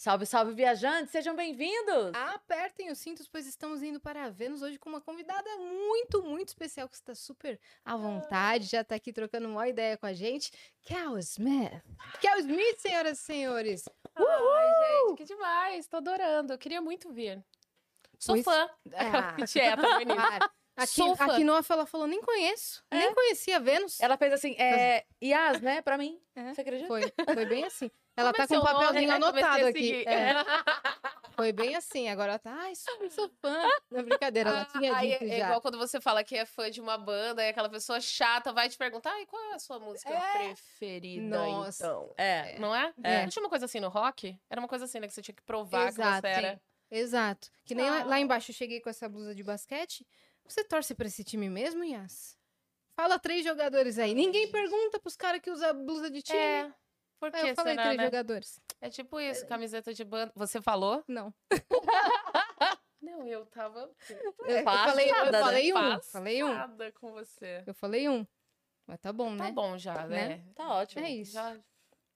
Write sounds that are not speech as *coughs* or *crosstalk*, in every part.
Salve, salve, viajantes! Sejam bem-vindos! Apertem os cintos, pois estamos indo para Vênus hoje com uma convidada muito, muito especial, que está super à vontade, já está aqui trocando uma ideia com a gente. Kel Smith. Kel Smith, senhoras e senhores. Ai, gente, que demais. Tô adorando. Eu queria muito vir. Sou Pois- fã. *laughs* Ah. Quieta, bonita. Para. Aqui, Sou fã. aqui no off ela falou, nem conheço, É. nem conhecia Vênus. Ela fez assim, é. Yas, né? Pra mim. É. Você acredita? Foi, foi bem assim. Ela Como tá é com um nome? papelzinho Eu comecei anotado aqui. É, *laughs* foi bem assim. Agora ela tá, ai, sou, sou fã. Não é brincadeira, ela tinha Aí dito é já. igual quando você fala que é fã de uma banda e aquela pessoa chata vai te perguntar, ai, qual é a sua música preferida, Nossa. então? É. Não é? É. Não tinha uma coisa assim no rock? Era uma coisa assim, né? Que você tinha que provar que Exato, você era. Exato. Que nem lá, Ah. lá embaixo eu cheguei com essa blusa de basquete. Você torce pra esse time mesmo, Yas? Fala três jogadores aí. Ninguém pergunta pros caras que usam blusa de time. É. Por que eu falei será, três né? jogadores. É tipo isso, camiseta de banda. Você falou? Não. *laughs* Não, eu tava Eu, eu Passada, falei, eu né? falei um. Falei um. passada com você. Eu falei um. Mas tá bom, Tá né? bom já, Né? né? Tá ótimo. É isso. Já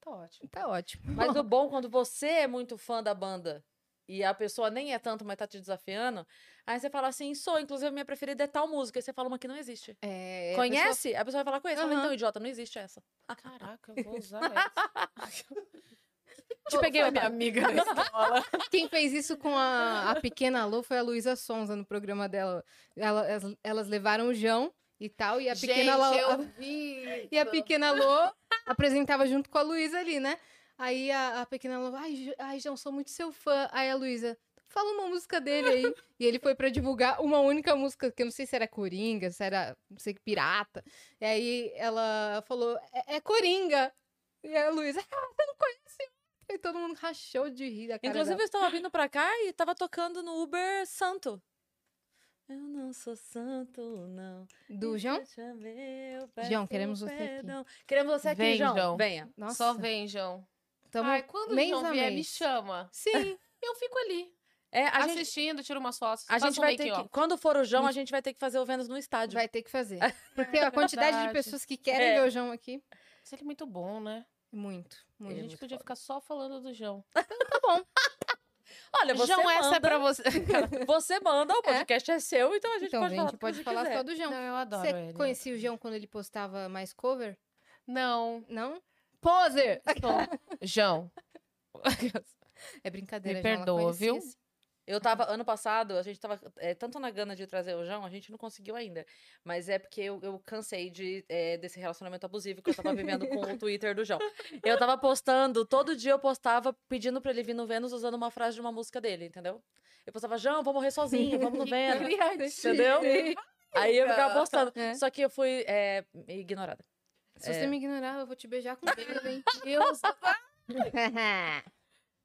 tá ótimo. Tá ótimo. Mas o bom, quando você é muito fã da banda e a pessoa nem é tanto, mas tá te desafiando, aí você fala assim, sou, inclusive minha preferida é tal música. Aí você fala uma que não existe. É, a Conhece? A pessoa vai falar, conhece. Fala, Aham. então, idiota, não existe essa. Caraca, eu vou usar essa. *laughs* Te peguei, minha amiga na escola. pessoa- *laughs* Quem fez isso com a, a pequena Lô foi a Luísa Sonza no programa dela. Ela- elas, elas levaram o João e tal, e a pequena Lô. Gente, eu vi. E a pequena Lô apresentava junto com a Luísa ali, né? Aí a, a pequena Lô, ai, ai, João, sou muito seu fã. Aí a Luísa, fala uma música dele aí. e ele foi pra divulgar uma única música, que eu não sei se era Coringa, se era, não sei, Pirata. E aí ela falou, é, é Coringa. E a Luísa, ah, você não conhece? E todo mundo rachou de rir da cara Inclusive, eu dela. estava vindo pra cá e tava tocando no Uber Santo. Eu não sou santo, não. Do E João? eu eu João, queremos você aqui. Queremos você aqui, Vem, João. João. Venha. Nossa, Só vem, João. Tamo Ai, quando o mês João a vier, me chama. Sim, *laughs* Eu fico ali, É, a gente, assistindo, tiro umas fotos. a gente um vai ter que. Quando for o João, a gente vai ter que fazer o Vênus no estádio. vai ter que fazer. *laughs* Porque a quantidade de verdade. pessoas que querem É. ver o João aqui, ele é muito bom, né? é muito, A muito. gente muito podia foda. ficar só falando do João. *laughs* Olha, você João, manda, essa é pra você. você manda, o podcast é, seu, então a gente Então, pode a falar. gente que pode falar quiser. só do João. Não, eu adoro Você ele. conhecia o João quando ele postava mais cover? Não. Não? Poser! João. É brincadeira, Me João, perdoa, viu? Eu tava, ano passado, a gente tava é, tanto na gana de trazer o João, a gente não conseguiu ainda. Mas é porque eu, eu cansei de, é, desse relacionamento abusivo que eu tava vivendo com o Twitter do João. Eu tava postando, todo dia eu postava pedindo pra ele vir no Vênus usando uma frase de uma música dele, entendeu? Eu postava, João, vou morrer sozinho, vamos no *laughs* Vênus. Entendeu? Aí eu ficava postando. É. Só que eu fui é, ignorada. Se É. você me ignorar, eu vou te beijar com dedo, hein? Deus. *laughs*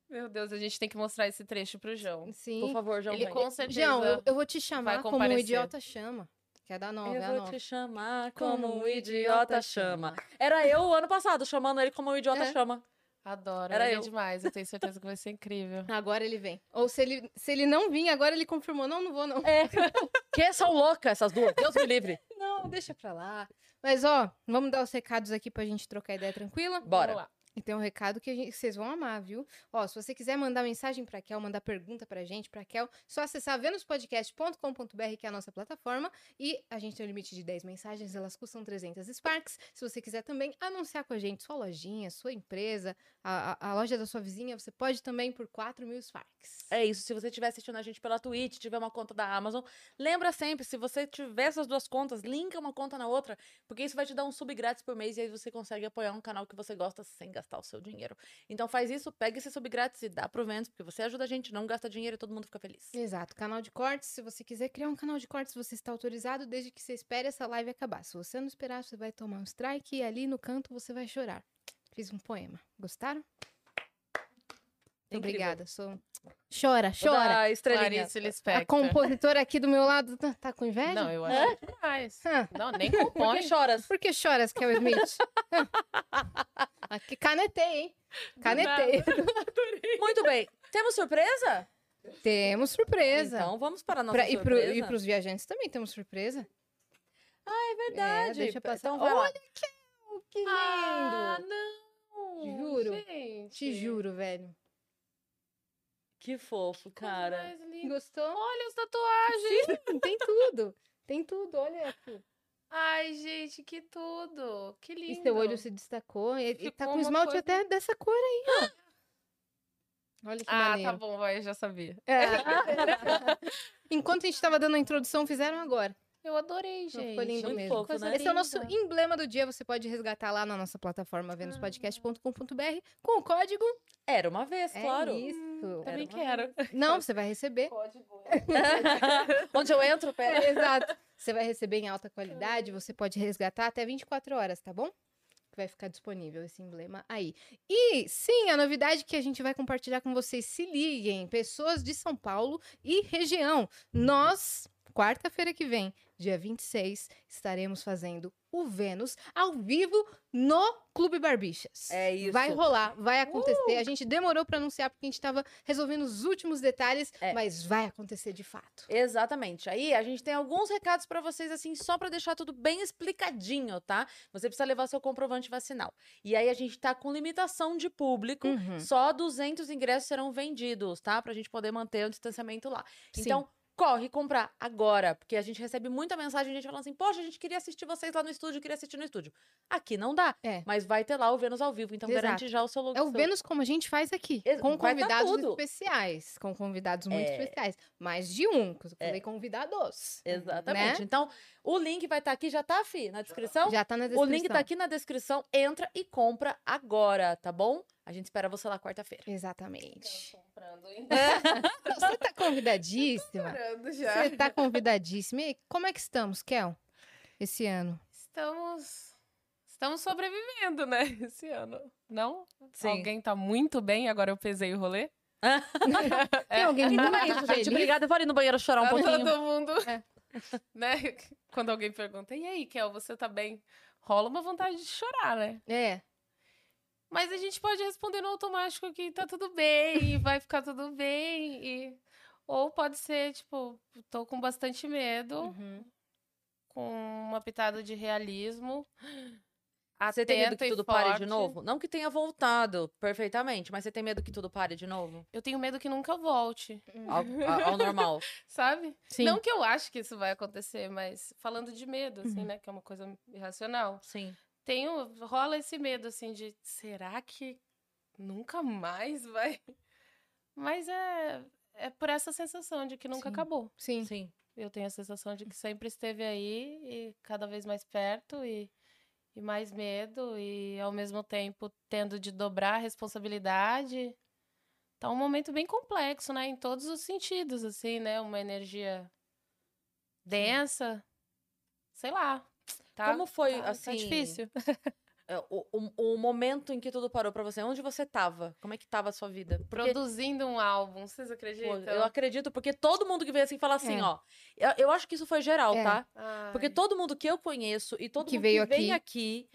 Meu Deus, a gente tem que mostrar esse trecho pro João. Sim. Por favor, João. Ele vem. com certeza. João, eu, eu vou te chamar como um idiota chama. Que é da nova, é a Eu vou nova. te chamar Como como um idiota idiota chama. Era eu o ano passado chamando ele como um idiota É. chama. Adoro, Era ele eu. é demais. Eu tenho certeza que vai ser incrível. *laughs* Agora ele vem. Ou se ele, se ele não vir, agora ele confirmou. Não, não vou, não. É. *laughs* que são loucas essas duas. Deus me livre. Não, deixa pra lá. Mas, ó, vamos dar os recados aqui pra gente trocar ideia tranquila? Bora. Vamos lá. E tem um recado que gente- vocês vão amar, viu? Ó, se você quiser mandar mensagem pra Kel, mandar pergunta pra gente, pra Kel, só acessar venuspodcast.com.br, que é a nossa plataforma, e a gente tem um limite de 10 mensagens, elas custam 300 Sparks. Se você quiser também anunciar com a gente sua lojinha, sua empresa, a, a- a loja da sua vizinha, você pode também por 4 mil Sparks. É isso. Se você estiver assistindo a gente pela Twitch, tiver uma conta da Amazon, lembra sempre, se você tiver essas duas contas, linka uma conta na outra, porque isso vai te dar um sub grátis por mês e aí você consegue apoiar um canal que você gosta sem gastar o seu dinheiro. Então faz isso, pega esse sub grátis e dá pro Vênus, porque você ajuda a gente, não gasta dinheiro e todo mundo fica feliz. Exato, canal de cortes. Se você quiser criar um canal de cortes, você está autorizado desde que você espere essa live acabar. Se você não esperar, você vai tomar um strike e ali no canto você vai chorar. Fiz um poema. Gostaram? Incrível. Obrigada. Sou... Chora, chora. dar estrelinha. A compositora aqui do meu lado tá, tá com inveja? Não, eu acho demais. Não, nem Por compõe. que choras? Por que choras, Kel Smith? *laughs* Aqui canetei, hein? Canetei. *laughs* Muito bem. Temos surpresa? Temos surpresa. Então vamos para a nossa Pra- e, pro, surpresa. e pros viajantes também temos surpresa. É verdade. É, deixa eu passar. Então vai lá. Olha que lindo! Ah, não. Juro. Gente. Te juro, velho. Que fofo, cara. Mais lindo. Gostou? Olha as tatuagens. Sim, tem tudo. Tem tudo, olha aqui. Ai, gente, que tudo. Que lindo. E seu olho se destacou. E, tá com esmalte coisa- até dessa cor aí, ó. *gasps* Olha que Ah, maneiro. tá bom, vai, eu já sabia. É. *laughs* *laughs* Enquanto a gente tava dando a introdução, fizeram agora. Eu adorei, Não, gente. ficou lindo Muito mesmo. fofo, Coisa né? Esse é o nosso emblema do dia. Você pode resgatar lá na nossa plataforma venuspodcast.com.br com o código. Era uma vez, É claro. isso. Também Era uma quero. Não, você vai receber. Código. *laughs* *laughs* Onde eu entro, pera. É, exato. Você vai receber em alta qualidade. Você pode resgatar até 24 horas, tá bom? Vai ficar disponível esse emblema aí. E sim, a novidade que a gente vai compartilhar com vocês. Se liguem, pessoas de São Paulo e região. Nós, quarta-feira que vem, dia 26, estaremos fazendo o Vênus ao vivo no Clube Barbixas. É isso. Vai rolar, vai acontecer. A gente demorou pra anunciar porque a gente tava resolvendo os últimos detalhes, É. mas vai acontecer de fato. Exatamente. Aí a gente tem alguns recados pra vocês, assim, só pra deixar tudo bem explicadinho, tá? Você precisa levar seu comprovante vacinal. E aí a gente tá com limitação de público. Uhum. Só 200 ingressos serão vendidos, tá? Pra gente poder manter o distanciamento lá. Sim. Então, corre comprar agora, porque a gente recebe muita mensagem de gente falando assim: "Poxa, a gente queria assistir vocês lá no estúdio, queria assistir no estúdio". Aqui não dá, É. mas vai ter lá o Vênus ao vivo, então Exato. garante já o seu lugar. É o Vênus como a gente faz aqui, Ex- com tá convidados especiais, com convidados muito É. especiais. Mais de um, que eu É. falei convidados. Exatamente. Né? Então, o link vai estar aqui, já tá, Fi, na descrição? Já tá na O descrição. link tá aqui na descrição, entra e compra agora, tá bom? A gente espera você lá quarta-feira. Exatamente. Comprando, hein? *laughs* Você tá convidadíssima. comprando já. Você tá convidadíssima. E como é que estamos, Kel? Esse ano. Estamos. Estamos sobrevivendo, né? *laughs* Esse ano. Não? Sim. Alguém tá muito bem, agora eu pesei o rolê. *laughs* Tem alguém muito Gente, feliz? obrigada. Eu vou ali no banheiro chorar um Tá pouquinho. Todo mundo. É. Né? Quando alguém pergunta, e aí, Kel, você tá bem? Rola uma vontade de chorar, né? É. Mas a gente pode responder no automático que tá tudo bem, e vai ficar tudo bem. E... Ou pode ser, tipo, tô com bastante medo, Uhum. com uma pitada de realismo. Você tem medo que tudo pare de forte. novo? Não que tenha voltado perfeitamente, mas você tem medo que tudo pare de novo? Eu tenho medo que nunca volte, Ao, ao- ao normal. *laughs* sabe? Sim. Não que eu ache que isso vai acontecer, mas falando de medo, assim, Uhum. né? Que é uma coisa irracional. Sim. Tenho, rola esse medo, assim, de será que nunca mais vai? *laughs* Mas é, é por essa sensação de que nunca Sim. acabou. Sim. Sim. Eu tenho a sensação de que sempre esteve aí e cada vez mais perto e, e mais medo e ao mesmo tempo tendo de dobrar a responsabilidade. Tá um momento bem complexo, né? Em todos os sentidos, assim, né? Uma energia densa. Sei lá. Tá, Como foi, tá- tá assim, difícil. É, O, o, o momento em que tudo parou pra você, onde você tava? Como é que tava a sua vida? Porque, Produzindo um álbum, vocês acreditam? eu acredito, porque todo mundo que veio assim fala assim, É. ó. Eu, eu acho que isso foi geral, É. tá? Ai. Porque todo mundo que eu conheço e todo Que mundo veio que vem aqui.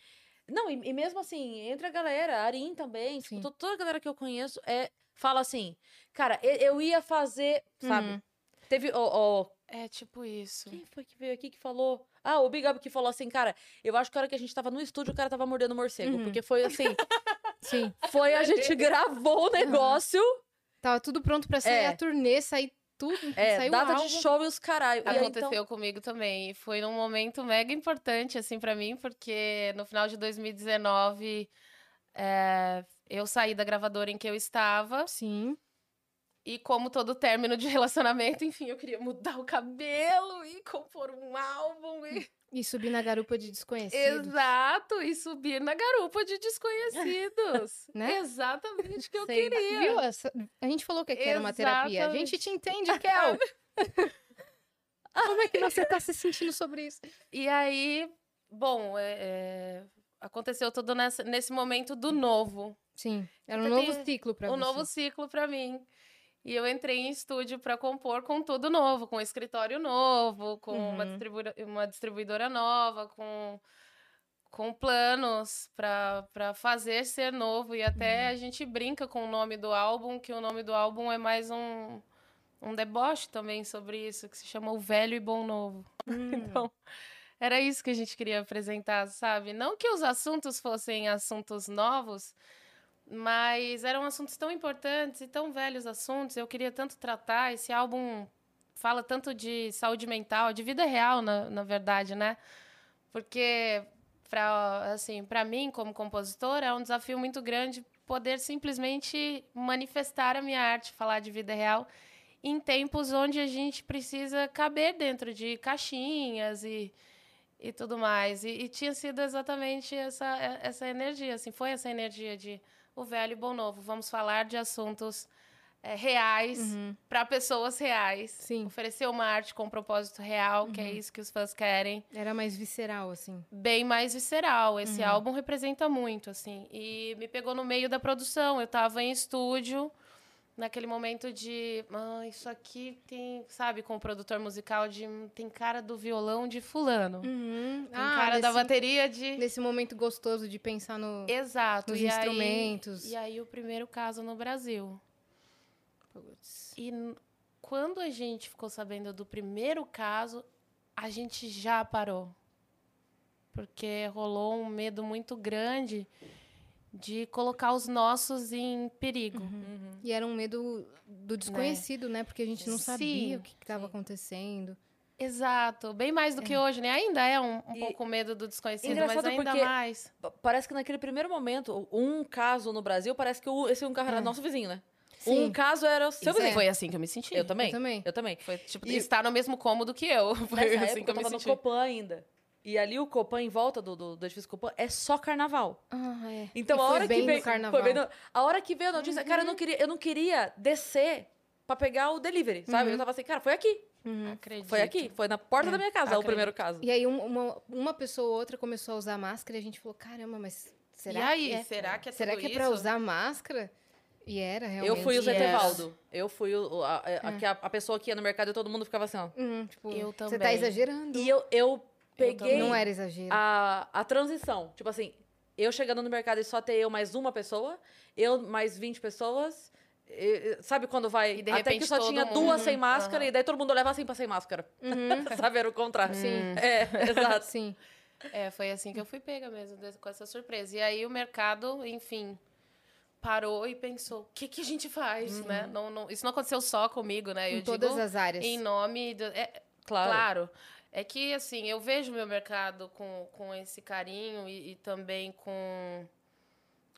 Não, e, e mesmo assim, entre a galera, a Arin também, tipo, toda a galera que eu conheço é, fala assim, cara, eu, eu ia fazer, sabe? Uhum. Teve o, É tipo isso. Quem foi que veio aqui que falou? Ah, o Big Up que falou assim, cara, eu acho que a hora que a gente tava no estúdio, o cara tava mordendo morcego. Uhum. Porque foi assim, *laughs* Sim. foi a gente gravou o negócio, Tava tudo pronto pra sair É. a turnê, sair tudo. é, saiu o data álbum. de show e os caralho. E aí, Aconteceu então, comigo também. E foi num momento mega importante, assim, pra mim, porque no final de 2019 é, eu saí da gravadora em que eu estava. Sim. E como todo término de relacionamento, enfim, eu queria mudar o cabelo e compor um álbum. E... E subir na garupa de desconhecidos. Exato, e subir na garupa de desconhecidos. *laughs* Né? Exatamente o que eu Sei. queria. Viu? A gente falou que aqui era uma terapia. A gente te entende, Kel. *laughs* Como é que você tá se sentindo sobre isso? E aí, bom, é, é, aconteceu tudo nessa- nesse momento do novo. Sim. Era um Porque novo ciclo pra um você. novo ciclo pra mim. E eu entrei em estúdio pra compor com tudo novo, com escritório novo, com uma, Uhum. distribuidora, uma distribuidora nova, com, com planos pra fazer ser novo. E até Uhum. a gente brinca com o nome do álbum, que o nome do álbum é mais um, um deboche também sobre isso, que se chama O Velho e Bom Novo. *laughs* Hum. Então, era isso que a gente queria apresentar, sabe? Não que os assuntos fossem assuntos novos, Mas eram assuntos tão importantes e tão velhos assuntos. Eu queria tanto tratar. Esse álbum fala tanto de saúde mental, de vida real, na, na verdade, né? Porque, para assim, pra mim, como compositora, é um desafio muito grande poder simplesmente manifestar a minha arte, falar de vida real em tempos onde a gente precisa caber dentro de caixinhas e, e tudo mais. E, e tinha sido exatamente essa, essa energia, assim, foi essa energia de o velho e bom novo. Vamos falar de assuntos é, reais Uhum. para pessoas reais. Sim. Oferecer uma arte com um propósito real, que é isso que os fãs querem. Era mais visceral, assim. Bem mais visceral. Esse álbum representa muito, assim. E me pegou no meio da produção. Eu tava em estúdio, naquele momento de. Ah, isso aqui tem, sabe, com o produtor musical de. "Hum, Tem cara do violão de fulano. Uhum. Tem cara da bateria de. Nesse momento gostoso de pensar no... Exato. nos e aí- instrumentos. e aí o primeiro caso no Brasil. Putz. E quando a gente ficou sabendo do primeiro caso, a gente já parou. Porque rolou um medo muito grande de colocar os nossos em perigo. Uhum. E era um medo do desconhecido, né? Porque a gente não Sim, sabia o que estava sim. acontecendo. Exato, bem mais do que hoje, né? Ainda é um, um E- pouco medo do desconhecido, mas ainda porque- mais. Pa- Parece que naquele primeiro momento, um caso no Brasil, parece que o- esse um carro era É. nosso vizinho, né? Sim. Um caso era o seu Isso é. vizinho. Foi assim que eu me senti. Eu também. Eu também. Eu também. Foi, tipo, E- estar no mesmo cômodo que eu. *laughs* Foi Nessa assim época que eu eu me tava no senti. Copan ainda. E ali o Copan, em volta do, do, do edifício Copan, é só carnaval. Ah, é. Então E a foi hora bem que veio. Foi bem no- a hora que veio a notícia, cara, eu Uhum. não, queria, eu não queria descer pra pegar o delivery, sabe? Uhum. Eu tava assim, cara, foi aqui. Uhum. Acredito. Foi aqui. Foi na porta É, da minha casa, o acredito. primeiro caso. E aí um- uma, uma pessoa ou outra começou a usar máscara e a gente falou, caramba, mas será e aí, que é? será que é Será tudo que é isso? pra usar máscara? E era, realmente. Eu fui o Zé Yes. Tevaldo. Eu fui o, o- a, a- que a- a pessoa que ia no mercado e todo mundo ficava assim, ó. Uhum, tipo, Eu Você tá também. exagerando. E eu, eu peguei. Não era exagero. a, a transição. Tipo assim, eu chegando no mercado e só ter eu mais uma pessoa, eu mais 20 pessoas. e- sabe quando vai. E de até que repente só tinha mundo- duas sem Uhum, máscara aham. e daí todo mundo olhava assim pra sem máscara. *laughs* sabe? Era o contrário. Sim. É, *laughs* exato. Sim. É, foi assim que eu fui pega mesmo, com essa surpresa. E aí o mercado, enfim, parou e pensou, o que, que a gente faz, né? Não, não- isso não aconteceu só comigo, né? Eu em todas digo as áreas. em nome... Do, é, Claro. claro. É que, assim, eu vejo o meu mercado com, com esse carinho e, e também com,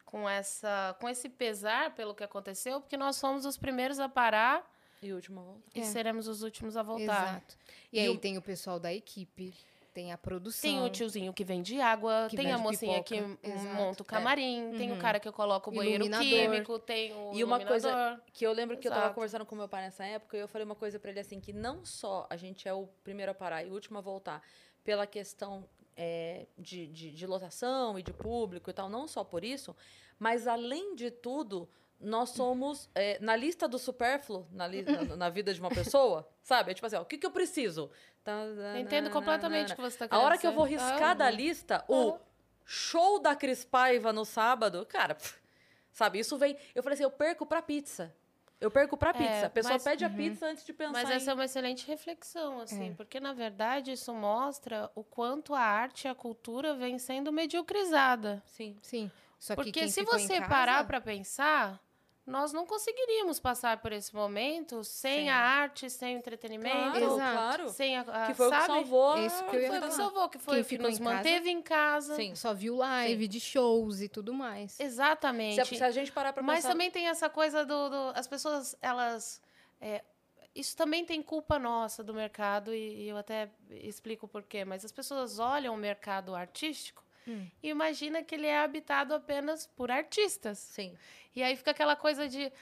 com, essa, com esse pesar pelo que aconteceu, porque nós fomos os primeiros a parar E última volta. e É. seremos os últimos a voltar. Exato. E, E aí o- tem o pessoal da equipe, tem a produção. Tem o tiozinho que vende água, Que tem a vende mocinha pipoca. que Exato. monta o camarim, tem o Uhum. cara que coloca o banheiro químico, tem o E uma coisa-. Que eu lembro que eu tava Exato. conversando com meu pai nessa época e eu falei uma coisa pra ele assim, que não só a gente é o primeiro a parar e o último a voltar pela questão é, de, de, de lotação e de público e tal, não só por isso, mas além de tudo, nós somos, é, na lista do supérfluo, na, li- na, na vida de uma pessoa, *laughs* sabe? É tipo assim, ó, o que, que eu preciso? Entendo completamente o que você tá A querendo hora que eu vou riscar Ah, da lista o Aham. show da Cris Paiva no sábado, cara, pff, sabe, isso vem. Eu falei assim, eu perco pra pizza. Eu perco pra É, pizza. A pessoa mas- pede a pizza antes de pensar Mas em... essa é uma excelente reflexão, assim, É. porque na verdade isso mostra o quanto a arte e a cultura vem sendo mediocrizada. Sim. Sim. Só que Porque quem se ficou em você casa- parar para pensar, nós não conseguiríamos passar por esse momento sem Sim. a arte, sem o entretenimento, Claro, claro. sem a, a Que foi o sabe? que salvou. Esse que eu ia Foi o que salvou, que foi Quem o que ficou nos em casa- manteve em casa. Sim. Só viu live de shows e tudo mais. Exatamente. Se a, se a gente parar pra Mas pensar... também tem essa coisa do, do- as pessoas elas é, isso também tem culpa nossa do mercado e, e eu até explico por quê. Mas as pessoas olham o mercado artístico Hum. imagina que ele é habitado apenas por artistas. Sim. E aí fica aquela coisa de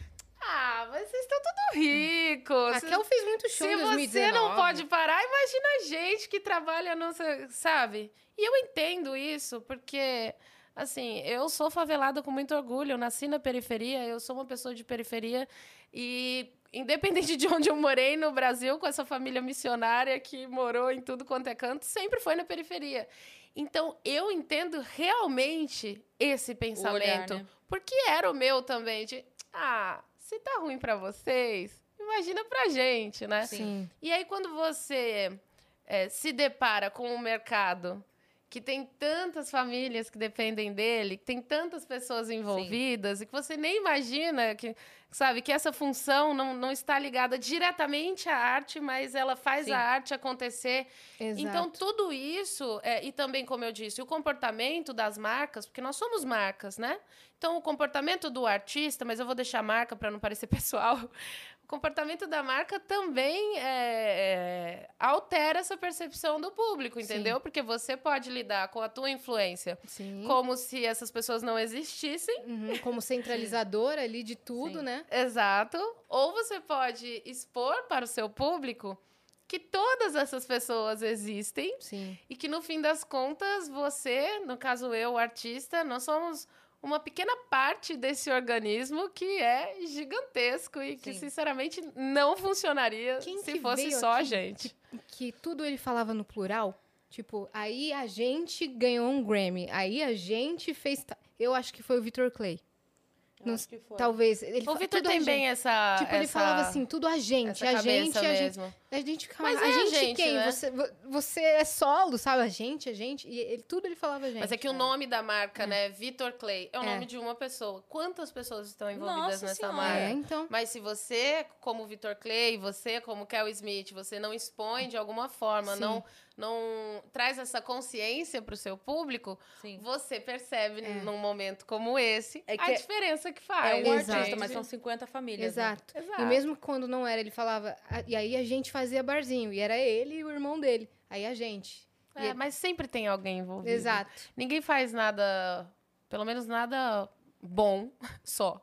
ah, mas vocês estão tudo ricos. A Kel fez muito show Se você 2019. não pode parar, imagina a gente que trabalha no. Sabe? E eu entendo isso, porque, assim, eu sou favelada com muito orgulho. Eu nasci na periferia, eu sou uma pessoa de periferia. E, independente *laughs* de onde eu morei no Brasil, com essa família missionária que morou em tudo quanto é canto, sempre foi na periferia. Então, eu entendo realmente esse pensamento. né? Porque era o meu também, de. Ah, se tá ruim pra vocês, imagina pra gente, né? Sim. E aí, quando você é, se depara com um mercado que tem tantas famílias que dependem dele, que tem tantas pessoas envolvidas e que você nem imagina que, sabe, que essa função não, não está ligada diretamente à arte, mas ela faz Sim. a arte acontecer. Exato. Então, tudo isso, é, e também, como eu disse, o comportamento das marcas, porque nós somos marcas, né? Então, o comportamento do artista, mas eu vou deixar a marca para não parecer *laughs* pessoal. Comportamento da marca também é, é, altera essa percepção do público, entendeu? Porque você pode lidar com a tua influência Sim. como se essas pessoas não existissem. Uhum, Como *laughs* centralizador ali de tudo, Sim. né? Exato. Ou você pode expor para o seu público que todas essas pessoas existem Sim. e que no fim das contas você, no caso eu, o artista, nós somos uma pequena parte desse organismo que é gigantesco e que Sim. sinceramente não funcionaria Quem se que fosse só a gente. Que tudo ele falava no plural. Tipo, aí a gente ganhou um Grammy. Aí a gente fez. Eu acho que foi o Victor Clay. Não acho que foi. Talvez. Ele O Vitor tudo a tem bem essa Tipo, ele essa- falava assim, tudo a gente, a gente, a gente. A gente ficava, Mas a é a gente, gente, quem? né? Você, vo- você é solo, sabe? A gente, a gente. E ele, tudo ele falava a gente. Mas é que o nome da marca, né, Vitor Clay, é o É. nome de uma pessoa. Quantas pessoas estão envolvidas Nossa nessa Senhora. marca? É, então. Mas se você, como Vitor Clay, você, como Kel Smith, você não expõe de alguma forma, Sim. não, não traz essa consciência para o seu público, Sim. você percebe É. num momento como esse É a que é- diferença que É faz. um Exato. artista, mas são 50 famílias. né? Exato. Exato. E mesmo quando não era, ele falava. "Ah, E aí a gente fazia barzinho. E era ele e o irmão dele. Aí a gente. E É, ele- mas sempre tem alguém envolvido. Exato. Ninguém faz nada, pelo menos nada bom *laughs* só.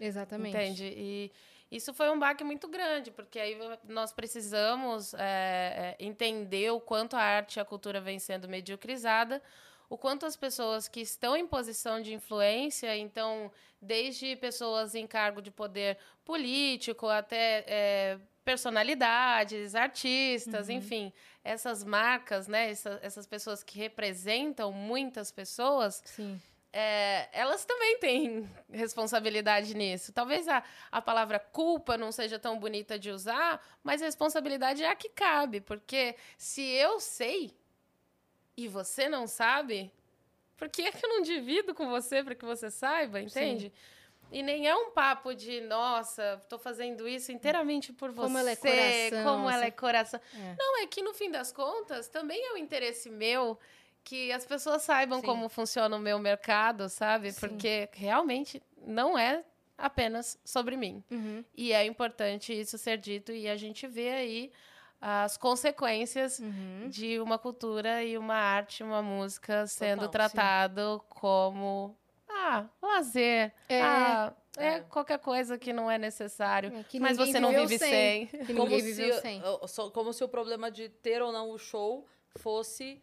Exatamente. Entende? E isso foi um baque muito grande, porque aí nós precisamos é, é, entender o quanto a arte e a cultura vem sendo mediocrizada, o quanto as pessoas que estão em posição de influência, então, desde pessoas em cargo de poder político até é, personalidades, artistas, enfim, essas marcas, né, essa- essas pessoas que representam muitas pessoas, Sim. É, elas também têm responsabilidade nisso. Talvez a, a palavra culpa não seja tão bonita de usar, mas responsabilidade é a que cabe. Porque se eu sei e você não sabe, por que é que eu não divido com você para que você saiba, entende? E nem é um papo de, nossa, tô fazendo isso inteiramente por você. Como ela é coração, Como ela assim. é coração. É. Não, é que no fim das contas, também é um interesse meu que as pessoas saibam Sim. como funciona o meu mercado, sabe? Sim. Porque realmente não é apenas sobre mim. Uhum. E é importante isso ser dito e a gente vê aí as consequências Uhum. de uma cultura e uma arte, uma música sendo Total, sim. tratado como ah, lazer, É. ah, é. É. qualquer coisa que não é necessário. É que Mas você não vive sem. Que Como se, sem. como se o problema de ter ou não o show fosse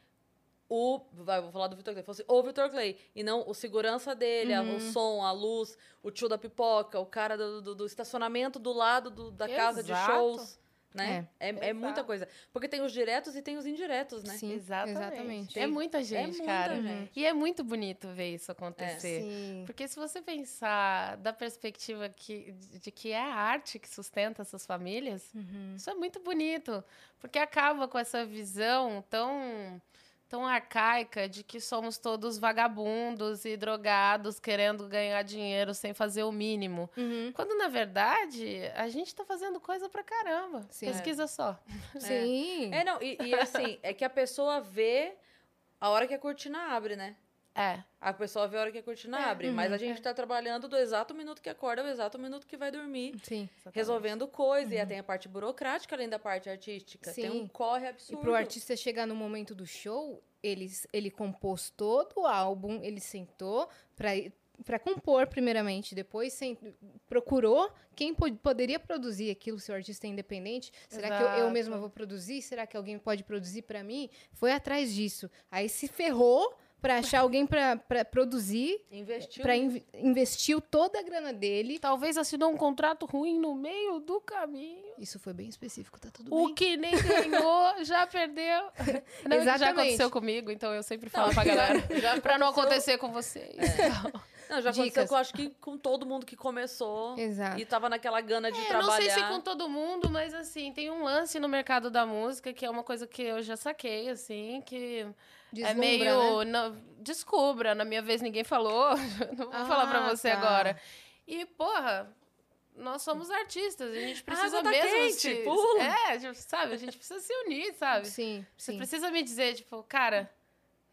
o. Vai, vou falar do Vitor Clay. Fosse o Vitor Clay. E não o segurança dele, a- Uhum. o som, a luz, o tio da pipoca, o cara do, do- do estacionamento do lado do- da casa de Exato. shows. Né? É, é muita Exato. coisa. Porque tem os diretos e tem os indiretos, né? Sim, Exatamente. exatamente. É muita gente, muita cara. gente. E é muito bonito ver isso acontecer. Sim. Porque se você pensar da perspectiva que, de que é a arte que sustenta essas famílias, Uhum. isso é muito bonito. Porque acaba com essa visão tão, tão arcaica de que somos todos vagabundos e drogados querendo ganhar dinheiro sem fazer o mínimo. Uhum. Quando, na verdade, a gente tá fazendo coisa pra caramba. Sim. Pesquisa só. *laughs* Sim. É, não, e, e assim, é que a pessoa vê a hora que a cortina abre, né? É. A pessoa vê a hora que a cortina É, abre. Mas uhum, a gente tá trabalhando do exato minuto que acorda ao exato minuto que vai dormir. Sim. Resolvendo coisa. E aí tem a parte burocrática além da parte artística. Tem um Sim. corre E absurdo. pro artista chegar no momento do show, ele, ele compôs todo o álbum, ele sentou pra, pra compor primeiramente, depois sen- procurou quem po- poderia produzir aquilo, se o artista é independente. Será que eu, eu Exato. mesma vou produzir? Será que alguém pode produzir pra mim? Foi atrás disso. Aí se ferrou pra achar alguém pra pra produzir, Investiu. pra inv- investiu toda a grana dele. Talvez assinou um contrato ruim no meio do caminho. Isso foi bem específico, tá tudo O bem. que nem ganhou, *laughs* já perdeu. Não, isso já Exatamente. aconteceu comigo, então eu sempre falo pra galera. *laughs* Já pra não acontecer com vocês. Então, Não, já aconteceu Dicas. com, acho que com todo mundo que começou Exato. e tava naquela gana de É, trabalhar. não sei se com todo mundo, mas assim, tem um lance no mercado da música que é uma coisa que eu já saquei, assim, que é Deslumbra, meio. né? na- descubra, na minha vez ninguém falou. *laughs* não vou falar pra Ah, você tá. agora. E, porra. Nós somos artistas, a gente precisa água tá mesmo quente, se... pula. É, tipo, sabe? A gente precisa se unir, sabe? Sim, Você sim. precisa me dizer, tipo, cara,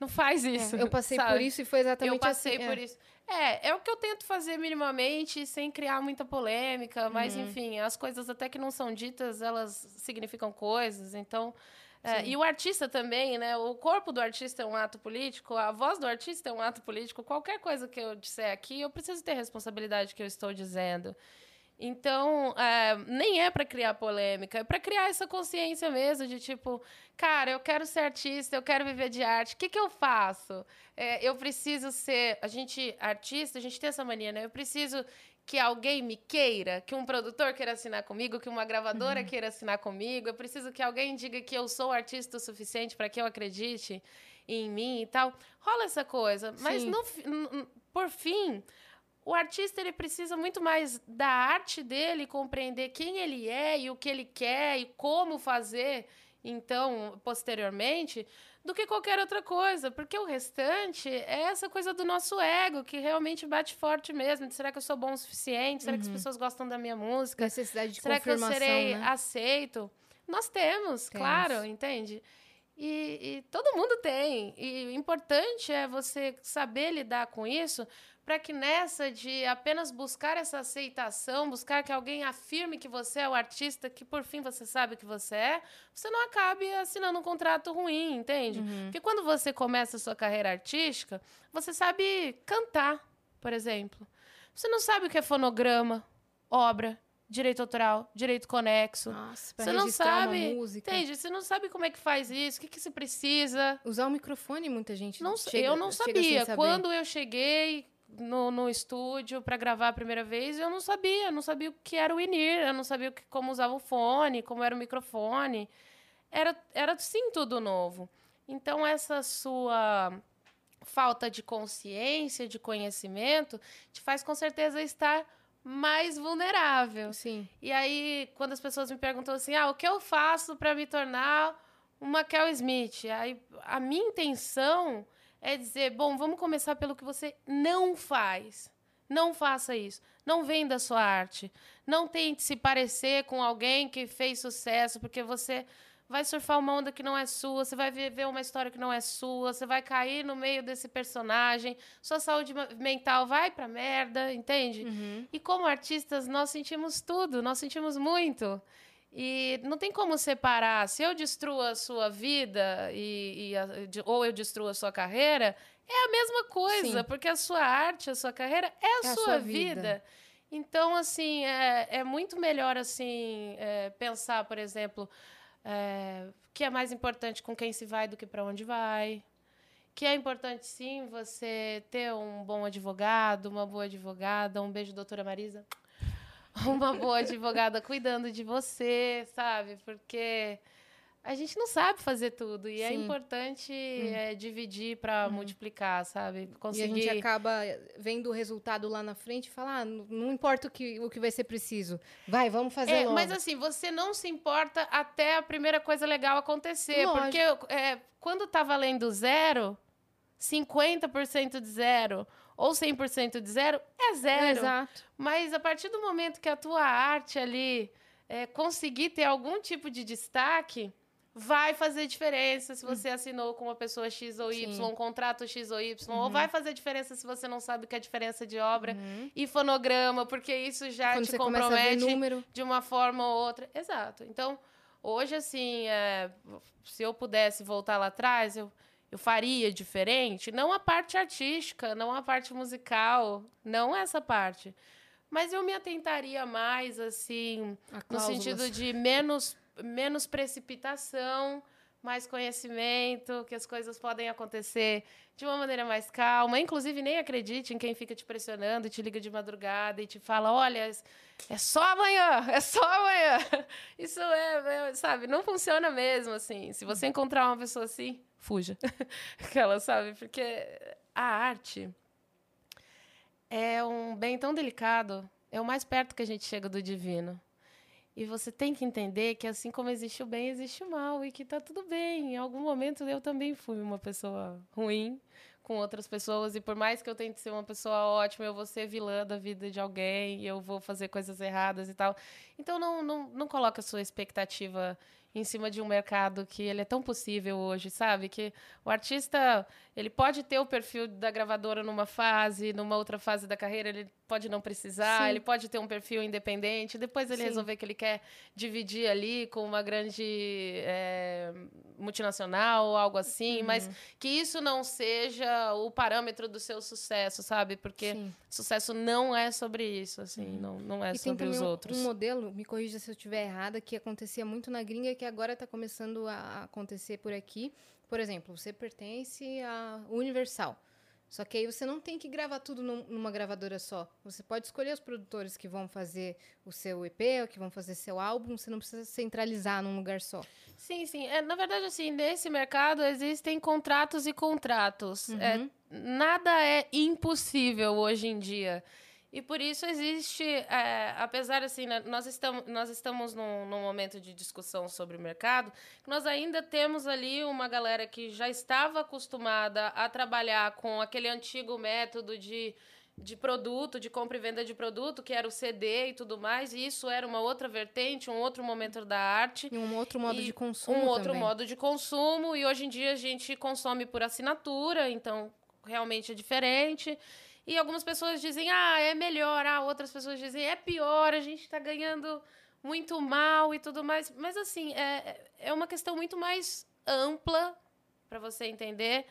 não faz isso. É, eu passei por sabe? isso e foi exatamente Eu passei assim. por é. isso. É, é o que eu tento fazer minimamente, sem criar muita polêmica, mas Uhum. enfim, as coisas até que não são ditas, elas significam coisas, então. é, e o artista também, né? O corpo do artista é um ato político, a voz do artista é um ato político. Qualquer coisa que eu disser aqui, eu preciso ter responsabilidade que eu estou dizendo. Então, é, nem é para criar polêmica, é para criar essa consciência mesmo de tipo, cara, eu quero ser artista, eu quero viver de arte, o que, que eu faço? É, eu preciso ser. A gente, artista, a gente tem essa mania, né? Eu preciso que alguém me queira, que um produtor queira assinar comigo, que uma gravadora Uhum. queira assinar comigo. Eu preciso que alguém diga que eu sou artista o suficiente para que eu acredite em mim e tal. Rola essa coisa, mas no, fi- n- n- por fim, o artista ele precisa muito mais da arte dele, compreender quem ele é e o que ele quer e como fazer, então, posteriormente, do que qualquer outra coisa, porque o restante é essa coisa do nosso ego que realmente bate forte mesmo. de Será que eu sou bom o suficiente? Será que as pessoas gostam da minha música? Necessidade de Será que eu serei né? aceito? Nós temos, Temos. claro, entende? E, e todo mundo tem. E o importante é você saber lidar com isso para que nessa de apenas buscar essa aceitação, buscar que alguém afirme que você é o artista que por fim você sabe que você é, você não acabe assinando um contrato ruim, entende? Uhum. Porque quando você começa a sua carreira artística, você sabe cantar, por exemplo. Você não sabe o que é fonograma, obra, direito autoral, direito conexo. Nossa, pra Você não sabe, uma música. Entende? Você não sabe como é que faz isso, o que, que se precisa. Usar o microfone, muita gente Não, chega- eu não sem sabia. Quando eu cheguei no, no estúdio para gravar a primeira vez, eu não sabia. Eu não sabia o que era o INIR, eu não sabia que- como usava o fone, como era o microfone. Era, era sim tudo novo. Então, essa sua falta de consciência, de conhecimento, te faz com certeza estar mais vulnerável. Sim. E aí, quando as pessoas me perguntam assim, ah, o que eu faço para me tornar uma Kel Smith? Aí, a minha intenção é dizer, bom, vamos começar pelo que você não faz. Não faça isso. Não venda sua arte. Não tente se parecer com alguém que fez sucesso, porque você vai surfar uma onda que não é sua, você vai viver uma história que não é sua, você vai cair no meio desse personagem, sua saúde mental vai pra merda, entende? Uhum. E como artistas, nós sentimos tudo, nós sentimos muito. E não tem como separar. Se eu destruo a sua vida e, e a- ou eu destruo a sua carreira, é a mesma coisa, Sim. porque a sua arte, a sua carreira é a É a sua sua vida. vida. Então, assim, é, é muito melhor assim é, pensar, por exemplo, é, que é mais importante com quem se vai do que para onde vai. Que é importante, sim, você ter um bom advogado, uma boa advogada. Um beijo, doutora Marisa. *laughs* Uma boa advogada cuidando de você, sabe? Porque a gente não sabe fazer tudo. E é Sim. Hum. importante é, dividir para multiplicar, sabe? E a Conseguir. gente acaba vendo o resultado lá na frente e fala, ah, não não importa o que, o que vai ser preciso. Vai, vamos fazer É, logo. mas assim, você não se importa até a primeira coisa legal acontecer. Lógico. Porque é, quando tá valendo zero, 50% de zero ou 100% de zero, é zero. Exato. Mas a partir do momento que a tua arte ali é, conseguir ter algum tipo de destaque, vai fazer diferença se você assinou com uma pessoa X ou Y. Sim. Uhum. um contrato X ou Y, ou vai fazer diferença se você não sabe o que é diferença de obra Uhum. e fonograma, porque isso já Quando te compromete número. de uma forma ou outra. Exato. Então, hoje, assim, é, se eu pudesse voltar lá atrás, eu, eu faria diferente. Não a parte artística, não a parte musical, não essa parte. Mas eu me atentaria mais, assim, no sentido de menos, menos precipitação, mais conhecimento, que as coisas podem acontecer de uma maneira mais calma. Inclusive, nem acredite em quem fica te pressionando, te liga de madrugada e te fala: olha, é só amanhã, é só amanhã. *laughs* Isso é, é, sabe, não funciona mesmo, assim. Se você encontrar uma pessoa assim, fuja. *laughs* Aquela, sabe? Porque a arte é um bem tão delicado, é o mais perto que a gente chega do divino. E você tem que entender que assim como existe o bem, existe o mal e que tá tudo bem. Em algum momento eu também fui uma pessoa ruim com outras pessoas e por mais que eu tente ser uma pessoa ótima, eu vou ser vilã da vida de alguém eu vou fazer coisas erradas e tal. Então não não, não coloca a sua expectativa em cima de um mercado que ele é tão possível hoje, sabe? Que o artista, ele pode ter o perfil da gravadora numa fase, numa outra fase da carreira ele pode não precisar, Sim. ele pode ter um perfil independente, depois ele Sim. resolver que ele quer dividir ali com uma grande é, multinacional ou algo assim, Uhum. mas que isso não seja o parâmetro do seu sucesso, sabe? Porque Sim. sucesso não é sobre isso, assim, não, não é E sobre os um, outros. um modelo, me corrija se eu estiver errada, que acontecia muito na gringa e que agora está começando a acontecer por aqui. Por exemplo, você pertence à Universal. Só que aí você não tem que gravar tudo num- numa gravadora só. Você pode escolher os produtores que vão fazer o seu EP, ou que vão fazer seu álbum. Você não precisa centralizar num lugar só. Sim, sim. É, na verdade, assim, nesse mercado existem contratos e contratos. É, Uhum. nada é impossível hoje em dia. E por isso existe, é, apesar assim, né, nós estamos, nós estamos num, num momento de discussão sobre o mercado, nós ainda temos ali uma galera que já estava acostumada a trabalhar com aquele antigo método de, de produto, de compra e venda de produto, que era o CD e tudo mais, e isso era uma outra vertente, um outro momento da arte E um outro modo de consumo um outro também. modo de consumo e hoje em dia a gente consome por assinatura, então realmente é diferente. E algumas pessoas dizem, ah, é melhor, ah, outras pessoas dizem, é pior, a gente está ganhando muito mal e tudo mais. Mas, assim, é, é uma questão muito mais ampla para você entender,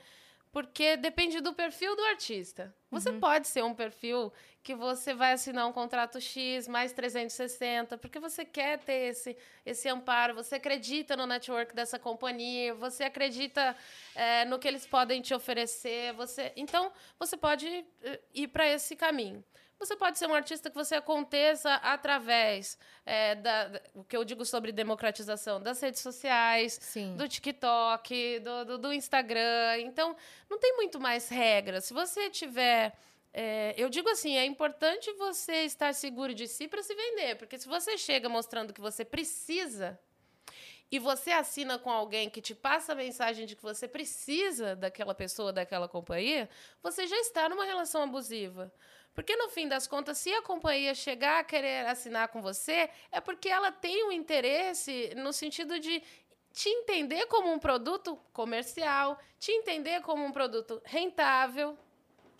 porque depende do perfil do artista. Você pode ser um perfil que você vai assinar um contrato X mais 360, porque você quer ter esse, esse amparo, você acredita no network dessa companhia, você acredita é, no que eles podem te oferecer, você então você pode eh, ir para esse caminho. Você pode ser um artista que você aconteça através é, da, da- o que eu digo sobre democratização das redes sociais, Sim. do TikTok, do, do, do Instagram. Então, não tem muito mais regras. Se você tiver. é, eu digo assim, é importante você estar seguro de si para se vender. Porque se você chega mostrando que você precisa e você assina com alguém que te passa a mensagem de que você precisa daquela pessoa, daquela companhia, você já está numa relação abusiva. Porque no fim das contas, se a companhia chegar a querer assinar com você, é porque ela tem um interesse no sentido de te entender como um produto comercial, te entender como um produto rentável.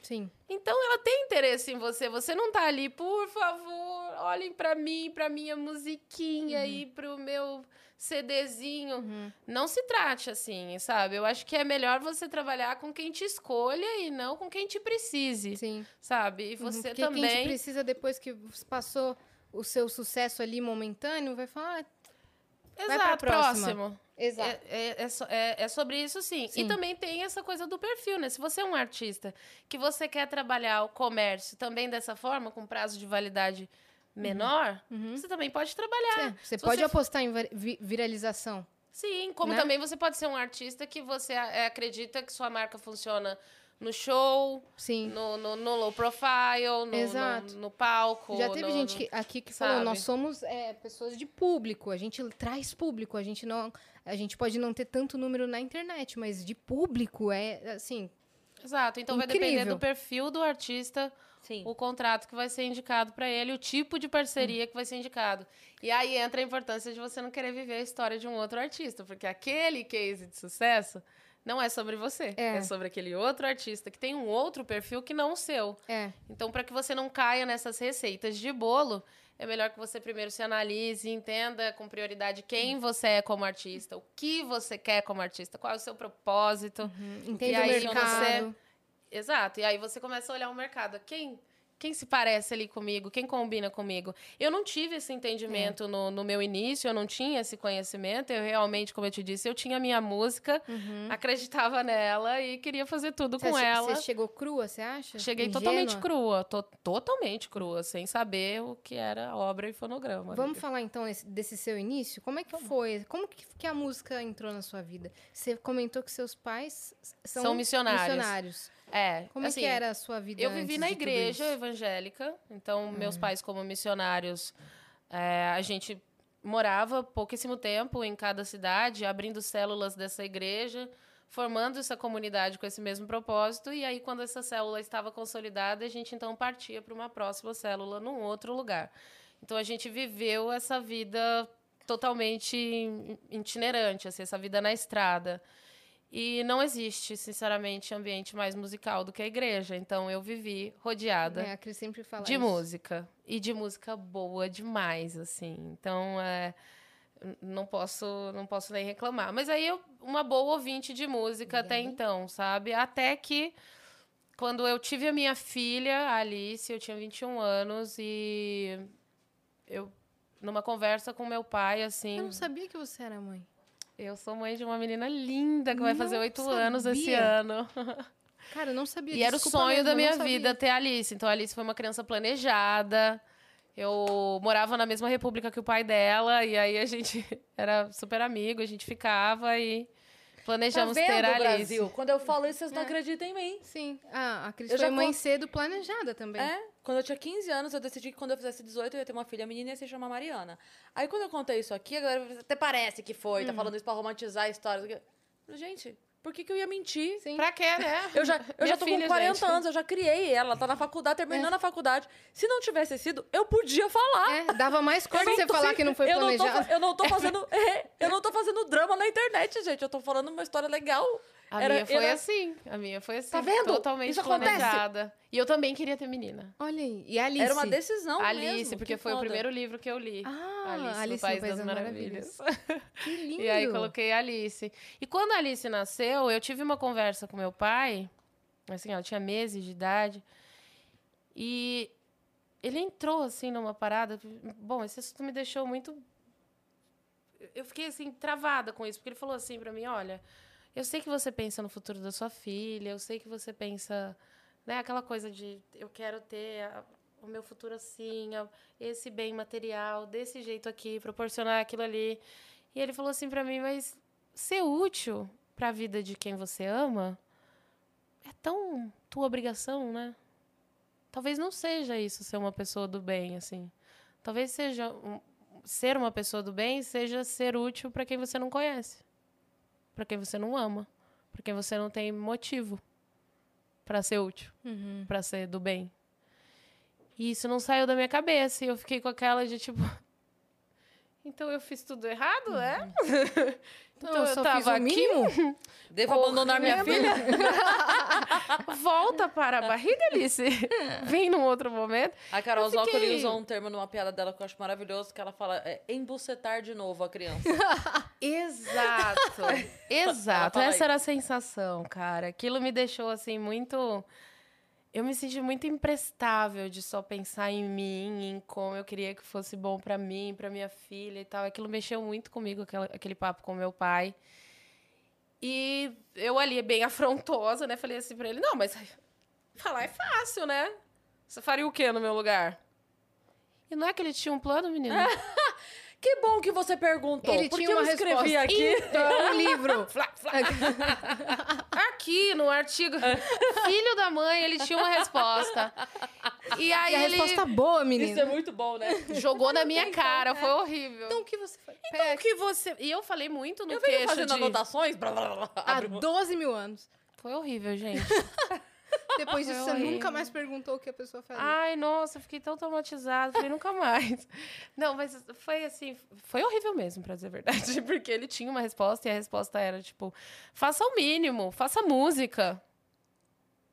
Sim. Então ela tem interesse em você. Você não tá ali, por favor, olhem pra mim, pra minha musiquinha e pro meu CDzinho. Uhum. Não se trate assim, sabe? Eu acho que é melhor você trabalhar com quem te escolha e não com quem te precise, Sim. sabe? E Uhum, você Porque quem te também. precisa, depois que passou o seu sucesso ali momentâneo, vai falar... "Ah, Vai Exato, próxima. próximo. Exato. É, é, é, é- é sobre isso, sim. Sim. E também tem essa coisa do perfil, né? Se você é um artista que você quer trabalhar o comércio também dessa forma, com prazo de validade menor, Uhum. você também pode trabalhar. É, você pode você- apostar em vi- vi- viralização. Sim, como Né? também você pode ser um artista que você é, acredita que sua marca funciona no show, Sim. no, no, no low profile, no, Exato. no, no palco. Já teve no- gente que- aqui que falou, sabe? nós somos é, pessoas de público, a gente traz público, a gente não. A gente pode não ter tanto número na internet, mas de público é assim. Exato, então vai depender Incrível. do perfil do artista Sim. o contrato que vai ser indicado para ele, o tipo de parceria que vai ser indicado. E aí entra a importância de você não querer viver a história de um outro artista, porque aquele case de sucesso não é sobre você, É. é, sobre aquele outro artista que tem um outro perfil que não o seu. É. Então, para que você não caia nessas receitas de bolo, é melhor que você primeiro se analise, entenda com prioridade quem você é como artista, o que você quer como artista, qual é o seu propósito. Entende E o mercado. Exato. E aí você começa a olhar o mercado. Quem, quem se parece ali comigo? Quem combina comigo? Eu não tive esse entendimento no, no meu início, eu não tinha esse conhecimento. Eu realmente, como eu te disse, eu tinha a minha música, acreditava nela e queria fazer tudo Você, com che- ela. você chegou crua, você acha? Cheguei Ingênua? totalmente crua, to- totalmente crua, sem saber o que era obra e fonograma. Vamos amiga. falar então esse- desse seu início? Como é que foi? Como que, que a música entrou na sua vida? Você comentou que seus pais são, São missionários. missionários. É. Como é assim, que era a sua vida Eu vivi na igreja evangélica, então meus pais, como missionários, é, a gente morava pouquíssimo tempo em cada cidade, abrindo células dessa igreja, formando essa comunidade com esse mesmo propósito, e aí, quando essa célula estava consolidada, a gente então partia para uma próxima célula num outro lugar. Então a gente viveu essa vida totalmente itinerante, assim, essa vida na estrada. E não existe, sinceramente, ambiente mais musical do que a igreja. Então eu vivi rodeada É, de isso. música. E de música boa demais, assim. Então, é, não posso não posso nem reclamar. Mas aí eu, uma boa ouvinte de música até então, sabe? Até que quando eu tive a minha filha, a Alice, eu tinha 21 anos e eu numa conversa com meu pai, assim, Eu não sabia que você era mãe. Eu sou mãe de uma menina linda que vai fazer Não oito anos esse ano. *laughs* Cara, eu não sabia. E era o sonho mesmo, da não minha vida ter a Alice. Então a Alice foi uma criança planejada. Eu morava na mesma república que o pai dela, e aí a gente *laughs* era super amigo, a gente ficava e planejamos tá vendo, ter a Alice. Brasil? Quando eu falo isso, vocês não É. acreditam em mim. Sim. Ah, a Cris Eu foi já mãe cedo planejada também. É, quando eu tinha 15 anos, eu decidi que quando eu fizesse 18, eu ia ter uma filha menina e ia se chamar Mariana. Aí quando eu contei isso aqui, agora até parece que foi, tá falando isso pra romantizar a história. Gente, por que, que eu ia mentir? Sim. Pra quê, né? Eu já, eu já tô filha, com 40 gente. anos, eu já criei ela, tá na faculdade, terminando a faculdade. Se não tivesse sido, eu podia falar. É, dava mais Eu você tô- falar que não foi eu não, tô, planejado. eu não tô *laughs* fazendo. *laughs* é, eu não tô fazendo drama na internet, gente. Eu tô falando uma história legal. A Era- minha foi era- assim. A minha foi assim. Tá vendo? Totalmente Isso acontece. planejada. E eu também queria ter menina. Olha aí. E a Alice? Era uma decisão Alice, mesmo, porque que foi o foda. primeiro livro que eu li. Ah, Alice, Alice no País das, Maravilhas. *laughs* Que lindo. E aí coloquei a Alice. E quando a Alice nasceu, eu tive uma conversa com meu pai, assim, ela tinha meses de idade, e ele entrou assim numa parada. Bom, esse assunto me deixou muito eu fiquei assim travada com isso, porque ele falou assim pra mim, olha, eu sei que você pensa no futuro da sua filha, eu sei que você pensa, né, aquela coisa de eu quero ter a- o meu futuro assim, a- esse bem material, desse jeito aqui, proporcionar aquilo ali. E ele falou assim pra mim, mas ser útil pra vida de quem você ama é tão tua obrigação, né? Talvez não seja isso ser uma pessoa do bem, assim. Talvez seja um- ser uma pessoa do bem seja ser útil para quem você não conhece, para quem você não ama, para quem você não tem motivo para ser útil, Uhum. para ser do bem. E isso não saiu da minha cabeça e eu fiquei com aquela de tipo então eu fiz tudo errado, é? *laughs* então eu eu, só tava aqui, mínimo. Devo abandonar minha filha? *laughs* volta para a barriga, Alice. *laughs* Vem num outro momento. A Carol Eu fiquei- Zócoli usou um termo numa piada dela que eu acho maravilhoso, que ela fala é, embucetar de novo a criança. Exato. Exato. Essa era a sensação, cara. Aquilo me deixou assim muito. Eu me senti muito imprestável de só pensar em mim, em como eu queria que fosse bom pra mim, pra minha filha e tal. Aquilo mexeu muito comigo, aquele papo com meu pai. E eu ali, bem *laughs* afrontosa, né? Falei assim pra ele: Não, mas falar é fácil, né? Você faria o quê no meu lugar? E não é que ele tinha um plano, menino? *laughs* que bom que você perguntou. Ele porque tinha uma eu escrevi resposta. aqui. Então, um livro. *laughs* Flá, flá. *laughs* Aqui no artigo, *laughs* filho da mãe, ele tinha uma resposta. E aí E a ele resposta boa, menina. Isso é muito bom, né? jogou na minha cara, foi horrível. Então, o que você faz? Então, o que você. E eu falei muito no Eu venho queixo fazendo de. anotações. Blá, blá, blá, Há abre uma- 12 mil anos. Foi horrível, gente. Depois disso, você nunca mais perguntou o que a pessoa faria. Ai, nossa, eu fiquei tão traumatizada, falei nunca mais. *laughs* Não, mas foi assim, foi horrível mesmo, pra dizer a verdade, *laughs* porque ele tinha uma resposta e a resposta era tipo: faça o mínimo, faça música.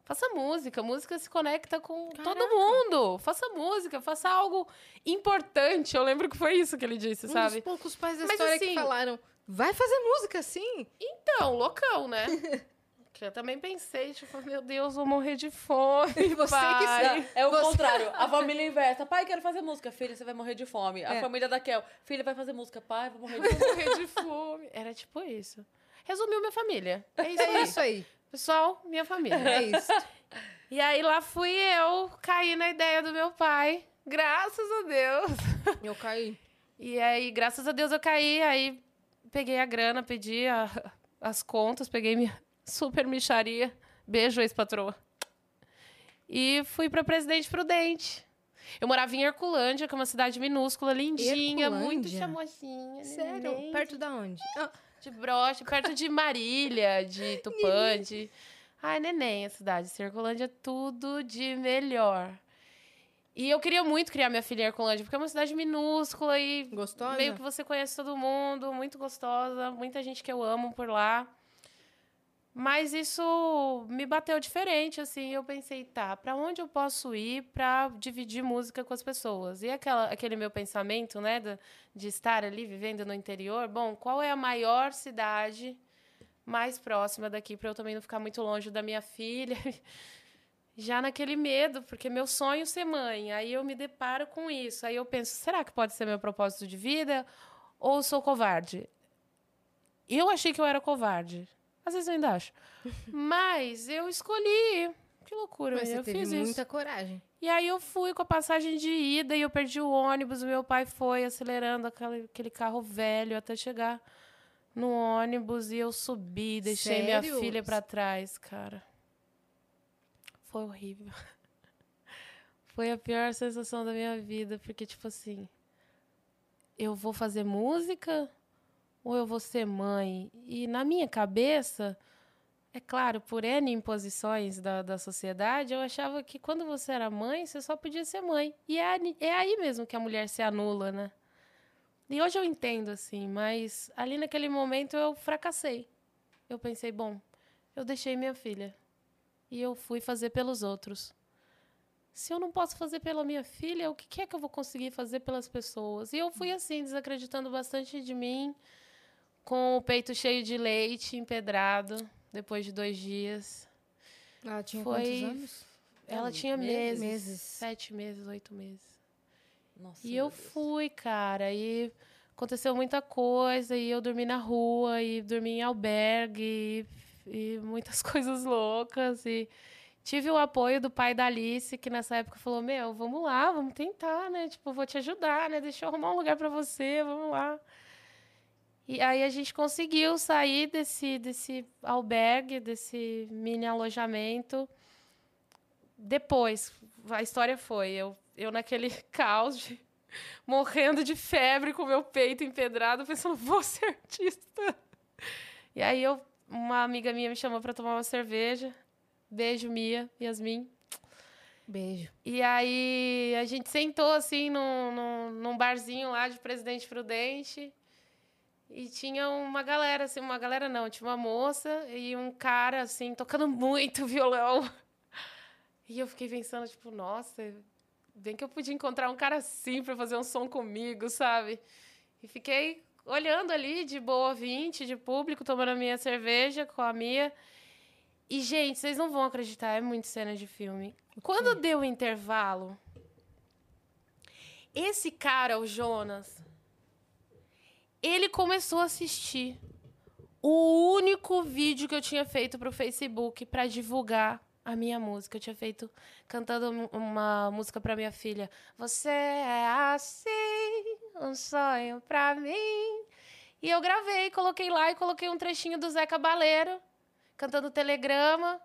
Faça música, música se conecta com todo Caraca. mundo. Faça música, faça algo importante. Eu lembro que foi isso que ele disse, um sabe? dos poucos pais da Mas história que assim- falaram, vai fazer música, sim. Então, loucão, né? *laughs* que eu também pensei, tipo, meu Deus, vou morrer de fome. E *laughs* você que pai. sabe. Não, é o Você- contrário. A família inversa. Pai, quero fazer música. Filha, você vai morrer de fome. A É. família da Kel. Filha, vai fazer música. Pai, vou morrer *laughs* de Vou fome. morrer de fome. Era tipo isso. Resumiu minha família. É isso É aí. isso aí. Pessoal, minha família. É isso. E aí lá fui eu, caí na ideia do meu pai. Graças a Deus. Eu caí. E aí, graças a Deus, eu caí. Aí peguei a grana, pedi a- as contas, peguei minha super micharia. Beijo, ex-patroa. E fui pra Presidente Prudente. Eu morava em Herculândia, que é uma cidade minúscula, lindinha, muito Herculândia? chamosinha. Sério? neném, Perto da onde? Ah, De broche, perto de Marília, de *laughs* Tupã, de... Ai, neném, a cidade. Herculândia é tudo de melhor. E eu queria muito criar minha filha em Herculândia, porque é uma cidade minúscula e gostosa? meio que você conhece todo mundo, muito gostosa, muita gente que eu amo por lá. Mas isso me bateu diferente, assim. Eu pensei, tá, pra onde eu posso ir pra dividir música com as pessoas? E aquela, aquele meu pensamento, né, de, de estar ali vivendo no interior. Bom, qual é a maior cidade mais próxima daqui pra eu também não ficar muito longe da minha filha? *laughs* Já naquele medo, porque meu sonho é ser mãe. Aí eu me deparo com isso. Aí eu penso, será que pode ser meu propósito de vida? Ou sou covarde? Eu achei que eu era covarde. Às vezes eu ainda acho. *laughs* Mas eu escolhi. Que loucura, Mas você eu teve fiz muita isso. coragem. E aí eu fui com a passagem de ida e eu perdi o ônibus. Meu pai foi acelerando aquele, aquele carro velho até chegar no ônibus e eu subi, deixei minha Sério? filha pra trás, cara. Foi horrível. *laughs* Foi a pior sensação da minha vida, porque tipo assim, eu vou fazer música ou eu vou ser mãe? E na minha cabeça, é claro, por N imposições da, da sociedade, eu achava que quando você era mãe, você só podia ser mãe. E é, é aí mesmo que a mulher se anula, né? E hoje eu entendo, assim, mas ali naquele momento eu fracassei. Eu pensei, bom, eu deixei minha filha e eu fui fazer pelos outros. Se eu não posso fazer pela minha filha, o que é que eu vou conseguir fazer pelas pessoas? E eu fui assim, desacreditando bastante de mim, com o peito cheio de leite, empedrado, depois de dois dias. Ela tinha Foi- quantos anos? Ela Hum, tinha meses? meses, sete meses, oito meses. Nossa, E eu Deus. fui, cara, e aconteceu muita coisa, e eu dormi na rua, e dormi em albergue, e, e muitas *laughs* coisas loucas, e tive o apoio do pai da Alice, que nessa época falou, meu, vamos lá, vamos tentar, né, tipo, vou te ajudar, né, deixa eu arrumar um lugar pra você, vamos lá. E aí a gente conseguiu sair desse, desse albergue, desse mini alojamento, depois, a história foi, eu, eu naquele *laughs* caos de morrendo de febre com meu peito empedrado, pensando, vou ser artista. E aí eu, uma amiga minha me chamou para tomar uma cerveja. Beijo, Mia, Yasmin. Beijo. E aí a gente sentou assim num, num, num barzinho lá de Presidente Prudente. E tinha uma galera, assim, uma galera não, tinha uma moça e um cara, assim, tocando *laughs* muito violão. E eu fiquei pensando, tipo, nossa, bem que eu podia encontrar um cara assim pra fazer um som comigo, sabe? E fiquei olhando ali de boa ouvinte, de público, tomando a minha cerveja com a Mia. E, gente, vocês não vão acreditar, é muito cena de filme. Quando deu o intervalo, esse cara, o Jonas, ele começou a assistir o único vídeo que eu tinha feito pro Facebook para divulgar a minha música. Eu tinha feito cantando um- uma música para minha filha. Você é assim, um sonho pra mim. E eu gravei, coloquei lá e coloquei um trechinho do Zé Cabaleiro cantando Telegrama.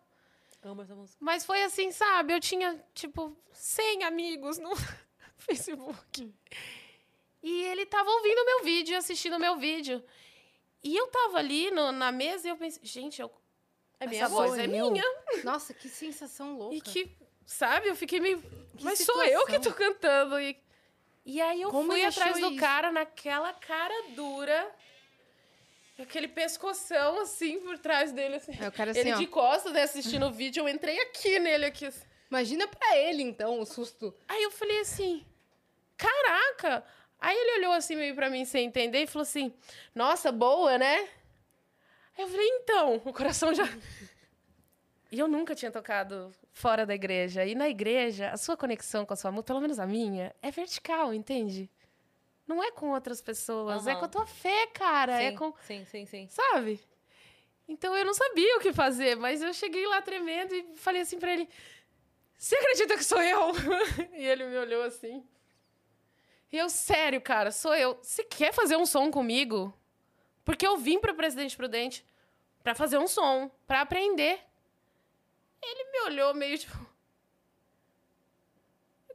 Amo essa música. Mas foi assim, sabe? Eu tinha, tipo, 100 amigos no *laughs* Facebook. E ele tava ouvindo meu vídeo, assistindo meu vídeo. E eu tava ali no- na mesa e eu pensei, gente, eu, É essa minha voz voz. é meu. minha. Nossa, que sensação louca. E que, sabe, eu fiquei meio. Que Mas sou eu que tô situação. cantando. E, e aí eu Como fui atrás do isso? cara naquela cara dura. Aquele pescoção assim por trás dele, assim. Aí o cara assim, ele ó. de costas, né, assistindo o vídeo, eu entrei aqui nele, aqui. assim. Imagina pra ele, então, o susto. Aí eu falei assim, caraca! Aí ele olhou assim meio pra mim sem entender e falou assim, nossa, boa, né? Aí eu falei, então, o coração já... *laughs* E eu nunca tinha tocado fora da igreja. E na igreja, a sua conexão com a sua música, pelo menos a minha, é vertical, entende? Não é com outras pessoas, é Aham. com a tua fé, cara. É sim, com, sim, sim, sim. sabe? Então eu não sabia o que fazer, mas eu cheguei lá tremendo e falei assim pra ele: Você acredita que sou eu? *laughs* e ele me olhou assim. E eu, sério, cara, sou eu. Você quer fazer um som comigo? Porque eu vim pra Presidente Prudente pra fazer um som, pra aprender. Ele me olhou meio tipo: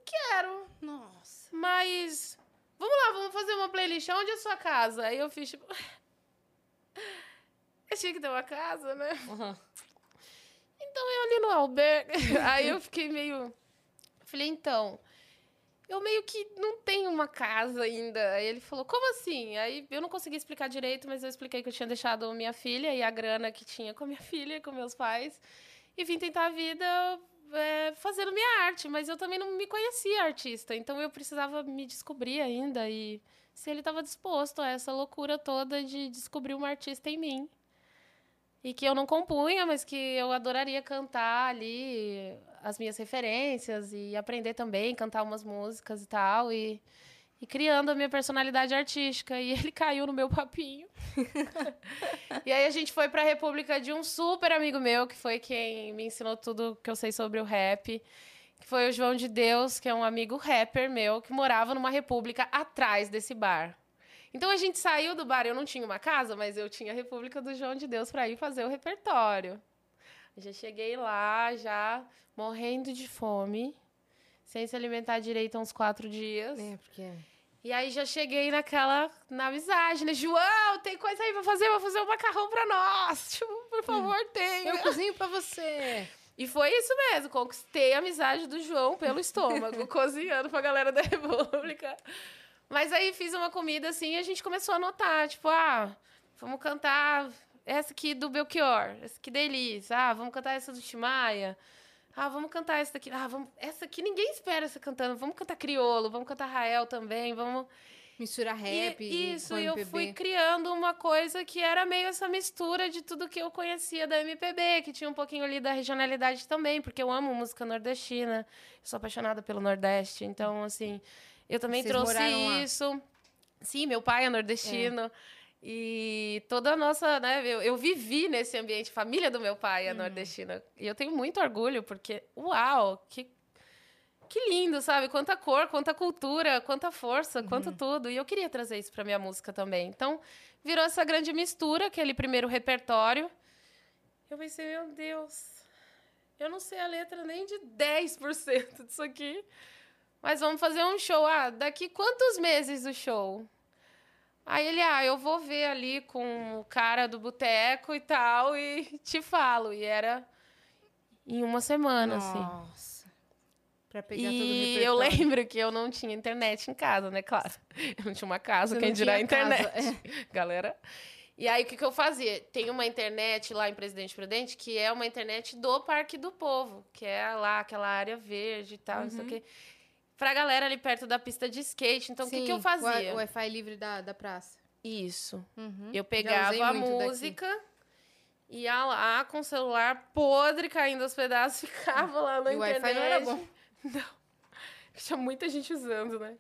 quero. Nossa. Mas vamos lá, vamos fazer uma playlist. Onde é a sua casa? Aí eu fiz tipo. Eu tinha que ter uma casa, né? Uhum. Então eu ali no albergue. *laughs* Aí eu fiquei meio. Falei, então. Eu meio que não tenho uma casa ainda. Aí ele falou, como assim? Aí eu não consegui explicar direito, mas eu expliquei que eu tinha deixado minha filha e a grana que tinha com a minha *laughs* filha, com meus pais. E vim tentar a vida é, fazendo minha arte. Mas eu também não me conhecia artista. Então eu precisava me descobrir ainda. E se ele estava disposto a essa loucura toda de descobrir uma artista em mim. E que eu não compunha, mas que eu adoraria cantar ali as minhas referências e aprender também, cantar umas músicas e tal. E, e criando a minha personalidade artística. E *laughs* ele caiu no meu papinho. *laughs* e aí a gente foi para a República de um super amigo meu, que foi quem me ensinou tudo que eu sei sobre o rap. Que foi o João de Deus, que é um amigo rapper meu, que morava numa república atrás desse bar. Então a gente saiu do bar, eu não tinha uma casa, mas eu tinha a República do João de Deus para ir fazer o repertório. Já cheguei lá, já morrendo de fome, sem se alimentar direito há uns quatro dias. É, porque. E aí já cheguei naquela, na amizade, né? João, tem coisa aí pra fazer? Vou fazer um macarrão pra nós. *laughs* Tipo, por favor, tenha. Eu cozinho pra você. E foi isso mesmo, conquistei a amizade do João pelo estômago, *laughs* cozinhando pra galera da República. Mas aí fiz uma comida assim e a gente começou a notar, tipo, ah, vamos cantar essa aqui do Belchior, essa aqui da Elis, ah, vamos cantar essa do Timaya. Ah, vamos cantar essa daqui. Ah, vamos... essa aqui ninguém espera essa cantando. Vamos cantar criolo, vamos cantar Rael também, vamos Misturar rap e, isso, e eu fui criando uma coisa que era meio essa mistura de tudo que eu conhecia da MPB, que tinha um pouquinho ali da regionalidade também, porque eu amo música nordestina, sou apaixonada pelo Nordeste, então, assim, eu também Vocês trouxe moraram lá? isso. Sim, meu pai é nordestino. E toda a nossa, né? Eu, eu vivi nesse ambiente, família do meu pai é nordestina. E eu tenho muito orgulho, porque, uau, que que lindo, sabe? Quanta cor, quanta cultura, quanta força, Uhum. quanto tudo. E eu queria trazer isso para minha música também. Então, virou essa grande mistura, aquele primeiro repertório. Eu pensei, meu Deus, eu não sei a letra nem de 10% disso aqui. Mas vamos fazer um show. Ah, daqui quantos meses o show? Aí ele, ah, eu vou ver ali com o cara do boteco e tal e te falo. E era em uma semana, assim. Nossa. Pra pegar todo o E repertório. eu lembro que eu não tinha internet em casa, né? Claro. *laughs* Eu não tinha uma casa, Você quem dirá internet. casa, *laughs* Galera. E aí, o que, que eu fazia? Tem uma internet lá em Presidente Prudente que é uma internet do Parque do Povo, que é lá aquela área verde e tal, não sei o Uhum. quê. Pra galera ali perto da pista de skate. Então, o que, que eu fazia? O Wi-Fi livre da, da praça. Isso. Uhum. Eu pegava a muito daqui. música, ia lá com o celular podre caindo aos pedaços, *laughs* ficava lá na E o internet. Wi-Fi não era bom. *laughs* Não. Tinha muita gente usando, né?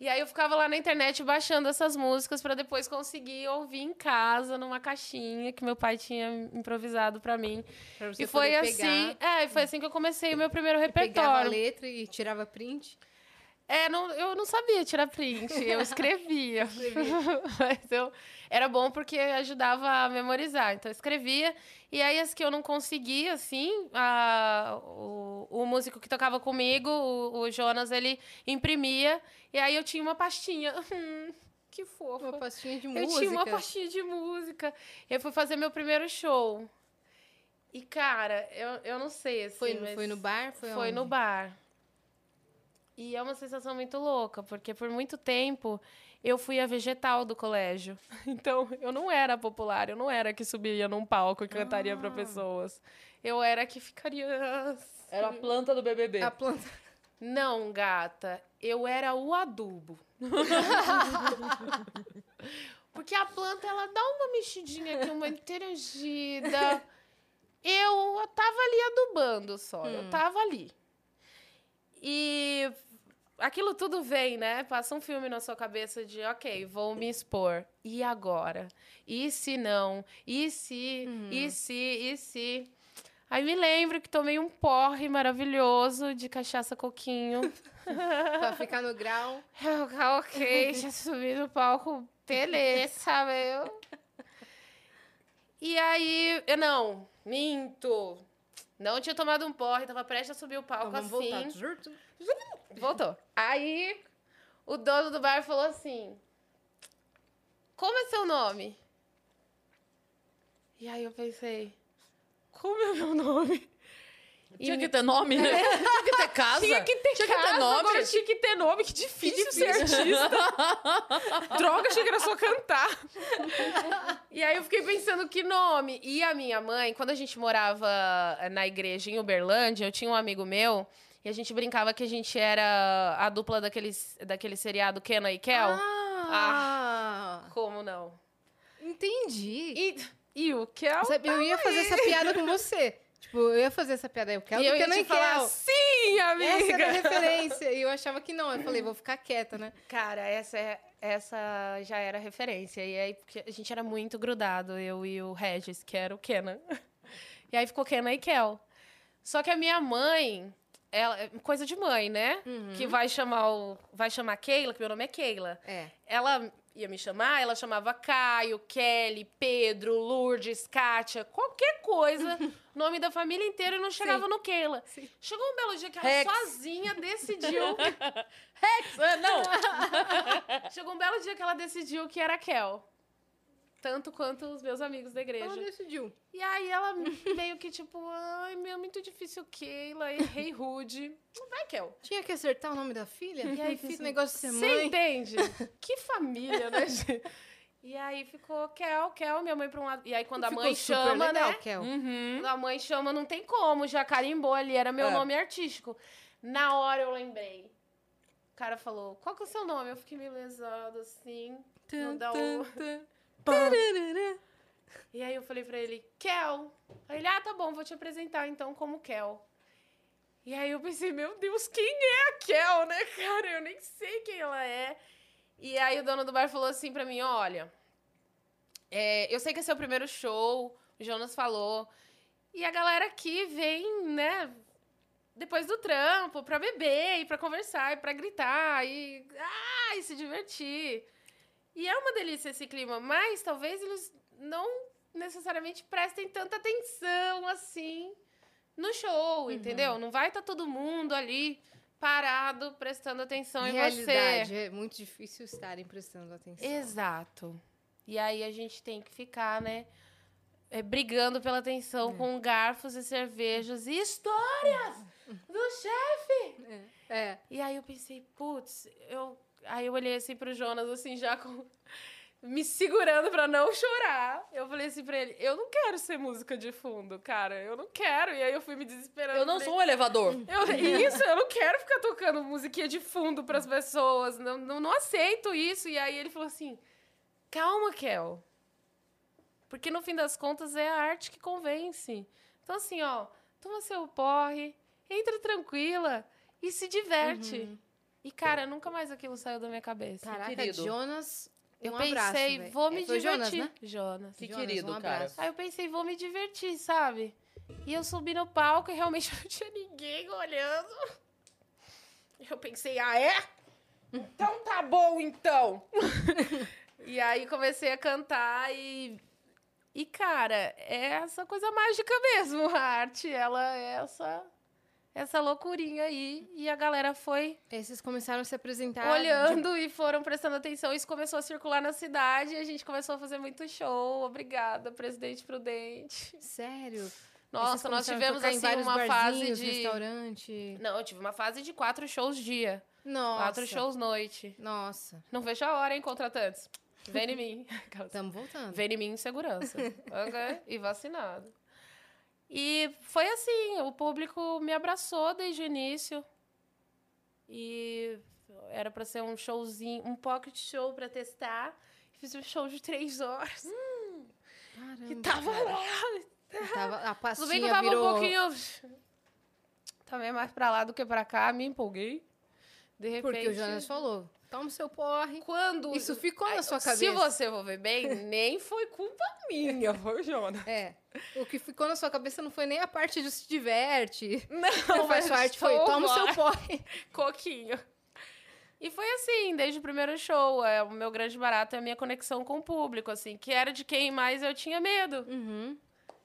E aí eu ficava lá na internet baixando essas músicas pra depois conseguir ouvir em casa, numa caixinha que meu pai tinha improvisado pra mim. Pra você E foi assim, pegar, é, foi assim que eu comecei o meu primeiro pegava a repertório. letra e tirava print. É, não, eu não sabia tirar print, eu escrevia. *laughs* *laughs* Mas eu, era bom porque ajudava a memorizar. Então, eu escrevia. E aí, as que eu não conseguia, assim, a- o, o músico que tocava comigo, o, o Jonas, ele imprimia. E aí, eu tinha uma pastinha. *laughs* Hum, que fofa. Uma pastinha de Eu música. tinha uma pastinha de música. Eu fui fazer meu primeiro show. E, cara, eu, eu não sei, assim, Foi, no- mas- foi no bar? Foi, foi no onde? bar. E é uma sensação muito louca, porque por muito tempo eu fui a vegetal do colégio. *laughs* Então, eu não era popular, eu não era que subiria num palco e cantaria para Ah. pessoas. Eu era que ficaria. Era a planta do BBB. A planta. Não, gata, eu era o adubo. *laughs* Porque a planta, ela dá uma mexidinha aqui, uma interagida. *laughs* Eu tava ali adubando só, eu Hum. tava ali. E aquilo tudo vem, né? Passa um filme na sua cabeça de, ok, vou me expor. E agora? E se não? E se? E se? E se? Aí me lembro que tomei um porre maravilhoso de cachaça coquinho. *laughs* pra ficar no grau. Eu, *laughs* ok, já subi no palco, beleza, meu. E aí, eu não, minto. Não tinha tomado um porre, tava prestes a subir o Então, palco vamos assim. voltar. *laughs* Voltou. Aí o dono do bar falou assim: Como é seu nome? E aí eu pensei: Como é meu nome? Tinha que ter nome, né? Tinha que ter casa. Tinha que ter Tinha que ter casa, nome. agora tinha que ter nome. Que difícil, ser artista. *laughs* Droga, achei que era só cantar. e aí eu fiquei pensando que nome. E a minha mãe, quando a gente morava na igreja em Uberlândia, eu tinha um amigo meu e a gente brincava que a gente era a dupla daqueles, daquele seriado Kenna e Kel. Ah, Como não? entendi. E, e o Kel? Sabe, eu ia fazer essa piada com você. Tipo, eu ia fazer essa piada. Eu quero e eu ia eu te falar, quero. sim, amiga! Essa era a referência. E eu achava que não. Eu falei, vou ficar quieta, né? Cara, essa, é- essa já era a referência. E aí, porque a gente era muito grudado, eu e o Regis, que era o Kenan. *laughs* E aí ficou Kenan e Kel. Só que a minha mãe, ela, coisa de mãe, né? Que vai chamar o. Vai chamar Keila, que meu nome é Keila. É. Ela ia me chamar, ela chamava Caio, Kelly, Pedro, Lourdes, Kátia, qualquer coisa, *laughs* nome da família inteira e não chegava no Keila. Sim. Chegou um belo dia que ela Rex. sozinha decidiu *laughs* Rex! ah, Não! *laughs* Chegou um belo dia que ela decidiu que era Kel. Tanto quanto os meus amigos da igreja. Ela decidiu. E aí ela *laughs* meio que tipo, ai, meu, muito difícil Keila, errei rude. Vai, Kel. Tinha que acertar o nome da filha? E aí esse fiz um- negócio de ser Você mãe. entende? *laughs* que família, né, gente? E aí ficou Kel, Kel, minha mãe pra um lado. E aí quando a Ficou mãe chama, legal, né? Kel. Uhum. Quando a mãe chama, não tem como, já carimbou ali, era meu É. nome artístico. Na hora eu lembrei. O cara falou, qual que é o seu nome? Eu fiquei meio lesada, assim. Não dá E aí eu falei pra ele, Kel. Aí ele, ah, tá bom, vou te apresentar então como Kel. E aí eu pensei, meu Deus, quem é a Kel, né, cara? Eu nem sei quem ela é. E aí o dono do bar falou assim pra mim, olha, é, eu sei que esse é o primeiro show, o Jonas falou, e a galera aqui vem, né, depois do trampo, pra beber, e pra conversar, e pra gritar, e, ah, e se divertir. E é uma delícia esse clima, mas talvez eles não necessariamente prestem tanta atenção assim no show, entendeu? Não vai estar todo mundo ali parado prestando atenção em você. Realidade, é muito difícil estarem prestando atenção. Exato. E aí a gente tem que ficar, né? é, brigando pela atenção com garfos e cervejas e histórias do chefe. É. E aí eu pensei, putz, eu. Aí eu olhei assim pro Jonas, assim, já com. Me segurando pra não chorar. Eu falei assim pra ele: eu não quero ser música de fundo, cara. Eu não quero. E aí eu fui me desesperando. Eu não sou um elevador. eu, isso, eu não quero ficar tocando musiquinha de fundo pras pessoas. Não, não, não aceito isso. E aí ele falou assim: calma, Kel. Porque no fim das contas é a arte que convence. Então, assim, ó, toma seu porre, entra tranquila e se diverte. E, cara, nunca mais aquilo saiu da minha cabeça. Caraca, querido. Jonas, um eu abraço, pensei, velho. vou me É, divertir. Jonas, né? Jonas. Que Jonas, querido, um cara. abraço. Aí eu pensei, vou me divertir, sabe? E eu subi no palco e realmente *laughs* não tinha ninguém olhando. Eu pensei, ah, é? Então tá bom, então. *laughs* e aí comecei a cantar e. E, cara, é essa coisa mágica mesmo. A arte, ela é essa. Essa loucurinha aí. E a galera foi vocês começaram a se apresentar. olhando e foram prestando atenção. Isso começou a circular na cidade e a gente começou a fazer muito show. Obrigada, presidente Prudente. de- Sério? Nossa, nós tivemos assim uma fase de. restaurante. Não, eu tive uma fase de quatro shows dia. Nossa. Quatro shows noite. Nossa. Não vejo a hora, hein, contratantes. Vem em mim. *laughs* Tamo voltando. Vem em mim em segurança. *laughs* ok? E vacinado. E foi assim, o público me abraçou desde o início. E era pra ser um showzinho, um pocket show pra testar. Fiz um show de três horas. Caramba, E tava cara. lá. Tava, a Tudo bem que eu tava virou... um pouquinho. Também mais pra lá do que pra cá, me empolguei. De repente. Porque o Jonas falou, toma o seu porre. Quando. Isso ficou na sua Se cabeça. você for ver bem, nem foi culpa minha, *laughs* foi o Jonas. É. O que ficou na sua cabeça não foi nem a parte de se diverte. *laughs* Não, faz parte, foi toma o seu porre. *laughs* Coquinho. E foi assim, desde o primeiro show. É, o meu grande barato é a minha conexão com o público, assim, que era de quem mais eu tinha medo. Uhum.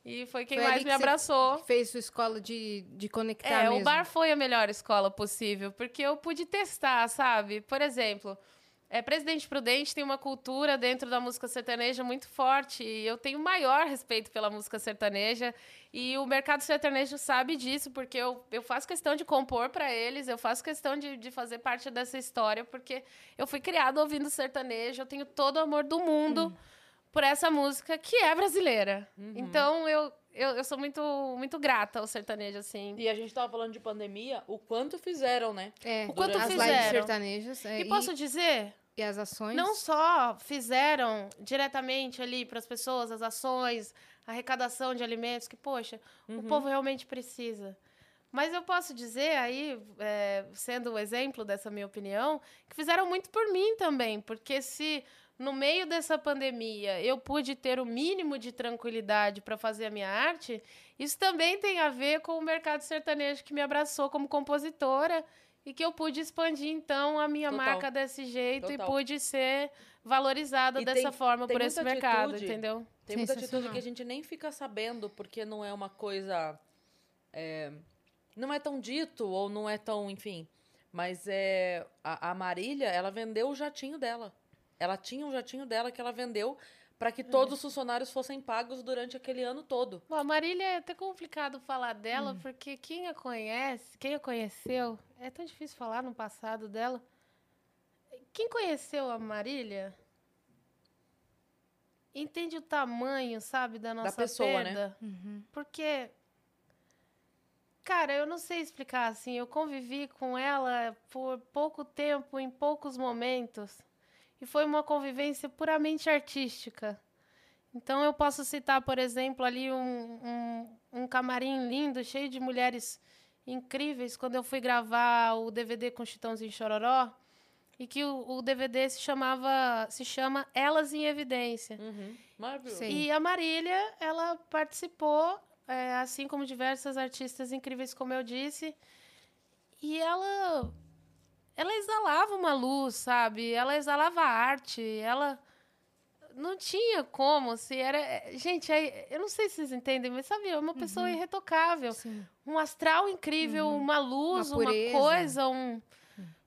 E foi quem Foi mais me abraçou. Fez sua escola de, de conectar É, mesmo. o bar foi a melhor escola possível, porque eu pude testar, sabe? Por exemplo, é, Presidente Prudente tem uma cultura dentro da música sertaneja muito forte, e eu tenho maior respeito pela música sertaneja, e o mercado sertanejo sabe disso, porque eu, eu faço questão de compor para eles, eu faço questão de, de fazer parte dessa história, porque eu fui criado ouvindo sertanejo, eu tenho todo o amor do mundo por essa música que é brasileira. Então eu, eu, eu sou muito, muito grata ao sertanejo, assim. E a gente tava falando de pandemia, o quanto fizeram, né? É, O quanto as lives fizeram. sertanejas. é, E posso dizer, e as ações. não só fizeram diretamente ali para as pessoas as ações, a arrecadação de alimentos, que, poxa, o povo realmente precisa. Mas eu posso dizer aí, é, sendo o exemplo dessa minha opinião, que fizeram muito por mim também, porque se no meio dessa pandemia eu pude ter o mínimo de tranquilidade para fazer a minha arte, isso também tem a ver com o mercado sertanejo que me abraçou como compositora e que eu pude expandir então a minha Total. marca desse jeito Total. e pude ser valorizada E dessa tem- forma tem por esse muita mercado, atitude. entendeu? Tem muita atitude que a gente nem fica sabendo, porque não é uma coisa. é, não é tão dito, ou não é tão, enfim. Mas é. A, a Marília, ela vendeu o jatinho dela. Ela tinha um jatinho dela que ela vendeu para que todos os funcionários fossem pagos durante aquele ano todo. Bom, a Marília é até complicado falar dela, porque quem a conhece, quem a conheceu, é tão difícil falar no passado dela. Quem conheceu a Marília entende o tamanho, sabe, da nossa pessoa, né? perda. Uhum. Porque, cara, eu não sei explicar assim. Eu convivi com ela por pouco tempo, em poucos momentos. E foi uma convivência puramente artística. Então eu posso citar, por exemplo, ali um, um, um camarim lindo, cheio de mulheres incríveis, quando eu fui gravar o DVD com Chitãozinho Chororó, e que o, o DVD se chamava, se chama Elas em Evidência. Uhum. Maravilhoso. Sim. E a Marília, ela participou, é, assim como diversas artistas incríveis, como eu disse, e ela, ela exalava uma luz, sabe? Ela exalava arte, ela não tinha como, se era... Gente, é- eu não sei se vocês entendem, mas sabe, é uma pessoa irretocável. Sim. Um astral incrível, uma luz, Uma uma, pureza. coisa, um,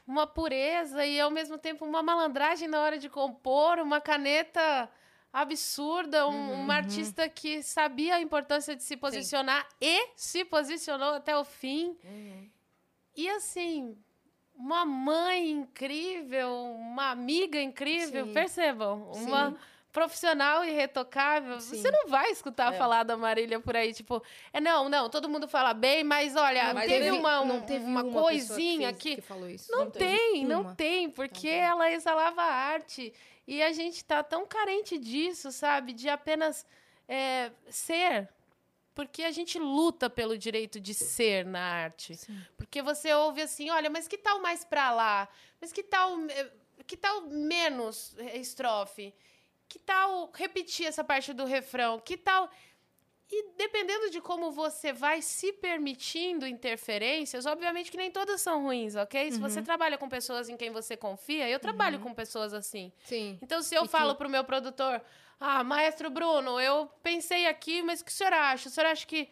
uma pureza e ao mesmo tempo uma malandragem na hora de compor, uma caneta absurda, um- uma artista que sabia a importância de se posicionar e se posicionou até o fim. Uhum. E assim, uma mãe incrível, uma amiga incrível, Sim. percebam, uma Sim. profissional irretocável. Sim. Você não vai escutar É. falar da Marília por aí, tipo, é não, não, todo mundo fala bem, mas olha, Mas teve teve- uma, não um- teve uma, pessoa coisinha que, fez- que que falou isso. não, Não tem, não Uma. tem, porque tem. ela exalava arte. E a gente tá tão carente disso, sabe? De apenas é, ser. Porque a gente luta pelo direito de ser na arte. Sim. Porque você ouve assim, olha, mas que tal mais pra lá? Mas que tal, eh, que tal menos eh, estrofe? Que tal repetir essa parte do refrão? Que tal... E dependendo de como você vai se permitindo interferências, obviamente que nem todas são ruins, ok? Se você trabalha com pessoas em quem você confia, eu trabalho com pessoas assim. Sim. Então, se eu E que- falo pro meu produtor, ah, maestro Bruno, eu pensei aqui, mas o que o senhor acha? O senhor acha que.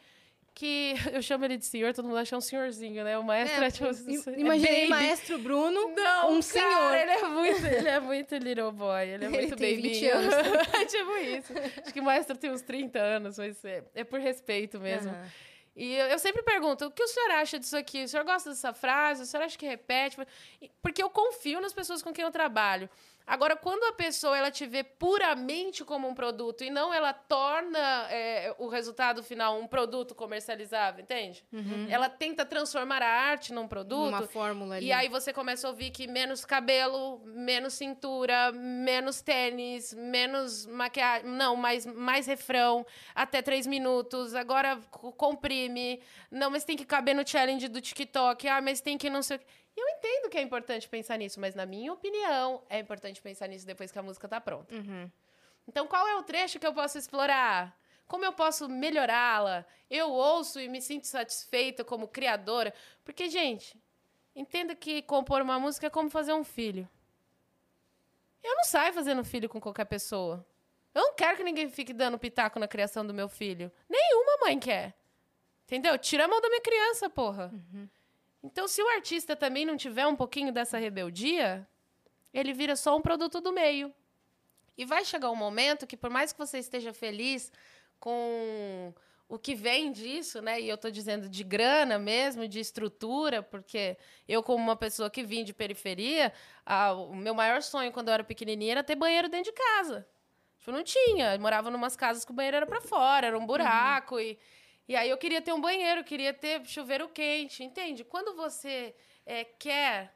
que... *laughs* Eu chamo ele de senhor, todo mundo acha um senhorzinho, né? O maestro é, É, tipo. é Imaginei baby. maestro Bruno, Não, um cara, senhor. Ele é muito, *laughs* ele é muito little boy, ele é Ele muito tem 20 babinho. anos. é *laughs* tipo isso. Acho que o maestro tem uns 30 anos, mas é, é por respeito mesmo. Aham. E eu, eu sempre pergunto, o que o senhor acha disso aqui? O senhor gosta dessa frase? O senhor acha que repete? Porque eu confio nas pessoas com quem eu trabalho. Agora, quando a pessoa ela te vê puramente como um produto e não ela torna é, o resultado final um produto comercializável, entende? Ela tenta transformar a arte num produto. Uma fórmula ali. E aí você começa a ouvir que menos cabelo, menos cintura, menos tênis, menos maquiagem. Não, mais, mais refrão, até três minutos. Agora comprime. Não, mas tem que caber no challenge do TikTok. Ah, mas tem que não sei o. Eu entendo que é importante pensar nisso, mas na minha opinião, é importante pensar nisso depois que a música tá pronta. Uhum. Então, qual é o trecho que eu posso explorar? Como eu posso melhorá-la? Eu ouço e me sinto satisfeita como criadora. Porque, gente, entenda que compor uma música é como fazer um filho. Eu não saio fazendo filho com qualquer pessoa. Eu não quero que ninguém fique dando pitaco na criação do meu filho. Nenhuma mãe quer. Entendeu? Tira a mão da minha criança, porra. Então, se o artista também não tiver um pouquinho dessa rebeldia, ele vira só um produto do meio. E vai chegar um momento que, por mais que você esteja feliz com o que vem disso, né? E eu tô dizendo de grana mesmo, de estrutura, porque eu, como uma pessoa que vim de periferia, a- o meu maior sonho quando eu era pequenininha era ter banheiro dentro de casa. Tipo, não tinha. Eu morava em umas casas que o banheiro era pra fora, era um buraco. E, e aí eu queria ter um banheiro, queria ter chuveiro quente, entende? Quando você eh, quer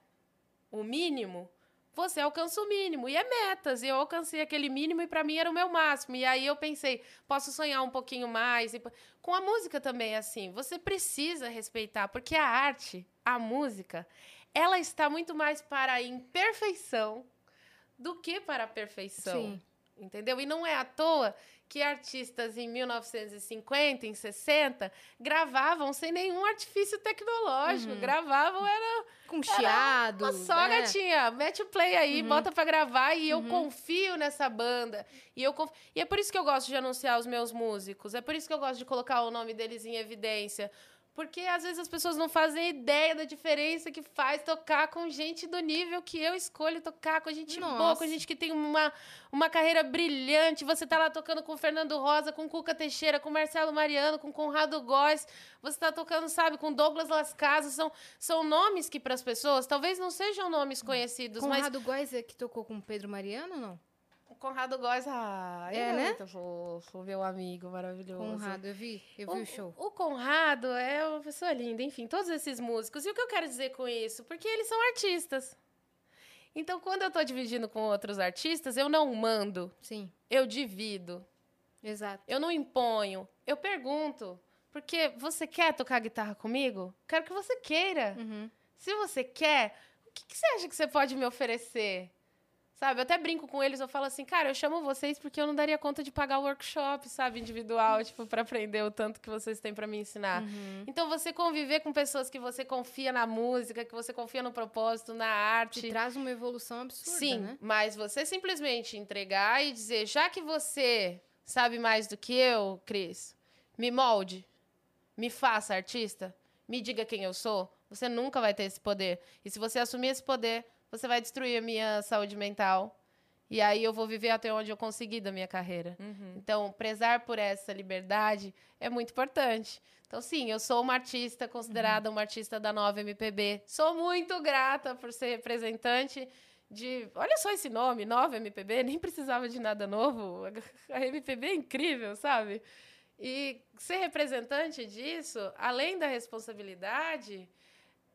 o mínimo, você alcança o mínimo. E é metas. E eu alcancei aquele mínimo e para mim era o meu máximo. E aí eu pensei, posso sonhar um pouquinho mais. E com a música também é assim. Você precisa respeitar, porque a arte, a música, ela está muito mais para a imperfeição do que para a perfeição. Sim. Entendeu? E não é à toa que artistas em 1950, em 60, gravavam sem nenhum artifício tecnológico. Gravavam, era Com chiado. uma só né? gatinha, mete o play aí, Uhum. bota pra gravar e eu confio nessa banda. E, eu conf- e é por isso que eu gosto de anunciar os meus músicos, é por isso que eu gosto de colocar o nome deles em evidência. Porque às vezes as pessoas não fazem ideia da diferença que faz tocar com gente do nível que eu escolho tocar, com gente boa, com Nossa. gente que tem uma, uma carreira brilhante. Você tá lá tocando com o Fernando Rosa, com Cuca Teixeira, com Marcelo Mariano, com Conrado Góes. Você tá tocando, sabe, com Douglas Las Casas. São, são nomes que para as pessoas talvez não sejam nomes conhecidos, mas Conrado Góes é que tocou com o Pedro Mariano ou não? O Conrado Góes, ah, É, é né? muito fofo, meu amigo maravilhoso. Conrado, eu vi. Eu vi o, show. O Conrado é uma pessoa linda, enfim, todos esses músicos. E o que eu quero dizer com isso? Porque eles são artistas. Então, quando eu tô dividindo com outros artistas, eu não mando, Sim, eu divido. exato. Eu não imponho, eu pergunto. Porque você quer tocar guitarra comigo? Quero que você queira. Uhum. Se você quer, o que, que você acha que você pode me oferecer? Sabe, eu até brinco com eles, eu falo assim, cara, eu chamo vocês porque eu não daria conta de pagar o workshop, sabe, individual, tipo, para aprender o tanto que vocês têm para me ensinar. Uhum. Então, você conviver com pessoas que você confia na música, que você confia no propósito, na arte. Te traz uma evolução absurda, Sim, né? mas você simplesmente entregar e dizer, já que você sabe mais do que eu, Cris, me molde, me faça artista, me diga quem eu sou, você nunca vai ter esse poder. E se você assumir esse poder, você vai destruir a minha saúde mental. E aí eu vou viver até onde eu conseguir da minha carreira. Uhum. Então, prezar por essa liberdade é muito importante. Então, sim, eu sou uma artista considerada uma artista da nova MPB. Sou muito grata por ser representante de. Olha só esse nome, nova MPB, nem precisava de nada novo. A MPB é incrível, sabe? E ser representante disso, além da responsabilidade,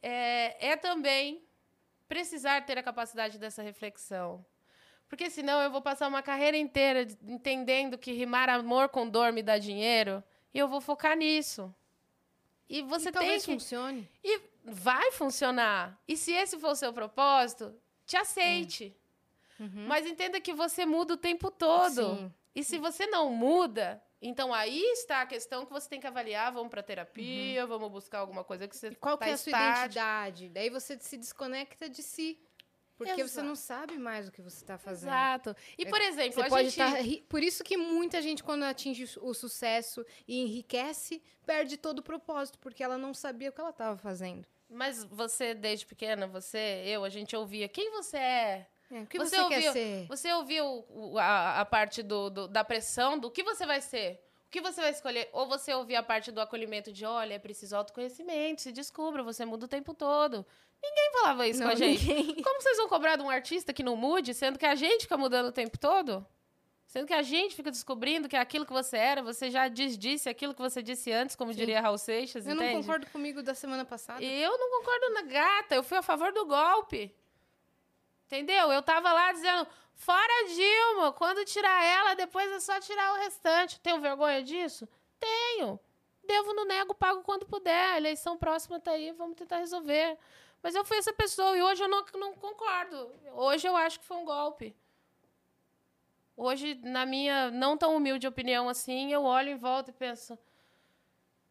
é, é também precisar ter a capacidade dessa reflexão. Porque senão eu vou passar uma carreira inteira de- entendendo que rimar amor com dor me dá dinheiro e eu vou focar nisso. E você e tem talvez que. funcione. E vai funcionar. E se esse for o seu propósito, te aceite. Uhum. Mas entenda que você muda o tempo todo. Sim. E se você não muda, então aí está a questão que você tem que avaliar. Vamos para terapia, vamos buscar alguma coisa que você E qual tá que é a sua identidade? Daí você se desconecta de si. Porque você Exato. não sabe mais o que você está fazendo. Exato. E, por exemplo, Você a pode gente... ri- Por isso que muita gente, quando atinge o sucesso e enriquece, perde todo o propósito, porque ela não sabia o que ela estava fazendo. Mas você, desde pequena, você, eu, a gente ouvia quem você é. É, o que Você você, ouviu- quer ser? Você ouviu a, a parte do, do- da pressão, do que você vai ser? O que você vai escolher? Ou você ouvia a parte do acolhimento de, olha, é preciso autoconhecimento, se descubra, você muda o tempo todo. Ninguém falava isso com Não, a gente. ninguém. *laughs* Como vocês vão cobrar de um artista que não mude, sendo que a gente fica mudando o tempo todo? Sendo que a gente fica descobrindo que aquilo que você era, você já desdisse aquilo que você disse antes, como Sim. diria Raul Seixas, Eu entende? não concordo comigo da semana passada. Eu não concordo na gata, eu fui a favor do golpe. Entendeu? Eu tava lá dizendo, fora Dilma, quando tirar ela, depois é só tirar o restante. Tenho vergonha disso? Tenho. Devo, não nego, pago quando puder. A eleição próxima tá aí, vamos tentar resolver. Mas eu fui essa pessoa e hoje eu não, não concordo. Hoje eu acho que foi um golpe. Hoje, na minha não tão humilde opinião assim, eu olho em volta e penso: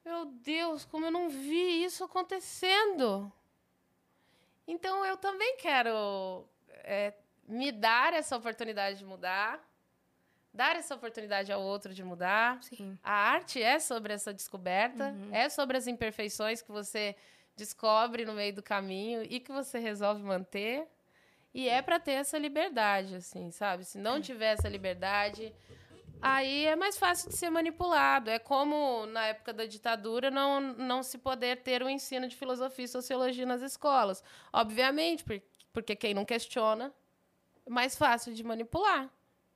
meu Deus, como eu não vi isso acontecendo. Então eu também quero é, me dar essa oportunidade de mudar, dar essa oportunidade ao outro de mudar. Sim. A arte é sobre essa descoberta, Uhum. é sobre as imperfeições que você descobre no meio do caminho e que você resolve manter. E é para ter essa liberdade, assim, sabe? Se não tiver essa liberdade, aí é mais fácil de ser manipulado. É como na época da ditadura não, não se poder ter o ensino de filosofia e sociologia nas escolas. Obviamente, por- porque quem não questiona é mais fácil de manipular.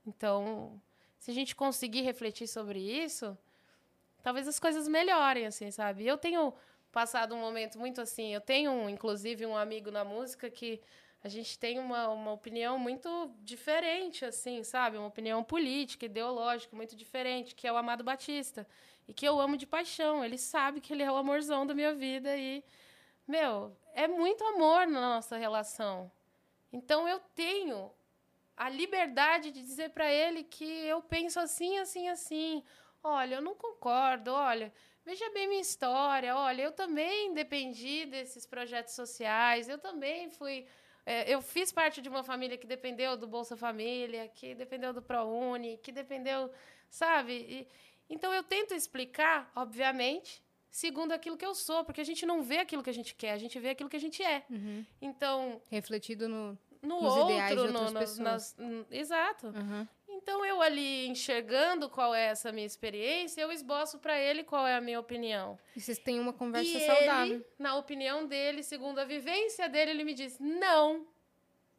Então, se a gente conseguir refletir sobre isso, talvez as coisas melhorem, assim, sabe? Eu tenho passado um momento muito assim. Eu tenho, inclusive, um amigo na música que a gente tem uma, uma opinião muito diferente, assim, sabe? Uma opinião política, ideológica, muito diferente, que é o Amado Batista. E que eu amo de paixão. Ele sabe que ele é o amorzão da minha vida e, meu, é muito amor na nossa relação. Então eu tenho a liberdade de dizer para ele que eu penso assim, assim, assim. Olha, eu não concordo, olha, veja bem minha história, olha, eu também dependi desses projetos sociais, eu também fui. é, eu fiz parte de uma família que dependeu do Bolsa Família, que dependeu do ProUni, que dependeu, sabe? E- então eu tento explicar, obviamente, segundo aquilo que eu sou, porque a gente não vê aquilo que a gente quer, a gente vê aquilo que a gente é. Uhum. Então, Refletido no. no Nos outro, ideais de outras no- pessoas. nas- exato. Uhum. Então eu ali enxergando qual é essa minha experiência, eu esboço para ele qual é a minha opinião. E vocês têm uma conversa e saudável. ele, na opinião dele, segundo a vivência dele, ele me diz: "Não.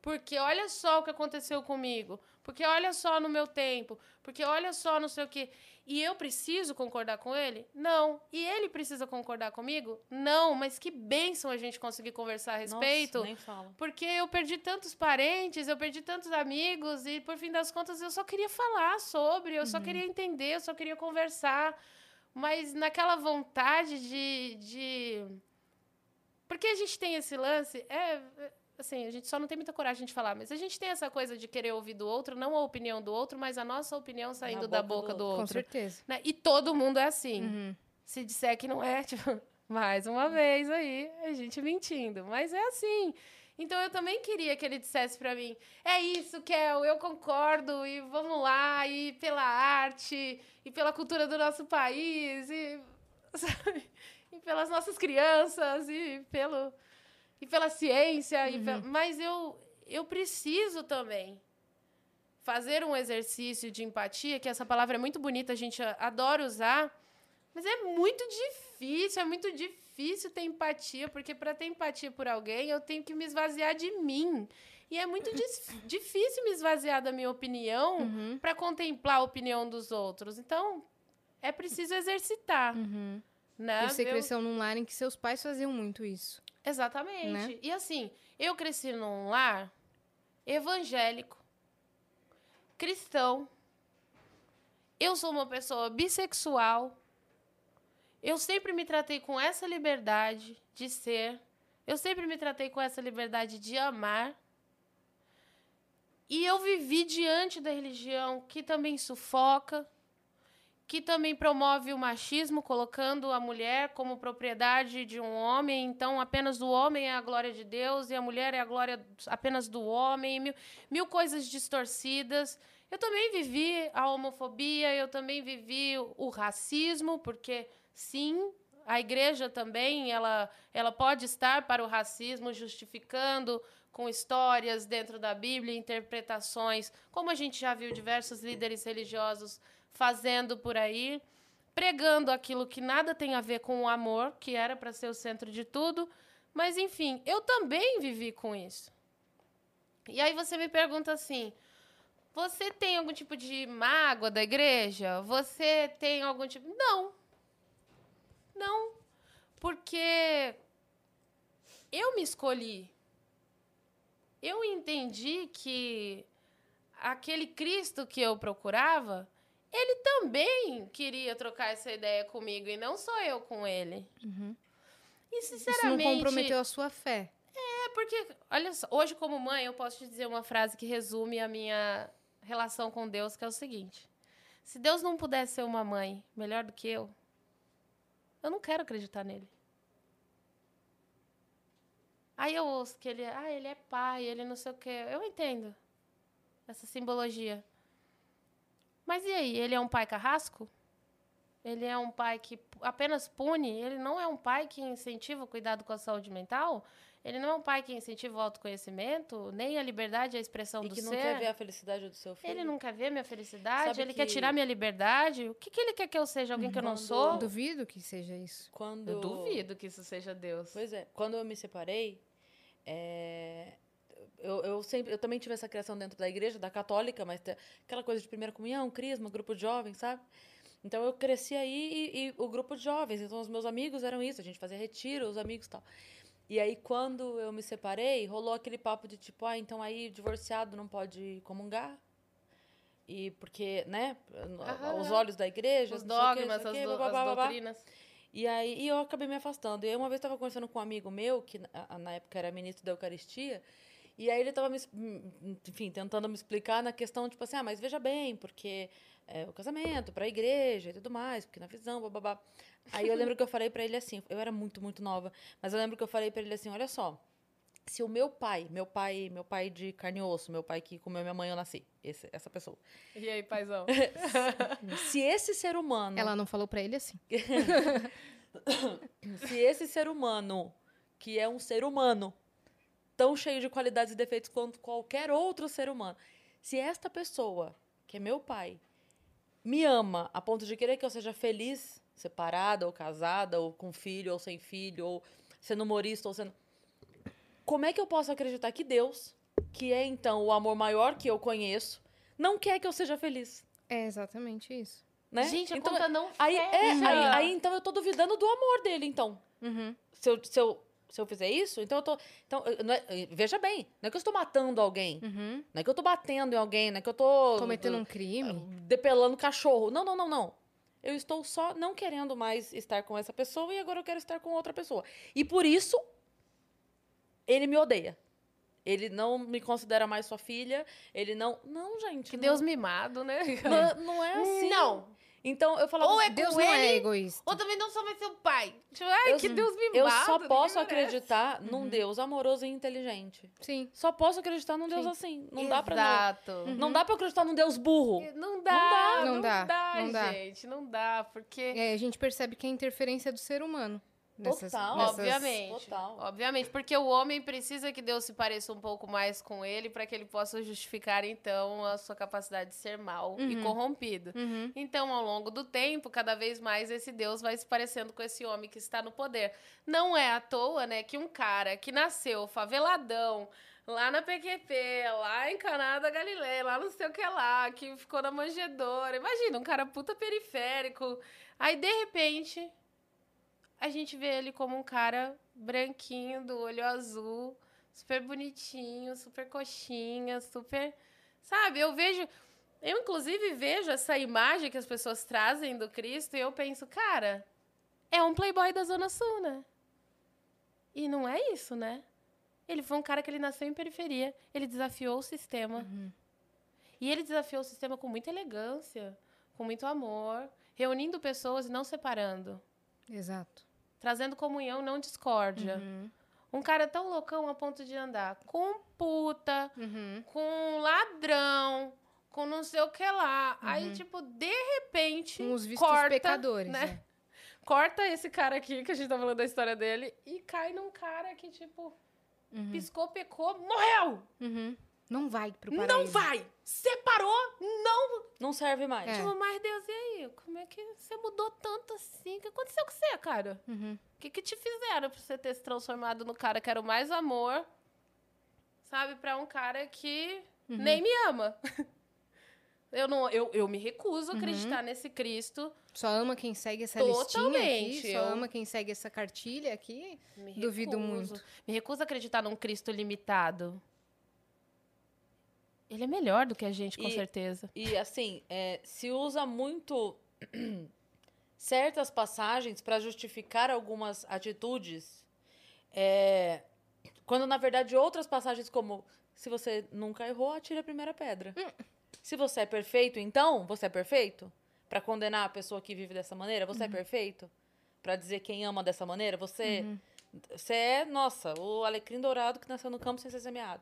Porque olha só o que aconteceu comigo. Porque olha só no meu tempo. Porque olha só no sei o quê. E eu preciso concordar com ele? Não. E ele precisa concordar comigo? Não. Mas que bênção a gente conseguir conversar a respeito. Nossa, nem fala. Porque eu perdi tantos parentes, eu perdi tantos amigos, e por fim das contas eu só queria falar sobre, eu só queria entender, eu só queria conversar. Mas naquela vontade de. de... Porque a gente tem esse lance, é. Assim, a gente só não tem muita coragem de falar, mas a gente tem essa coisa de querer ouvir do outro, não a opinião do outro, mas a nossa opinião saindo da boca boca do do Com outro. certeza. né? E todo mundo é assim. Uhum. Se disser que não é, *laughs* tipo, mais uma vez aí, a gente mentindo. Mas é assim. Então eu também queria que ele dissesse pra mim: é isso, Kel, eu concordo, e vamos lá, e pela arte, e pela cultura do nosso país, e, *laughs* sabe? e pelas nossas crianças, e, pelo, e pela ciência. E pe- Mas eu, eu preciso também fazer um exercício de empatia, que essa palavra é muito bonita, a gente adora usar, mas é muito difícil, é muito difícil ter empatia, porque para ter empatia por alguém, eu tenho que me esvaziar de mim. E é muito *coughs* difícil me esvaziar da minha opinião Uhum. para contemplar a opinião dos outros. Então, é preciso exercitar, Uhum. né? E você Eu- cresceu num lar em que seus pais faziam muito isso. Exatamente. né? E assim, eu cresci num lar evangélico, cristão. Eu sou uma pessoa bissexual. Eu sempre me tratei com essa liberdade de ser. Eu sempre me tratei com essa liberdade de amar. E eu vivi diante da religião que também sufoca, que também promove o machismo, colocando a mulher como propriedade de um homem. Então, apenas o homem é a glória de Deus e a mulher é a glória apenas do homem. Mil, mil coisas distorcidas. Eu também vivi a homofobia, eu também vivi o racismo, porque sim, a igreja também ela, ela pode estar para o racismo, justificando com histórias dentro da Bíblia, interpretações, como a gente já viu diversos líderes religiosos fazendo por aí, pregando aquilo que nada tem a ver com o amor, que era para ser o centro de tudo. Mas, enfim, eu também vivi com isso. E aí você me pergunta assim: você tem algum tipo de mágoa da igreja? Você tem algum tipo. Não. Não. Porque eu me escolhi. Eu entendi que aquele Cristo que eu procurava, ele também queria trocar essa ideia comigo e não só eu com ele. Uhum. E Isso não sinceramente, comprometeu a sua fé. é porque, olha só, hoje como mãe eu posso te dizer uma frase que resume a minha relação com Deus, que é o seguinte: se Deus não pudesse ser uma mãe melhor do que eu, eu não quero acreditar nele. Aí eu ouço que ele, ah, ele é pai, ele não sei o quê. Eu entendo essa simbologia. Mas e aí, ele é um pai carrasco? Ele é um pai que apenas pune? Ele não é um pai que incentiva o cuidado com a saúde mental? Ele não é um pai que incentiva o autoconhecimento, nem a liberdade e a expressão E do que não ser? quer ver a felicidade do seu filho. Ele não quer ver minha felicidade? Sabe ele quer que- tirar minha liberdade? O que, que ele quer que eu seja? Alguém que eu não sou? Duvido que seja isso. Quando... Eu duvido que isso seja Deus. Pois é. Quando eu me separei, é, eu, eu sempre, eu também tive essa criação dentro da igreja, da católica, mas aquela coisa de primeira comunhão, crisma, grupo de jovens, sabe? Então eu cresci aí e, e o grupo de jovens, então os meus amigos eram isso, a gente fazia retiro, os amigos tal. E aí quando eu me separei, rolou aquele papo de tipo, ah, então aí divorciado não pode comungar? E porque, né, Aham. os olhos da igreja, Os dogmas, o as, quê, do- babá, as doutrinas. E aí e eu acabei me afastando. E aí uma vez estava conversando com um amigo meu, que na, na época era ministro da Eucaristia, e aí ele estava, me, enfim, tentando me explicar na questão, tipo assim, ah, mas veja bem, porque é, o casamento, para a igreja e tudo mais, porque na visão, babá. Aí eu lembro que eu falei para ele assim, eu era muito, muito nova, mas eu lembro que eu falei para ele assim, olha só, se o meu pai, meu pai, meu pai de carne e osso, meu pai que comeu minha mãe, eu nasci, esse, essa pessoa. E aí, paizão? *laughs* Se esse ser humano Ela não falou pra ele assim. *laughs* se esse ser humano, que é um ser humano, tão cheio de qualidades e defeitos quanto qualquer outro ser humano, se esta pessoa, que é meu pai, me ama a ponto de querer que eu seja feliz, separada ou casada, ou com filho ou sem filho, ou sendo humorista ou sendo. Como é que eu posso acreditar que Deus, que é então o amor maior que eu conheço, não quer que eu seja feliz? É exatamente isso. Né? Gente, a então, conta não aí, é, aí, aí então eu tô duvidando do amor dele, então Uhum. se eu, se eu, se eu fizer isso, então eu tô. Então, eu- é- veja bem, não é que eu estou matando alguém, Uhum. não é que eu tô batendo em alguém, não é que eu tô. Cometendo um crime. Depelando cachorro. Não, não, não, não. Eu estou só não querendo mais estar com essa pessoa e agora eu quero estar com outra pessoa. E por isso, ele me odeia. Ele não me considera mais sua filha. Ele não. Não, gente. Que não- Deus mimado, né? Não, não é assim. Não. Então eu falava. Ou é assim, Deus com não é ele, egoísta. Ou também não sou mais seu pai. Tipo, ai, Eu- que Deus mimado. eu só posso merece. acreditar num Deus amoroso e inteligente. Sim. Só posso acreditar num Deus Sim. assim. Não dá pra não. Exato. Não dá pra acreditar num Deus burro. Não dá, Não não dá, dá, não dá. gente. Não dá, porque... É, a gente percebe que é interferência do ser humano. Nessas, Total. nessas- Obviamente. Total. Obviamente, porque o homem precisa que Deus se pareça um pouco mais com ele para que ele possa justificar, então, a sua capacidade de ser mal e Uhum. corrompido. Uhum. Então, ao longo do tempo, cada vez mais esse Deus vai se parecendo com esse homem que está no poder. Não é à toa, né, que um cara que nasceu faveladão, lá na PQP, lá em Caná da Galileia, lá não sei o que lá, que ficou na manjedoura. Imagina, um cara puta periférico. Aí, de repente, a gente vê ele como um cara branquinho, do olho azul, super bonitinho, super coxinha, super. Sabe, eu vejo. Eu, inclusive, vejo essa imagem que as pessoas trazem do Cristo e eu penso, cara, é um playboy da Zona Sul, né? E não é isso, né? Ele foi um cara que ele nasceu em periferia, ele desafiou o sistema. Uhum. E ele desafiou o sistema com muita elegância, com muito amor, reunindo pessoas e não separando Exato. Trazendo comunhão, não discórdia. Uhum. Um cara tão loucão a ponto de andar com puta, Uhum. com ladrão, com não sei o que lá. Aí, Uhum. tipo, de repente, Com os vistos corta, pecadores. né? né? *laughs* corta esse cara aqui, que a gente tá falando da história dele, e cai num cara que, tipo, Uhum. piscou, pecou, morreu! Uhum. Não vai pro paraíso. Não vai! Separou, não! Não serve mais. É. Tipo, mas Deus, e aí? Como é que você mudou tanto assim? O que aconteceu com você, cara? Uhum. O que, que te fizeram pra você ter se transformado no cara que era o mais amor, sabe? Pra um cara que Uhum. nem me ama. *laughs* Eu, não, eu, eu me recuso a Uhum. acreditar nesse Cristo. Só ama quem segue essa listinha Totalmente, aqui. Só eu- ama quem segue essa cartilha aqui. Me Duvido recuso. muito. Me recuso a acreditar num Cristo limitado. Ele é melhor do que a gente, com E- certeza. E assim, é, se usa muito *clears throat* certas passagens para justificar algumas atitudes, é, quando na verdade outras passagens como se você nunca errou, atire a primeira pedra. Se você é perfeito, então você é perfeito para condenar a pessoa que vive dessa maneira, você é perfeito para dizer quem ama dessa maneira, você Uhum. você é, nossa, o alecrim dourado que nasceu no campo sem ser semeado.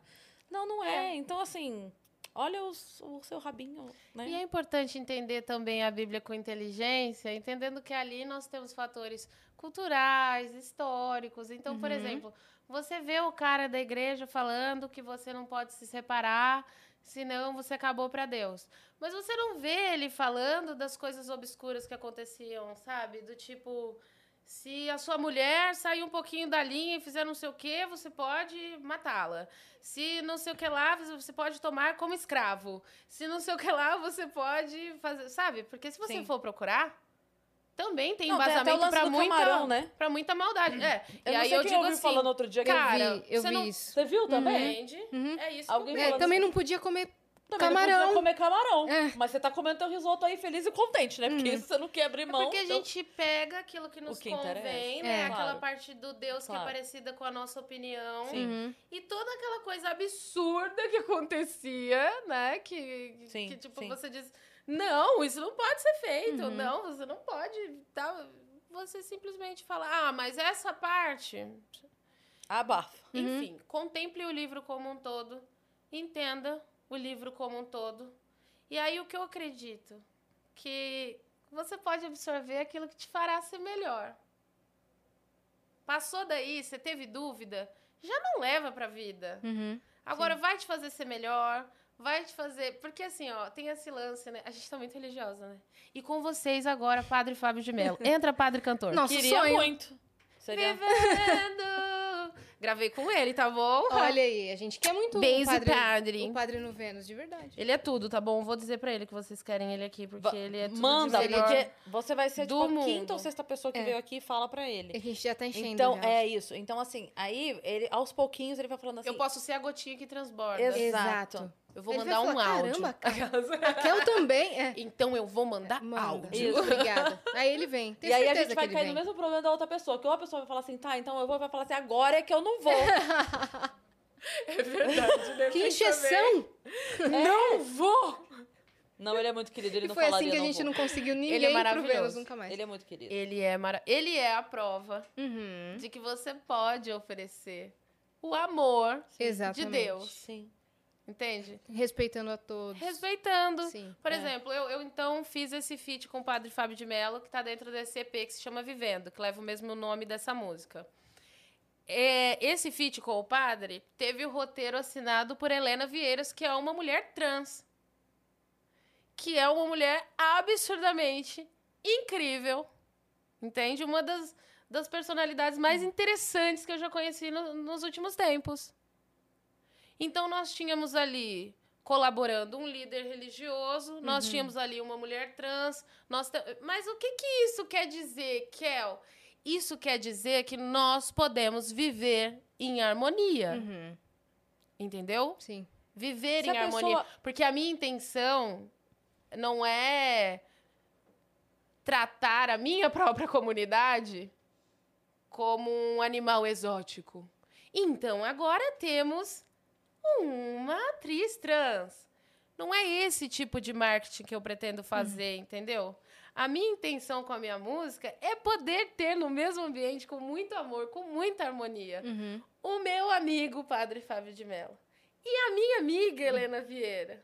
Não, não é. Então, assim, Olha os- o seu rabinho, né? E é importante entender também a Bíblia com inteligência, entendendo que ali nós temos fatores culturais, históricos. Então, por Uhum. exemplo, você vê o cara da igreja falando que você não pode se separar, senão você acabou para Deus. Mas você não vê ele falando das coisas obscuras que aconteciam, sabe? Do tipo, se a sua mulher sair um pouquinho da linha e fizer não sei o quê, você pode matá-la. Se não sei o que lá, você pode tomar como escravo. Se não sei o que lá, você pode fazer, sabe? Porque se você Sim. for procurar, também tem Não, embasamento do muita, camarão, né? pra muita maldade. É. Eu e não aí sei eu quem digo ouviu assim, falando outro dia que cara, eu vi, eu você vi não- isso. Você viu também? entende? Uhum. É isso. Alguém que eu É, também assim. não podia comer Também não Camarão. podia comer camarão. É. Mas você tá comendo teu risoto aí feliz e contente, né? Porque Uhum. isso você não quer abrir É mão. porque a então- gente pega aquilo que nos que convém, interessa. né? É. Aquela Claro. parte do Deus que Claro. é parecida com a nossa opinião. Sim. Uhum. E toda aquela coisa absurda que acontecia, né? Que, Sim, que tipo, sim. você diz, não, isso não pode ser feito. Uhum. Não, você não pode. Tá? Você simplesmente fala, ah, mas essa parte... Abafa. Uhum. Enfim, contemple o livro como um todo, entenda o livro como um todo. E aí o que eu acredito? Que você pode absorver aquilo que te fará ser melhor. Passou daí, você teve dúvida, já não leva pra vida. Uhum. Agora vai te fazer ser melhor, vai te fazer. Porque assim, ó, tem esse lance, né? A gente tá muito religiosa, né? E com vocês agora, Padre Fábio de Mello. *laughs* Entra, Padre Cantor. Nossa, Queria sonho. muito. Seria... Vivendo! Gravei com ele, tá bom? Olha aí, a gente quer muito Beijo, o padre, padre. o padre no Vênus, de verdade. Ele é tudo, tá bom? Vou dizer pra ele que vocês querem ele aqui, porque Va- ele é tudo Manda, de melhor. porque você vai ser do tipo a quinta ou sexta pessoa que É. veio aqui e fala pra ele. A gente já tá enchendo Então, já. é isso. Então, assim, aí, ele, aos pouquinhos, ele vai falando assim. Eu posso ser a gotinha que transborda. Exato. Exato. Eu vou Ele mandar vai um falar, áudio. Caramba, Raquel *laughs* também. É. Então eu vou mandar Manda. áudio. Isso. Obrigada. Aí ele vem. Tenho e aí a gente vai cair vem. no mesmo problema da outra pessoa. Que uma pessoa vai falar assim, tá, então eu vou, vai falar assim, agora é que eu não vou. *laughs* É verdade, né? Que encheção! Não vou! não, ele é muito querido, ele E não foi falaria assim que a não gente vou. não conseguiu ninguém Ele é pro maravilhoso. Vênus nunca mais. Ele é muito querido. Ele é mara... Ele é a prova Uhum. de que você pode oferecer o amor Exatamente. de Deus. Sim. Entende? Respeitando a todos. Respeitando. Sim. Por É. exemplo, eu, eu então fiz esse feat com o padre Fábio de Mello, que tá dentro desse EP que se chama Vivendo, que leva o mesmo nome dessa música. É, esse feat com o padre teve o roteiro assinado por Helena Vieiras, que é uma mulher trans. Que é uma mulher absurdamente incrível. Entende? Uma das, das personalidades mais interessantes que eu já conheci no- nos últimos tempos. Então nós tínhamos ali colaborando um líder religioso, nós tínhamos ali uma mulher trans, nós mas o que que isso quer dizer, Kel? Isso quer dizer que nós podemos viver em harmonia, Uhum. entendeu? Sim. Viver Se em harmonia, pessoa- porque a minha intenção não é tratar a minha *laughs* própria comunidade como um animal exótico. Então, agora temos uma atriz trans. Não é esse tipo de marketing que eu pretendo fazer, entendeu? A minha intenção com a minha música é poder ter no mesmo ambiente, com muito amor, com muita harmonia, Uhum. o meu amigo Padre Fábio de Mello e a minha amiga Helena Vieira.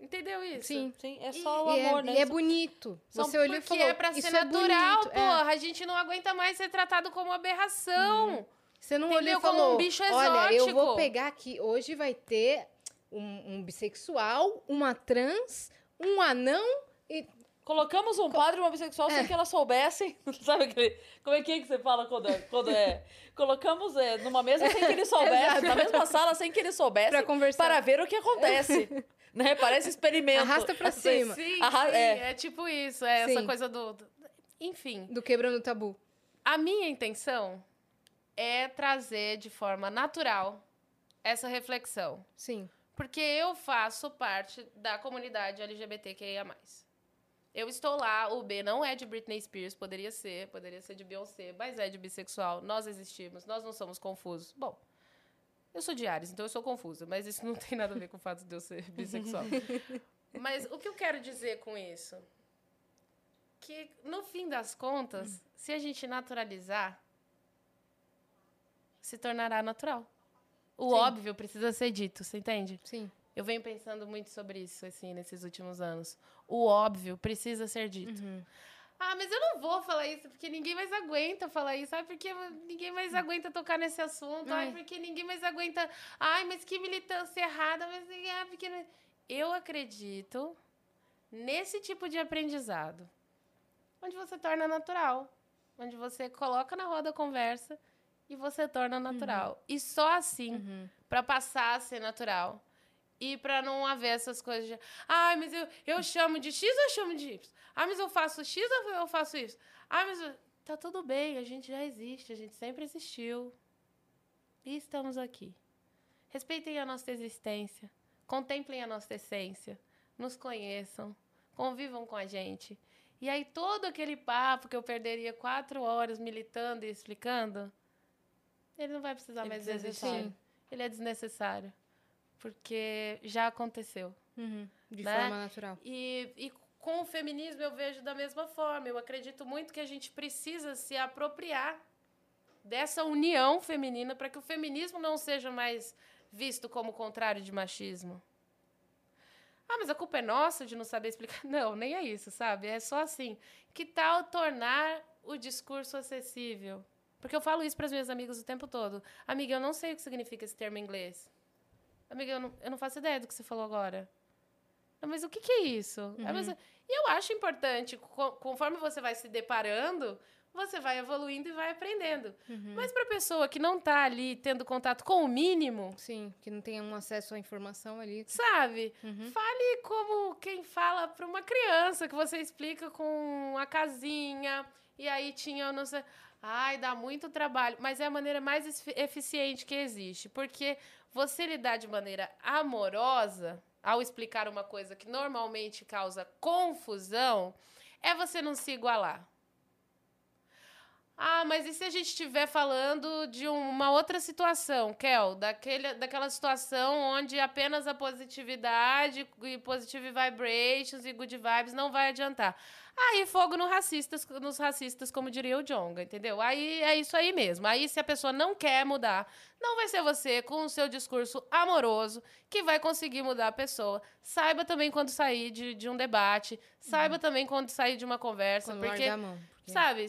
Entendeu isso? Sim. Sim, é só o E amor, é, né? e é bonito. São- Você olhou e porque falou, é pra ser isso é natural. É. porra. A gente não aguenta mais ser tratado como aberração. Você não Entendeu? olhou e Como um falou, bicho olha, eu vou exótico." pegar aqui, hoje vai ter um, um bissexual, uma trans, um anão e... Colocamos um padre e uma bissexual É. sem que elas soubessem. *laughs* Sabe aquele. Como é que, é que você fala quando é? Quando é Colocamos é, numa mesa sem que eles *laughs* soubessem, na mesma sala sem que eles soubessem, Pra conversar. para ver o que acontece. *laughs* né? Parece experimento. Arrasta pra Assim, cima. Sim, Arra- sim, é. é. tipo isso. É essa Sim. coisa do... do- Enfim. Do quebrando o tabu. A minha intenção é trazer de forma natural essa reflexão. Sim. Porque eu faço parte da comunidade LGBTQIA+. Eu estou lá, o B não é de Britney Spears, poderia ser, poderia ser de Beyoncé, mas é de bissexual. Nós existimos, nós não somos confusos. Bom, eu sou de Ares, então eu sou confusa, mas isso não tem nada a ver com o fato de eu ser *laughs* bissexual. mas o que eu quero dizer com isso? Que, no fim das contas, se a gente naturalizar, se tornará natural. O Sim. óbvio precisa ser dito, você entende? Sim. Eu venho pensando muito sobre isso, assim, nesses últimos anos. O óbvio precisa ser dito. Uhum. Ah, mas eu não vou falar isso, porque ninguém mais aguenta falar isso. Ai, porque ninguém mais aguenta tocar nesse assunto. Ai, porque ninguém mais aguenta. Ai, mas que militância errada. Mas é porque. não- Eu acredito nesse tipo de aprendizado. Onde você torna natural. Onde você coloca na roda a conversa e você torna natural. E só assim Uhum. Pra passar a ser natural. E pra não haver essas coisas de. Ai, mas eu, eu chamo de X ou eu chamo de Y? Ah, mas eu faço X ou eu faço isso? Ah, mas. eu- Tá tudo bem, a gente já existe, a gente sempre existiu. E estamos aqui. Respeitem a nossa existência. Contemplem a nossa essência. Nos conheçam. Convivam com a gente. E aí, todo aquele papo que eu perderia quatro horas militando e explicando, ele não vai precisar Ele mais precisa existir. existir. Ele é desnecessário. Porque já aconteceu. Uhum. De Né? forma natural. E, e com o feminismo eu vejo da mesma forma. Eu acredito muito que a gente precisa se apropriar dessa união feminina para que o feminismo não seja mais visto como o contrário de machismo. Ah, mas a culpa é nossa de não saber explicar. *laughs* Não, nem é isso, sabe? É só assim. Que tal tornar o discurso acessível? Porque eu falo isso para as minhas amigas o tempo todo. Amiga, eu não sei o que significa esse termo em inglês. Amiga, eu não, eu não faço ideia do que você falou agora. Não, mas o que, que é isso? É, mas- e eu acho importante, co- conforme você vai se deparando, você vai evoluindo e vai aprendendo. Mas para pessoa que não tá ali tendo contato com o mínimo, Sim, que não tenha um acesso à informação ali. sabe? Uhum. Fale como quem fala para uma criança, que você explica com a casinha, e aí tinha, não sei. Ai, dá muito trabalho. Mas é a maneira mais efi- eficiente que existe. Porque você lidar de maneira amorosa, ao explicar uma coisa que normalmente causa confusão, é você não se igualar. Ah, mas e se a gente estiver falando de uma outra situação, Kel? Daquele, daquela situação onde apenas a positividade e positive vibrations e good vibes não vai adiantar. Aí fogo no racistas, nos racistas, como diria o Jonga, entendeu? Aí é isso aí mesmo. Aí se a pessoa não quer mudar, não vai ser você com o seu discurso amoroso que vai conseguir mudar a pessoa. Saiba também quando sair de, de um debate, saiba também quando sair de uma conversa, Quando porque a mão. porque- Sabe,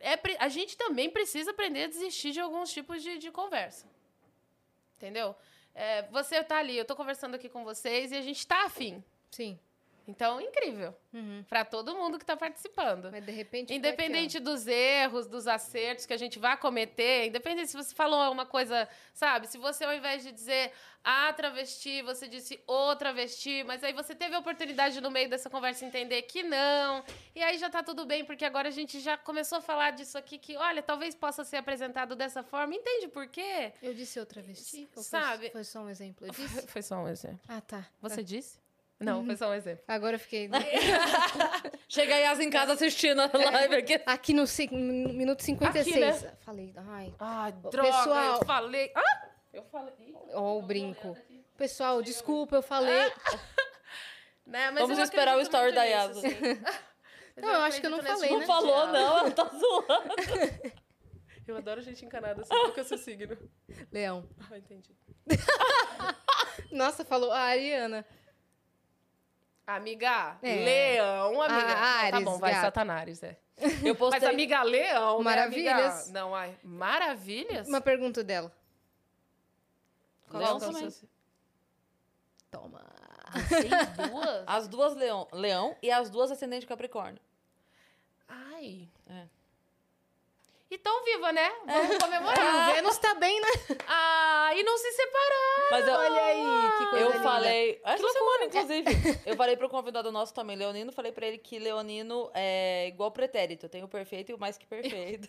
é, a gente também precisa aprender a desistir de alguns tipos de, de conversa. Entendeu? É, você tá ali, eu tô conversando aqui com vocês e a gente tá afim. Sim. Então, incrível. Uhum. Pra todo mundo que tá participando. Mas de repente. Independente dos erros, dos acertos que a gente vai cometer, independente se você falou uma coisa, sabe? Se você, ao invés de dizer a travesti, você disse o travesti, mas aí você teve a oportunidade no meio dessa conversa entender que não, e aí já tá tudo bem, porque agora a gente já começou a falar disso aqui, que, olha, talvez possa ser apresentado dessa forma, entende por quê? Eu disse outra vez. Ou foi- Sabe? Foi, só um exemplo. *laughs* Eu disse. Foi só um exemplo. Ah, tá. Você disse? Não, foi só um exemplo. Agora eu fiquei. Chega a Yas em casa assistindo a live aqui. Aqui no ci- no minuto 56. Aqui, né? Falei, ai. Ai, droga, pessoal. eu falei... Ah! Eu falei... Ih, Ó, o brinco. Pessoal, desculpa, eu falei. Né? Mas Vamos eu esperar o acredito story muito da nisso, Yasa. sim. *laughs* Mas Não, eu acho que eu não acredito falei, nesse Não né? falou, diálogo. não, ela tá *laughs* zoando. Eu adoro gente encanada assim, qual que é o seu signo? Leão. Ah, entendi. *laughs* Nossa, falou a Ariana. Amiga, É. leão, amiga. Ah, Não, tá Ares, bom, vai, gato. Satanás, é. *laughs* Eu Mas postei. amiga, leão, né, Maravilhas. amiga? Não, ai, maravilhas? Uma pergunta dela. Qual Leão é o seu também. signo? Toma. Tem duas? As duas leão, leão e as duas ascendente Capricórnio. Ai. É. E tão viva, né? Vamos O comemorar. Vênus tá bem, né? ah, e não se separar. Mas eu, Olha aí, que coisa eu linda. falei. Essa semana, inclusive. eu falei pro convidado nosso também, Leonino, falei pra ele que Leonino é igual pretérito. Tem o perfeito e o mais que perfeito.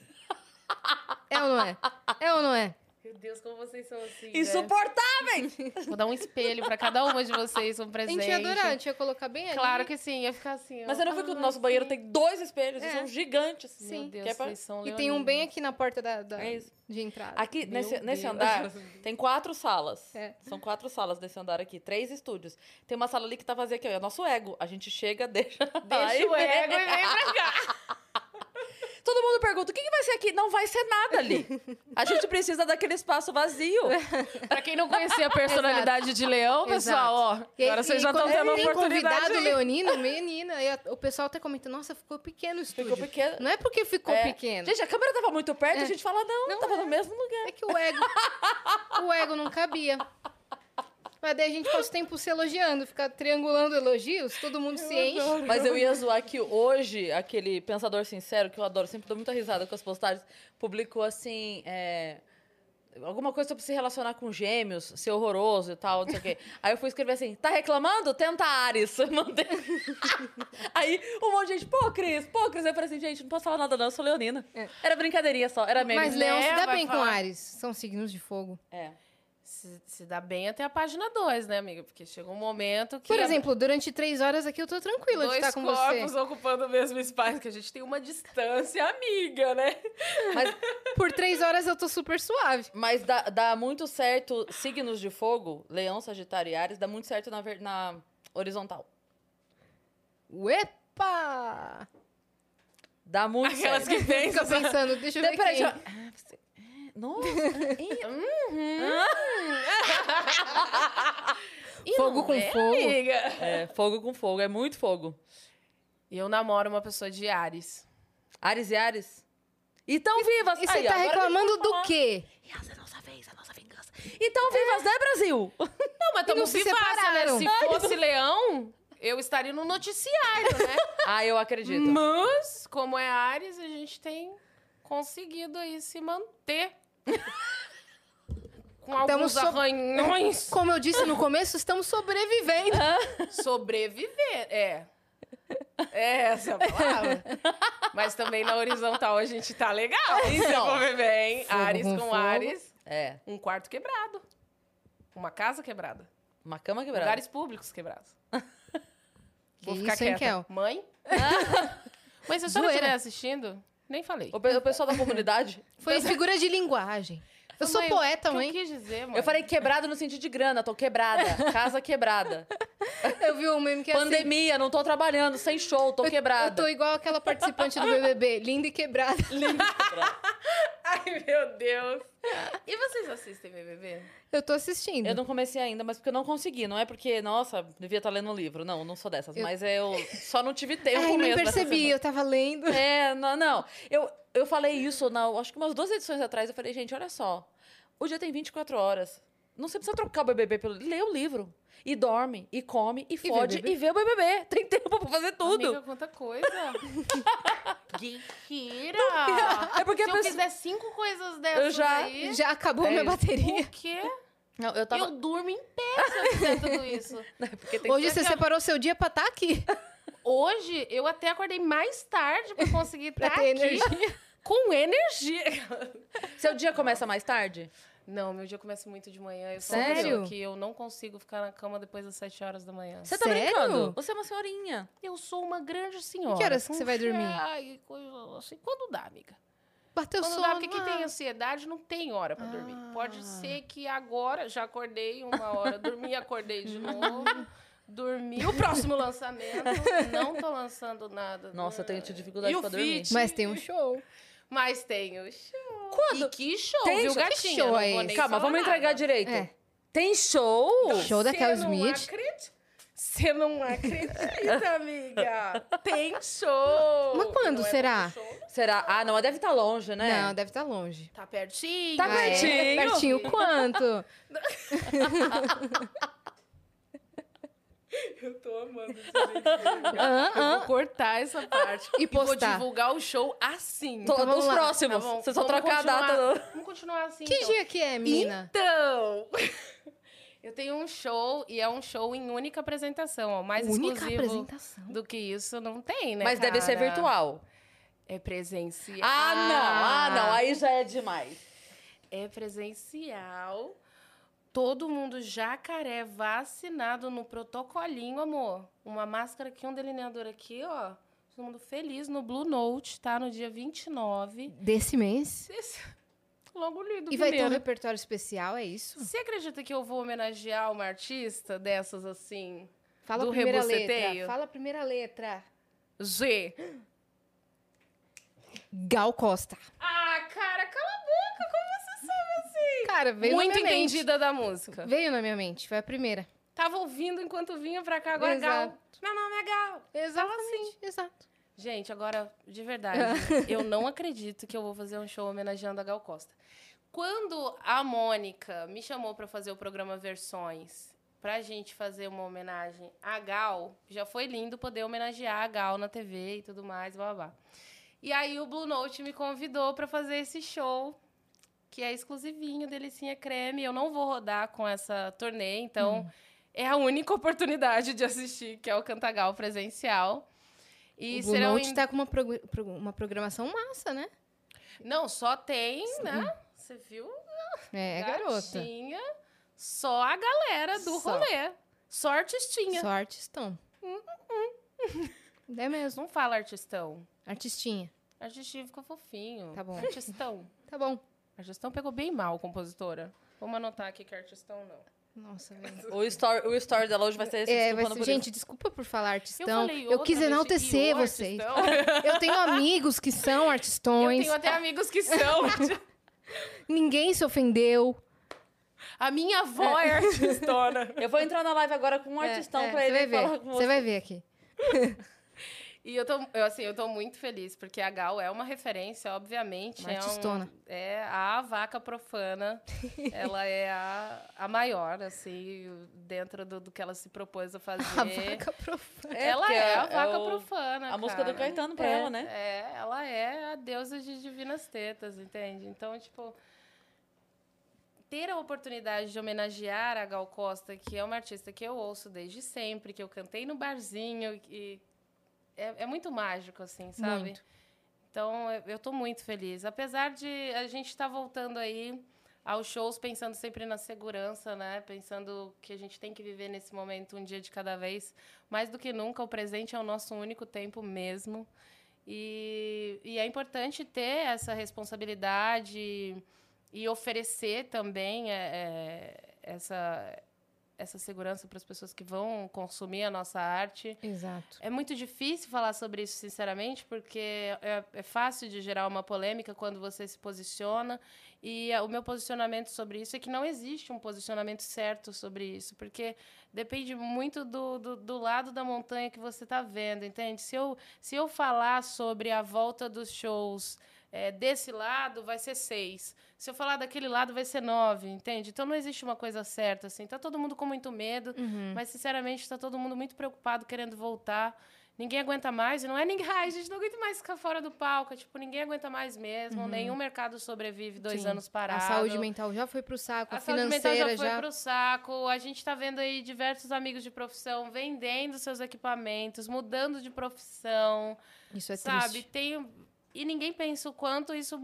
É ou não é? É ou não é? Meu Deus, como vocês são assim, né? Insuportáveis! *laughs* Vou dar um espelho pra cada uma de vocês, um A presente. gente ia adorar, a gente ia colocar bem ali. Claro que sim, ia ficar assim. ó. Mas você não viu que o nosso banheiro tem dois espelhos, eles É. são gigantes. Meu Sim. Deus, Que é pra- vocês são E tem um bem aqui na porta da, da- É de entrada. Aqui, Meu nesse, nesse Deus. andar, *laughs* tem quatro salas. É. São quatro salas desse andar aqui, três estúdios. Tem uma sala ali que tá vazia aqui, ó, é o nosso ego. A gente chega, *laughs* deixa. Deixa aí o ego e vem pra cá. Todo mundo pergunta: o que, que vai ser aqui? Não vai ser nada ali. A gente precisa daquele espaço vazio. *laughs* Pra quem não conhecia a personalidade de leão, pessoal, ó. E- Agora e vocês já estão tendo a oportunidade. convidado aí. leonino, *laughs* menina, e a- o pessoal até comenta, nossa, ficou pequeno o estúdio. Ficou pequeno. Não é porque ficou É. pequeno. Gente, a câmera tava muito perto, É. a gente fala: não, Não, tava no mesmo lugar. É que o ego, o ego não cabia. Mas daí a gente passa o tempo se elogiando, ficar triangulando elogios, todo mundo se enche. Mas eu ia zoar que hoje, aquele pensador sincero, que eu adoro, sempre dou muita risada com as postagens, publicou assim. é, Alguma coisa sobre se relacionar com gêmeos, ser horroroso e tal, não sei o quê. *laughs* Aí eu fui escrever assim: tá reclamando? Tenta Ares. *laughs* Eu Mandei. *laughs* Aí um monte de gente, pô, Cris, pô, Cris. Eu falei assim: gente, não posso falar nada, não, eu sou leonina. É. Era brincadeirinha só, era meme. Mas Leão se dá bem com falar. Ares, são signos de fogo. É. Se, se dá bem até a página 2, né, amiga? Porque chega um momento que. Por exemplo, durante três horas aqui eu tô tranquila de dois estar com corpos você. ocupando o mesmo espaço, que a gente tem uma distância amiga, né? *laughs* Mas, Por três horas eu tô super suave. mas dá, dá muito certo, signos de fogo, Leão, Sagitário e Ares, dá muito certo na, ver- na horizontal. Epa! Dá muito Aquelas certo. que pensam. Fica pensando, deixa eu ver Peraí, quem. Nossa, *laughs* *laughs* E Fogo com é, fogo. Amiga. é, fogo com fogo, é muito fogo. E eu namoro uma pessoa de Ares. Ares e Ares. E tão vivas. E você tá reclamando do quê? E essa é a nossa vez, a nossa vingança. E tão vivas, né, Brasil? *laughs* Não, mas estamos se vivaça, né? Se fosse leão, eu estaria no noticiário, né? Ah, eu acredito. Mas, como é Ares, a gente tem conseguido aí se manter. *laughs* Com alguns so- arranhões. *laughs* Como eu disse no começo, estamos sobrevivendo. Sobreviver, é. É essa a palavra. *laughs* Mas também na horizontal a gente tá legal. Se Então. for ver bem, Fogo Ares com com. Ares, É, um quarto quebrado. Uma casa quebrada. uma cama quebrada. Lugares públicos quebrados. Que Vou ficar isso, hein, quieta. Kel? Mãe? Mas se a senhora Zoeira. estiver assistindo, nem falei. O, pe- o pessoal da comunidade. *laughs* Foi figura de linguagem. Eu sou Mãe, poeta, o que mãe. eu quis dizer, mãe. Eu falei quebrado no sentido de grana, tô quebrada. Casa quebrada. *laughs* Eu vi um meme que é assim. Pandemia, não tô trabalhando, sem show, tô Eu quebrada. tô igual aquela participante do BBB, linda e quebrada. *laughs* Ai, meu Deus. E vocês assistem BBB? Eu tô assistindo. Eu não comecei ainda, mas porque eu não consegui. Não é porque, nossa, devia estar lendo um livro. Não, não sou dessas. Eu- Mas eu só não tive *laughs* tempo Ai, mesmo. essa percebi, eu tava lendo. É, não, não. Eu, eu falei isso, na, acho que umas duas edições atrás. Eu falei, gente, olha só. O dia tem 24 horas. Não você precisa trocar o BBB pelo. Lê o livro. E dorme, e come, e fode, e vê o BBB. Tem tempo pra fazer tudo. Amiga, quanta coisa. *laughs* Guerreira. É porque Se eu pessoa- fizer cinco coisas dessas Eu já- aí... Já acabou É minha bateria. O quê? Não, eu tava. Eu durmo em pé se eu fizer tudo isso. *laughs* Porque tem Hoje que... você separou seu dia pra estar aqui. Hoje, eu até acordei mais tarde pra conseguir Pra estar aqui energia. com energia. *laughs* Seu dia começa mais tarde? Não, meu dia começa muito de manhã. Eu sou Sério? que eu não consigo ficar na cama depois das sete horas da manhã. Você tá Sério? brincando? Você é uma senhorinha. Eu sou uma grande senhora. Que horas que você vai dormir? Ai, assim. Quando dá, amiga. Bateu Quando sono. dá, porque quem tem ah. ansiedade não tem hora pra dormir. Pode Ah. ser que agora já acordei uma hora, *laughs* dormi, acordei de novo. Dormi. O próximo lançamento, não tô lançando nada. Nossa, eu tenho dificuldade E o pra dormir. Mas tem um show. Mas tem o show. Quando? E que show, Tem viu, show? Que gatinha? show Não é vou esse? nem Calma, falar vamos entregar nada. direito. É. Tem show? Show da não Smith. acredita? Você não *laughs* acredita, amiga? Tem show. Mas quando Não é será? muito show, Será? Ah, não, mas deve estar longe, né? Não, deve estar longe. Tá pertinho. Tá Ah, é? pertinho. Pertinho quanto? *laughs* *laughs* Eu tô amando isso, vou cortar essa parte. E vou postar. divulgar o show assim. Tô- Então vamos dos lá. próximos. Tá Você só trocar a data. Vamos continuar assim. Que então. dia que é, menina? Então, *laughs* eu tenho um show e é um show em única apresentação, ó. Mais Única exclusivo apresentação. do que isso não tem, né? Mas deve ser cara? virtual. É presencial. Ah, não. Ah, não. Aí já é demais. É presencial. Todo mundo jacaré vacinado no protocolinho, amor. Uma máscara aqui, um delineador aqui, ó. Todo mundo feliz no Blue Note, tá? No dia 29. Desse mês? Esse... Logo lido, E vai ter um primeiro. repertório especial, é isso? Você acredita que eu vou homenagear uma artista dessas assim? Fala Do a primeira reboceteio? letra. Fala a primeira letra. Z. Gal Costa. Ah, cara, cala a boca, como você sabe assim? Cara, veio Muito na minha mente. entendida da música. Veio na minha mente, foi a primeira. Tava ouvindo enquanto vinha pra cá, agora Gal. Exato. Meu nome é Gal. Exatamente, exato. Gente, agora, de verdade, *laughs* eu não acredito que eu vou fazer um show homenageando a Gal Costa. Quando a Mônica me chamou pra fazer o programa Versões, pra gente fazer uma homenagem a Gal, já foi lindo poder homenagear a Gal na TV e tudo mais, blá blá. blá. E aí o Blue Note me convidou pra fazer esse show, que é exclusivinho, Delicinha Creme. Eu não vou rodar com essa turnê, então é a única *laughs* oportunidade de assistir, que é o Cantagal presencial. E o Blue serão Note em- tá com uma, prog- pro- uma programação massa, né? Não, só tem, né? Você viu? É, garota. Gatinha, Só a galera do Só. rolê. Só artistinha. Só artistão. É mesmo. Não fala artistão. Artistinha. Artistinho ficou fofinho. Tá bom. Artistão. Tá bom. Artistão pegou bem mal, compositora. Vamos anotar aqui que é artistão não. Nossa, velho. *laughs* O story, o story dela hoje vai ser se É, vai ser, gente, desculpa por falar artistão. falei Eu, quis vez, enaltecer vocês. *laughs* Eu tenho amigos que são *laughs* Eu artistões. tenho até amigos que são. Ninguém se ofendeu. A minha avó é artistona. isso. Eu vou entrar na live agora com um É, artistão é, pra você ele vai ver. falar com Você você. vai ver aqui. E eu tô, eu, assim, eu tô muito feliz, porque a Gal é uma referência, obviamente. Uma é, um- artistona. é a vaca profana. *laughs* ela é a, a maior, assim, dentro do, do que ela se propôs a fazer. A vaca profana. É, ela porque é a é vaca o- profana. A música do cara. Caetano pra É, ela, né? É, ela é a deusa de divinas tetas, entende? Então, tipo, ter a oportunidade de homenagear a Gal Costa, que é uma artista que eu ouço desde sempre, que eu cantei no barzinho, e é, é muito mágico, assim, sabe? Muito. Então, eu- tô muito feliz. Apesar de a gente estar voltando aí aos shows pensando sempre na segurança, né? Pensando que a gente tem que viver nesse momento um dia de cada vez. Mais do que nunca, o presente é o nosso único tempo mesmo. E, e é importante ter essa responsabilidade e oferecer também é, é, essa, essa segurança para as pessoas que vão consumir a nossa arte. Exato. É muito difícil falar sobre isso, sinceramente, porque é, é fácil de gerar uma polêmica quando você se posiciona. E é, o meu posicionamento sobre isso é que não existe um posicionamento certo sobre isso, porque depende muito do, do, do lado da montanha que você está vendo, entende? Se eu, se eu falar sobre a volta dos shows é, desse lado, vai ser seis. Se eu falar daquele lado, vai ser nove, entende? Então não existe uma coisa certa, assim. Tá todo mundo com muito medo. Uhum. Mas, sinceramente, está todo mundo muito preocupado, querendo voltar. Ninguém aguenta mais. E não é ninguém. *laughs* Ai, a gente não aguenta mais ficar fora do palco. É, tipo, ninguém aguenta mais mesmo. Nenhum mercado sobrevive dois Sim. anos parado. A saúde mental já foi pro saco, a, A saúde mental já foi pro saco. A gente tá vendo aí diversos amigos de profissão vendendo seus equipamentos, mudando de profissão. Isso é sabe? triste. Tem. E ninguém pensa o quanto isso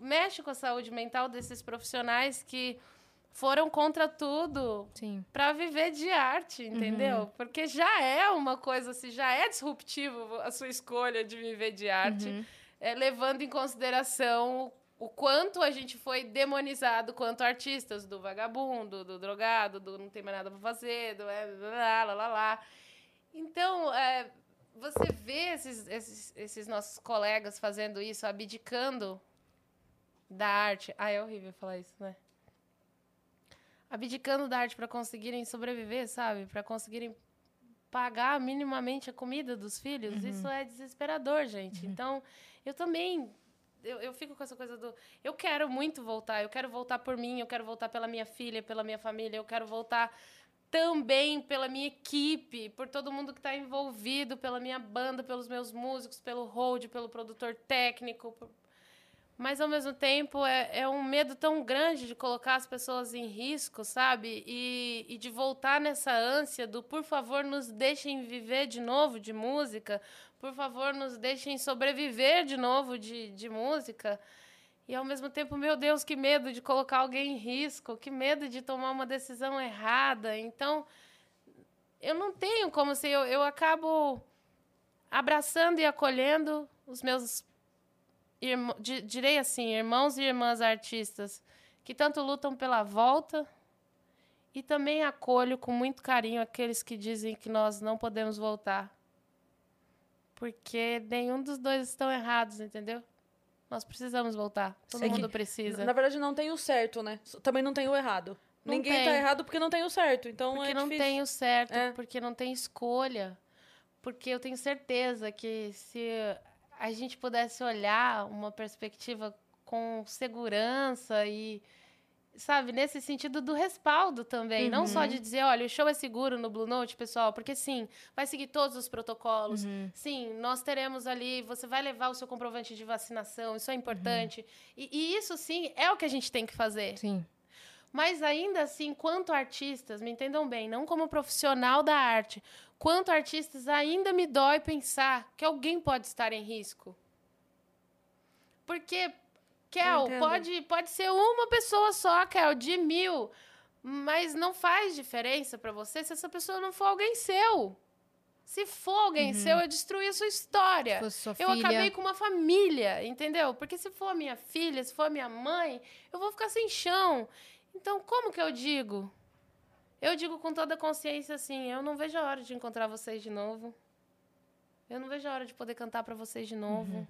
mexe com a saúde mental desses profissionais que foram contra tudo para viver de arte, entendeu? Uhum. Porque já é uma coisa assim, já é disruptivo a sua escolha de viver de arte, Uhum. é, levando em consideração o quanto a gente foi demonizado quanto artistas, do vagabundo, do drogado, do não tem mais nada para fazer, do é, lá, lá, lá, lá. Então, é, você vê esses, esses, esses nossos colegas fazendo isso, abdicando da arte. Ah, é horrível falar isso, né? Abdicando da arte para conseguirem sobreviver, sabe? Para conseguirem pagar minimamente a comida dos filhos. Isso é desesperador, gente. Então, eu também. Eu, eu fico com essa coisa do. Eu quero muito voltar. Eu quero voltar por mim. Eu quero voltar pela minha filha, pela minha família. Eu quero voltar também pela minha equipe, por todo mundo que está envolvido, pela minha banda, pelos meus músicos, pelo hold, pelo produtor técnico. por- Mas, ao mesmo tempo, é, é um medo tão grande de colocar as pessoas em risco, sabe? E, e de voltar nessa ânsia do, por favor, nos deixem viver de novo de música, por favor, nos deixem sobreviver de novo de, de música. E ao mesmo tempo, meu Deus, que medo de colocar alguém em risco, que medo de tomar uma decisão errada. Então, eu não tenho como se eu, eu acabo abraçando e acolhendo os meus direi assim, irmãos e irmãs artistas que tanto lutam pela volta e também acolho com muito carinho aqueles que dizem que nós não podemos voltar. Porque nenhum dos dois estão errados, entendeu? Nós precisamos voltar. Todo que, mundo precisa. Na verdade, não tem o certo, né? Também não tem o errado. Não Ninguém tem. tá errado porque não tem o certo. Então Porque é não difícil. tem o certo, É. porque não tem escolha. Porque eu tenho certeza que se a gente pudesse olhar uma perspectiva com segurança e, sabe, nesse sentido do respaldo também. Não só Uhum. de dizer, olha, o show é seguro no Blue Note, pessoal, porque sim, vai seguir todos os protocolos. Uhum. Sim, nós teremos ali, você vai levar o seu comprovante de vacinação, isso é Uhum. importante. E, e isso, sim, é o que a gente tem que fazer. Sim. Mas ainda assim, quanto artistas, me entendam bem, não como profissional da arte, quanto artistas ainda me dói pensar que alguém pode estar em risco. Porque, Kel, entendo. pode, pode ser uma pessoa só, Kel, de mil, mas não faz diferença pra você se essa pessoa não for alguém seu. Se for alguém seu, eu destruí a sua história. Sua Eu filha. acabei com uma família, entendeu? Porque se for a minha filha, se for a minha mãe, eu vou ficar sem chão. Então, como que eu digo? Eu digo com toda a consciência assim: eu não vejo a hora de encontrar vocês de novo. Eu não vejo a hora de poder cantar para vocês de novo.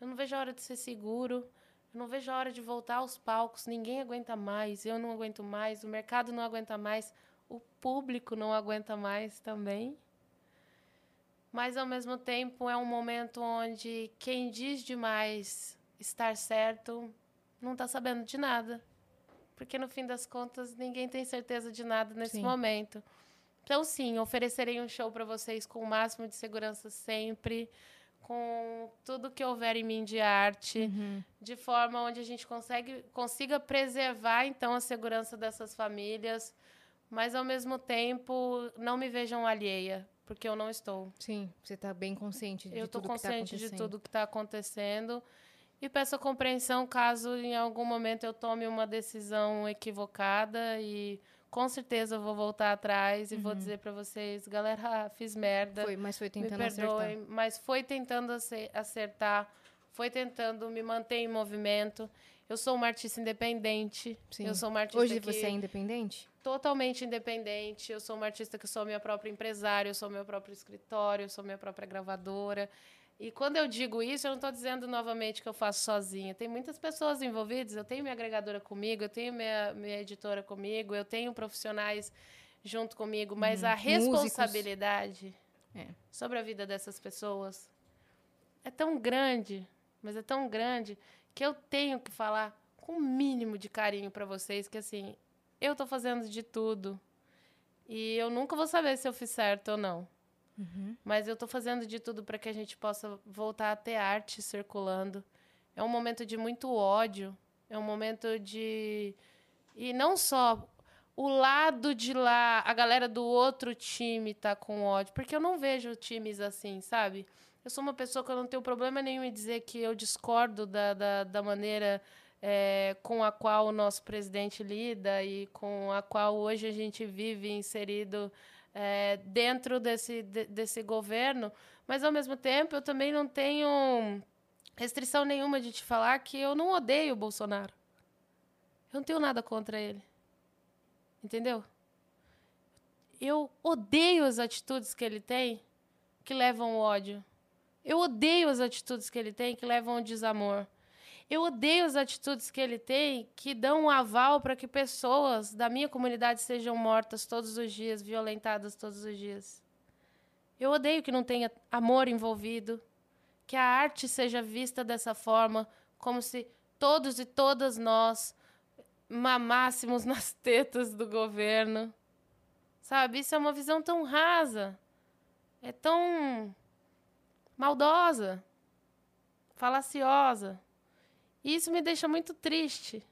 Eu não vejo a hora de ser seguro. Eu não vejo a hora de voltar aos palcos. Ninguém aguenta mais. Eu não aguento mais. O mercado não aguenta mais. O público não aguenta mais também. Mas, ao mesmo tempo, é um momento onde quem diz demais estar certo não está sabendo de nada. Porque, no fim das contas, ninguém tem certeza de nada nesse Sim. momento. Então, sim, oferecerei um show para vocês com o máximo de segurança sempre, com tudo que houver em mim de arte, Uhum. de forma onde a gente consegue, consiga preservar, então, a segurança dessas famílias, mas, ao mesmo tempo, não me vejam alheia, porque eu não estou. Sim, você tá bem consciente de Eu estou tudo que tá consciente de acontecendo. tudo que está acontecendo e peço a compreensão caso em algum momento eu tome uma decisão equivocada e com certeza eu vou voltar atrás e vou dizer para vocês, galera, fiz merda. Uhum. Foi, mas foi me tentando perdoem, acertar. mas foi tentando ace- acertar, foi tentando me manter em movimento. Eu sou uma artista independente. Sim. Eu sou uma artista Hoje você é independente? totalmente independente. Eu sou uma artista que sou minha própria empresária, eu sou meu próprio escritório, eu sou minha própria gravadora. E quando eu digo isso, eu não estou dizendo novamente que eu faço sozinha. Tem muitas pessoas envolvidas. Eu tenho minha agregadora comigo, eu tenho minha, minha editora comigo, eu tenho profissionais junto comigo, mas a Músicos. responsabilidade É. sobre a vida dessas pessoas é tão grande, mas é tão grande que eu tenho que falar com o mínimo de carinho para vocês que assim, eu tô fazendo de tudo. E eu nunca vou saber se eu fiz certo ou não. Mas eu tô fazendo de tudo para que a gente possa voltar a ter arte circulando. É um momento de muito ódio, é um momento de e não só o lado de lá, a galera do outro time tá com ódio, porque eu não vejo times assim, sabe? Eu sou uma pessoa que eu não tenho problema nenhum em dizer que eu discordo da, da, da maneira é, com a qual o nosso presidente lida e com a qual hoje a gente vive inserido é, dentro desse, de- desse governo, mas ao mesmo tempo eu também não tenho restrição nenhuma de te falar que eu não odeio o Bolsonaro. Eu não tenho nada contra ele. Entendeu? Eu odeio as atitudes que ele tem que levam ao ódio. Eu odeio as atitudes que ele tem que levam ao desamor. Eu odeio as atitudes que ele tem que dão um aval para que pessoas da minha comunidade sejam mortas todos os dias, violentadas todos os dias. Eu odeio que não tenha amor envolvido, que a arte seja vista dessa forma, como se todos e todas nós mamássemos *laughs* nas tetas do governo. Sabe? Isso é uma visão tão rasa. É tão maldosa, falaciosa. E isso me deixa muito triste.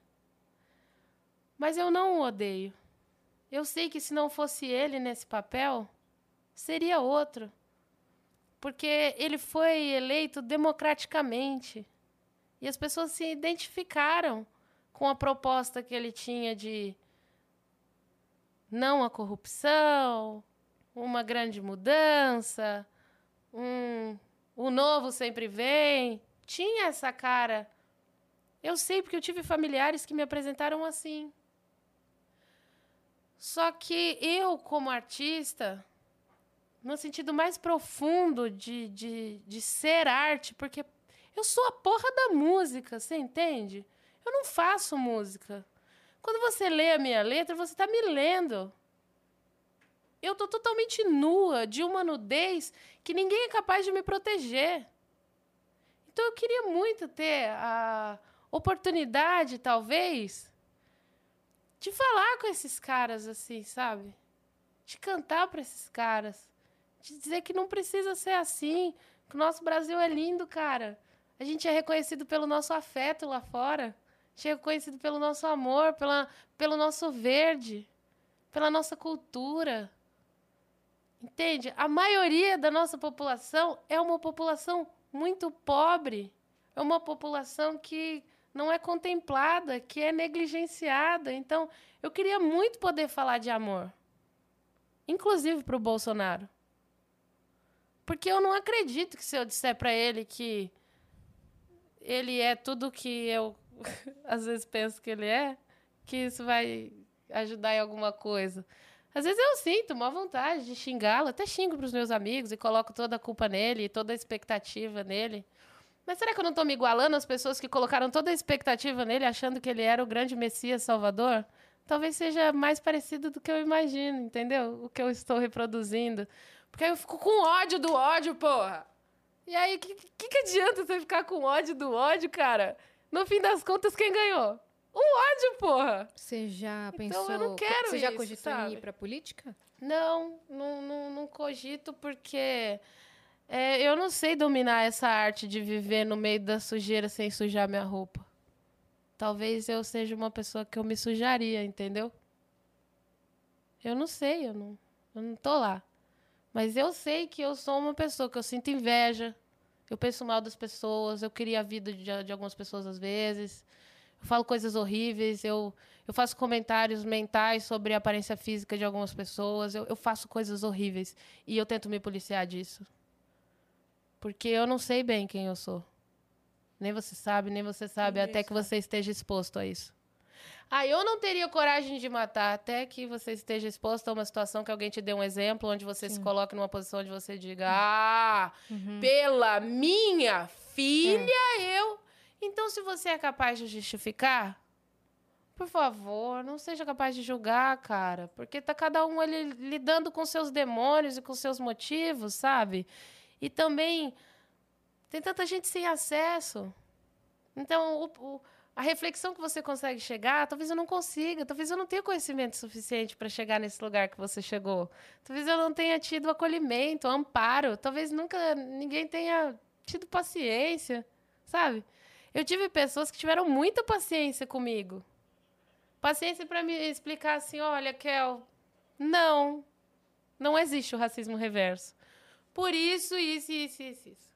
Mas eu não o odeio. Eu sei que se não fosse ele nesse papel, seria outro. Porque ele foi eleito democraticamente. E as pessoas se identificaram com a proposta que ele tinha de não a corrupção, uma grande mudança, um, o novo sempre vem. Tinha essa cara. Eu sei porque eu tive familiares que me apresentaram assim. Só que eu, como artista, no sentido mais profundo de, de, de ser arte, porque Eu sou a porra da música, você entende? Eu não faço música. Quando você lê a minha letra, você está me lendo. Eu tô totalmente nua, de uma nudez que ninguém é capaz de me proteger. Então eu queria muito ter a oportunidade, talvez, de falar com esses caras assim, sabe? De cantar para esses caras. De dizer que não precisa ser assim. Que o nosso Brasil é lindo, cara. A gente é reconhecido pelo nosso afeto lá fora. A gente é reconhecido pelo nosso amor, pela, pelo nosso verde, pela nossa cultura. Entende? A maioria da nossa população é uma população muito pobre. É uma população que não é contemplada, que é negligenciada. Então, eu queria muito poder falar de amor, inclusive para o Bolsonaro. Porque eu não acredito que se eu disser para ele que ele é tudo que eu *laughs* às vezes penso que ele é, que isso vai ajudar em alguma coisa. Às vezes eu sinto uma vontade de xingá-lo, até xingo para os meus amigos e coloco toda a culpa nele, toda a expectativa nele. Mas será que eu não estou me igualando às pessoas que colocaram toda a expectativa nele, achando que ele era o grande Messias Salvador? Talvez seja mais parecido do que eu imagino, entendeu? O que eu estou reproduzindo. Porque aí eu fico com ódio do ódio, porra! E aí, o que, que, que adianta você ficar com ódio do ódio, cara? No fim das contas, quem ganhou? O ódio, porra! Você já Então, pensou... eu não quero Você já isso, cogitou em sabe? ir pra política? Não, não, não, não cogito porque é, eu não sei dominar essa arte de viver no meio da sujeira sem sujar minha roupa. Talvez eu seja uma pessoa que eu me sujaria, entendeu? Eu não sei, eu não, eu não tô lá. Mas eu sei que eu sou uma pessoa que eu sinto inveja, eu penso mal das pessoas, eu queria a vida de, de algumas pessoas às vezes. Eu falo coisas horríveis, eu, eu faço comentários mentais sobre a aparência física de algumas pessoas, eu, eu faço coisas horríveis. E eu tento me policiar disso. Porque eu não sei bem quem eu sou. Nem você sabe, nem você sabe, até que você esteja exposto a isso. Ah, eu não teria coragem de matar até que você esteja exposto a uma situação que alguém te dê um exemplo, onde você se coloque numa posição onde você diga: Ah, pela minha filha, eu. Então, se você é capaz de justificar, por favor, não seja capaz de julgar, cara. Porque tá cada um ali lidando com seus demônios e com seus motivos, sabe? E também tem tanta gente sem acesso. Então, o- o- a reflexão que você consegue chegar, talvez eu não consiga, talvez eu não tenha conhecimento suficiente para chegar nesse lugar que você chegou. Talvez eu não tenha tido acolhimento, amparo, talvez nunca ninguém tenha tido paciência, sabe? Eu tive pessoas que tiveram muita paciência comigo. Paciência para me explicar assim, olha, Kel, não, não existe o racismo reverso. Por isso, isso, isso, isso, isso.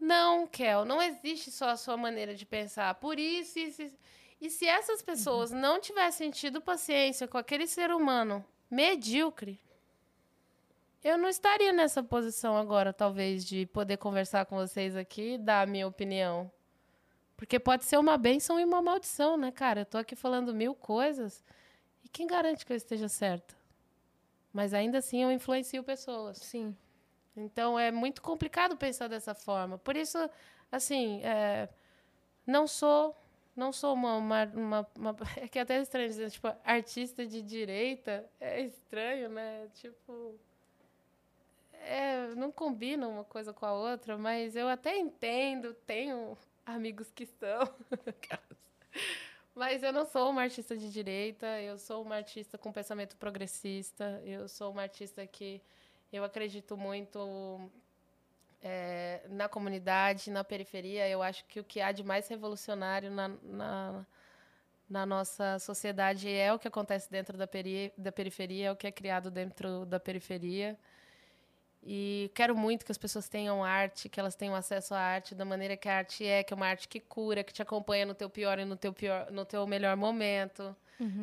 Não, Kel, não existe só a sua maneira de pensar. Por isso, isso, isso. E se essas pessoas não tivessem tido paciência com aquele ser humano medíocre, eu não estaria nessa posição agora, talvez, de poder conversar com vocês aqui e dar a minha opinião. Porque pode ser uma bênção e uma maldição, né, cara? Eu tô aqui falando mil coisas e quem garante que eu esteja certa? Mas ainda assim eu influencio pessoas. Sim. Então é muito complicado pensar dessa forma. Por isso, assim, é, não sou, não sou uma, uma, uma, uma- *laughs* é que é até estranho dizer, tipo, artista de direita é estranho, né? Tipo, é, não combina uma coisa com a outra, mas eu até entendo, tenho amigos que são. *laughs* Mas eu não sou uma artista de direita, eu sou uma artista com pensamento progressista, eu sou uma artista que eu acredito muito é, na comunidade, na periferia. Eu acho que o que há de mais revolucionário na, na, na nossa sociedade é o que acontece dentro da, peri da periferia, é o que é criado dentro da periferia. E quero muito que as pessoas tenham arte, que elas tenham acesso à arte da maneira que a arte é, que é uma arte que cura, que te acompanha no teu pior e no teu, pior, no teu melhor momento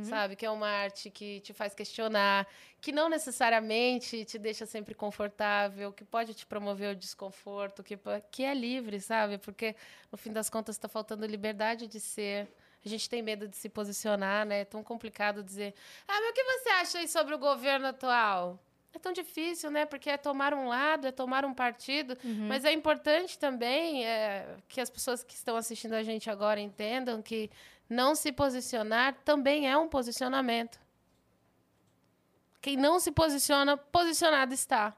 sabe? Que é uma arte que te faz questionar, que não necessariamente te deixa sempre confortável, que pode te promover o desconforto, que, que é livre, sabe? Porque, no fim das contas, está faltando liberdade de ser. A gente tem medo de se posicionar, né? É tão complicado dizer, ah, mas o que você acha aí sobre o governo atual? é tão difícil, né? Porque é tomar um lado, é tomar um partido. Uhum. Mas é importante também é, que as pessoas que estão assistindo a gente agora entendam que não se posicionar também é um posicionamento. Quem não se posiciona, posicionado está.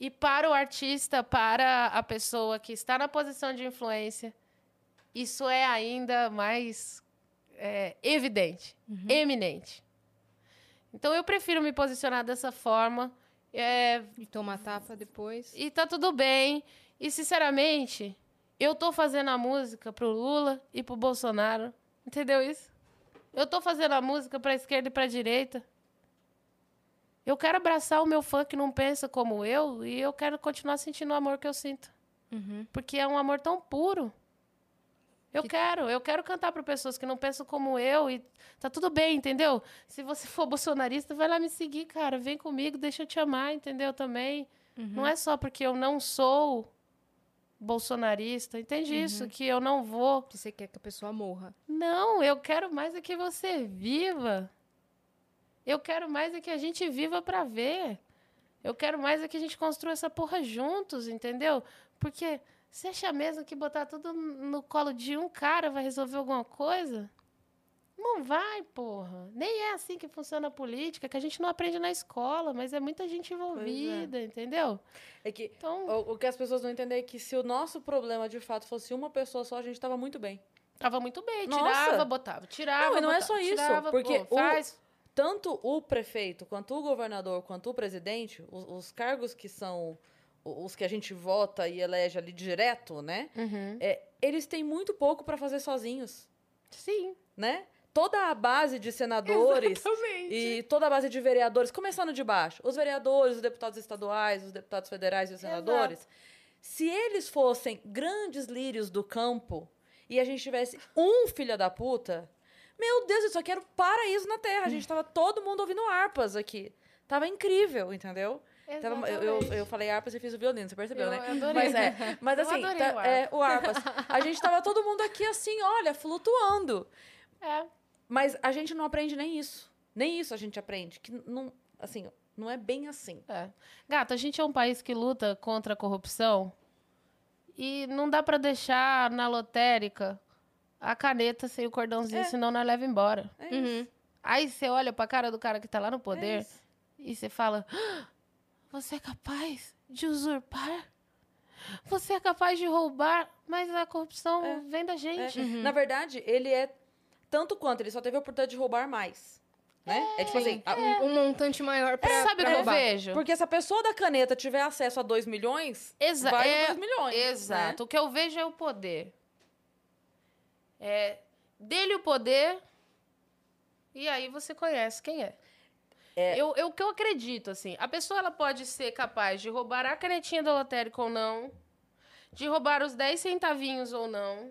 E para o artista, para a pessoa que está na posição de influência, isso é ainda mais é, evidente, eminente. Então eu prefiro me posicionar dessa forma. é, E tomar tapa depois. e tá tudo bem. E, sinceramente, eu tô fazendo a música pro Lula e pro Bolsonaro. Entendeu isso? Eu tô fazendo a música pra esquerda e pra direita. Eu quero abraçar o meu fã que não pensa como eu e eu quero continuar sentindo o amor que eu sinto. Uhum. Porque é um amor tão puro. Eu quero, eu quero cantar para pessoas que não pensam como eu e tá tudo bem, entendeu? Se você for bolsonarista, vai lá me seguir, cara, vem comigo, deixa eu te amar, entendeu? Também. Não é só porque eu não sou bolsonarista, entende isso? Que eu não vou. Que você quer que a pessoa morra. Não, eu quero mais é que você viva. Eu quero mais é que a gente viva para ver. Eu quero mais é que a gente construa essa porra juntos, entendeu? Porque você acha mesmo que botar tudo no colo de um cara vai resolver alguma coisa? Não vai, porra. Nem é assim que funciona a política, que a gente não aprende na escola, mas é muita gente envolvida, entendeu? É que Então, o, o que as pessoas não entendem é que se o nosso problema de fato fosse uma pessoa só, a gente tava muito bem. tava muito bem. Nossa. Tirava, botava. Tirava, Não, e não é botava, só isso, tirava, porque pô, o- faz. Tanto o prefeito, quanto o governador, quanto o presidente, os, os cargos que são o- os que a gente vota e elege ali direto, né? Uhum. É, eles têm muito pouco para fazer sozinhos, Sim. né? Toda a base de senadores Exatamente. e toda a base de vereadores, começando de baixo, os vereadores, os deputados estaduais, os deputados federais e os senadores, se eles fossem grandes lírios do campo e a gente tivesse um filho da puta, meu Deus, isso aqui era o paraíso na Terra. A gente tava todo mundo ouvindo harpas aqui. Tava incrível, entendeu? Tava- eu, eu, eu falei harpas e fiz o violino, você percebeu, Eu né? adorei. Mas é, mas assim, tá- o é, o harpas. A gente tava todo mundo aqui assim, olha, flutuando. É. Mas a gente não aprende nem isso. Nem isso a gente aprende. Que não, assim, não é bem assim. É. Gata, a gente é um país que luta contra a corrupção e não dá pra deixar na lotérica a caneta sem o cordãozinho, É. senão nós leva embora. É Uhum. Aí você olha pra cara do cara que tá lá no É poder isso. e você fala: "Ah, Você é capaz de usurpar? Você é capaz de roubar? Mas a corrupção É. vem da É. gente. Na verdade, ele é tanto quanto, ele só teve a oportunidade de roubar mais. Né? É, tipo assim, a- Um, um montante maior pra, Sabe o que eu roubar. vejo? porque se a pessoa da caneta tiver acesso a 2 milhões, Exa vai é- 2 milhões. né? Exato. O que eu vejo é o poder. É, dele o poder e aí você conhece quem é. Eu, eu, o que eu acredito, assim, a pessoa ela pode ser capaz de roubar a canetinha da lotérica ou não, de roubar os 10 centavinhos ou não.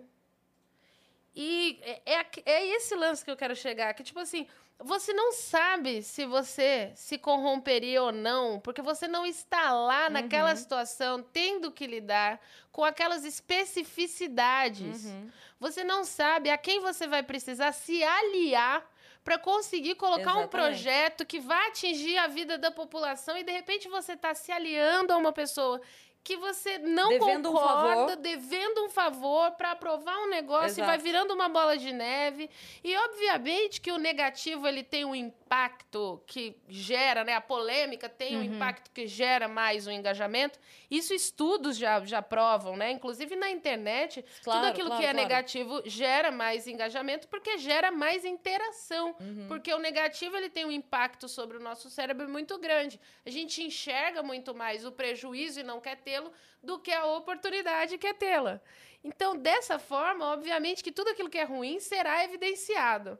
E é, é, é esse lance que eu quero chegar, que tipo assim, você não sabe se você se corromperia ou não, porque você não está lá naquela situação, tendo que lidar com aquelas especificidades. Uhum. Você não sabe a quem você vai precisar se aliar para conseguir colocar um Exatamente. projeto que vai atingir a vida da população e de repente você está se aliando a uma pessoa que você não Devendo um concorda, favor. devendo um favor para aprovar um negócio e vai Exato. virando uma bola de neve. E obviamente que o negativo ele tem um impacto que gera, né? A polêmica tem um impacto que gera mais o engajamento. Isso estudos já, já provam, né? Inclusive na internet, Claro, tudo aquilo claro, que é claro. negativo gera mais engajamento porque gera mais interação. Uhum. Porque o negativo ele tem um impacto sobre o nosso cérebro muito grande. A gente enxerga muito mais o prejuízo e não quer tê-lo do que a oportunidade e quer tê-la. Então, dessa forma, obviamente que tudo aquilo que é ruim será evidenciado.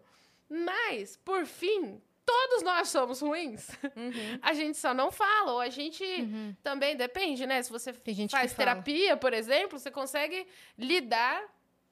Mas, por fim, todos nós somos ruins. Uhum. *laughs* A gente só não fala, ou a gente Uhum. também depende, né? Se você faz que fala. terapia, por exemplo, você consegue lidar,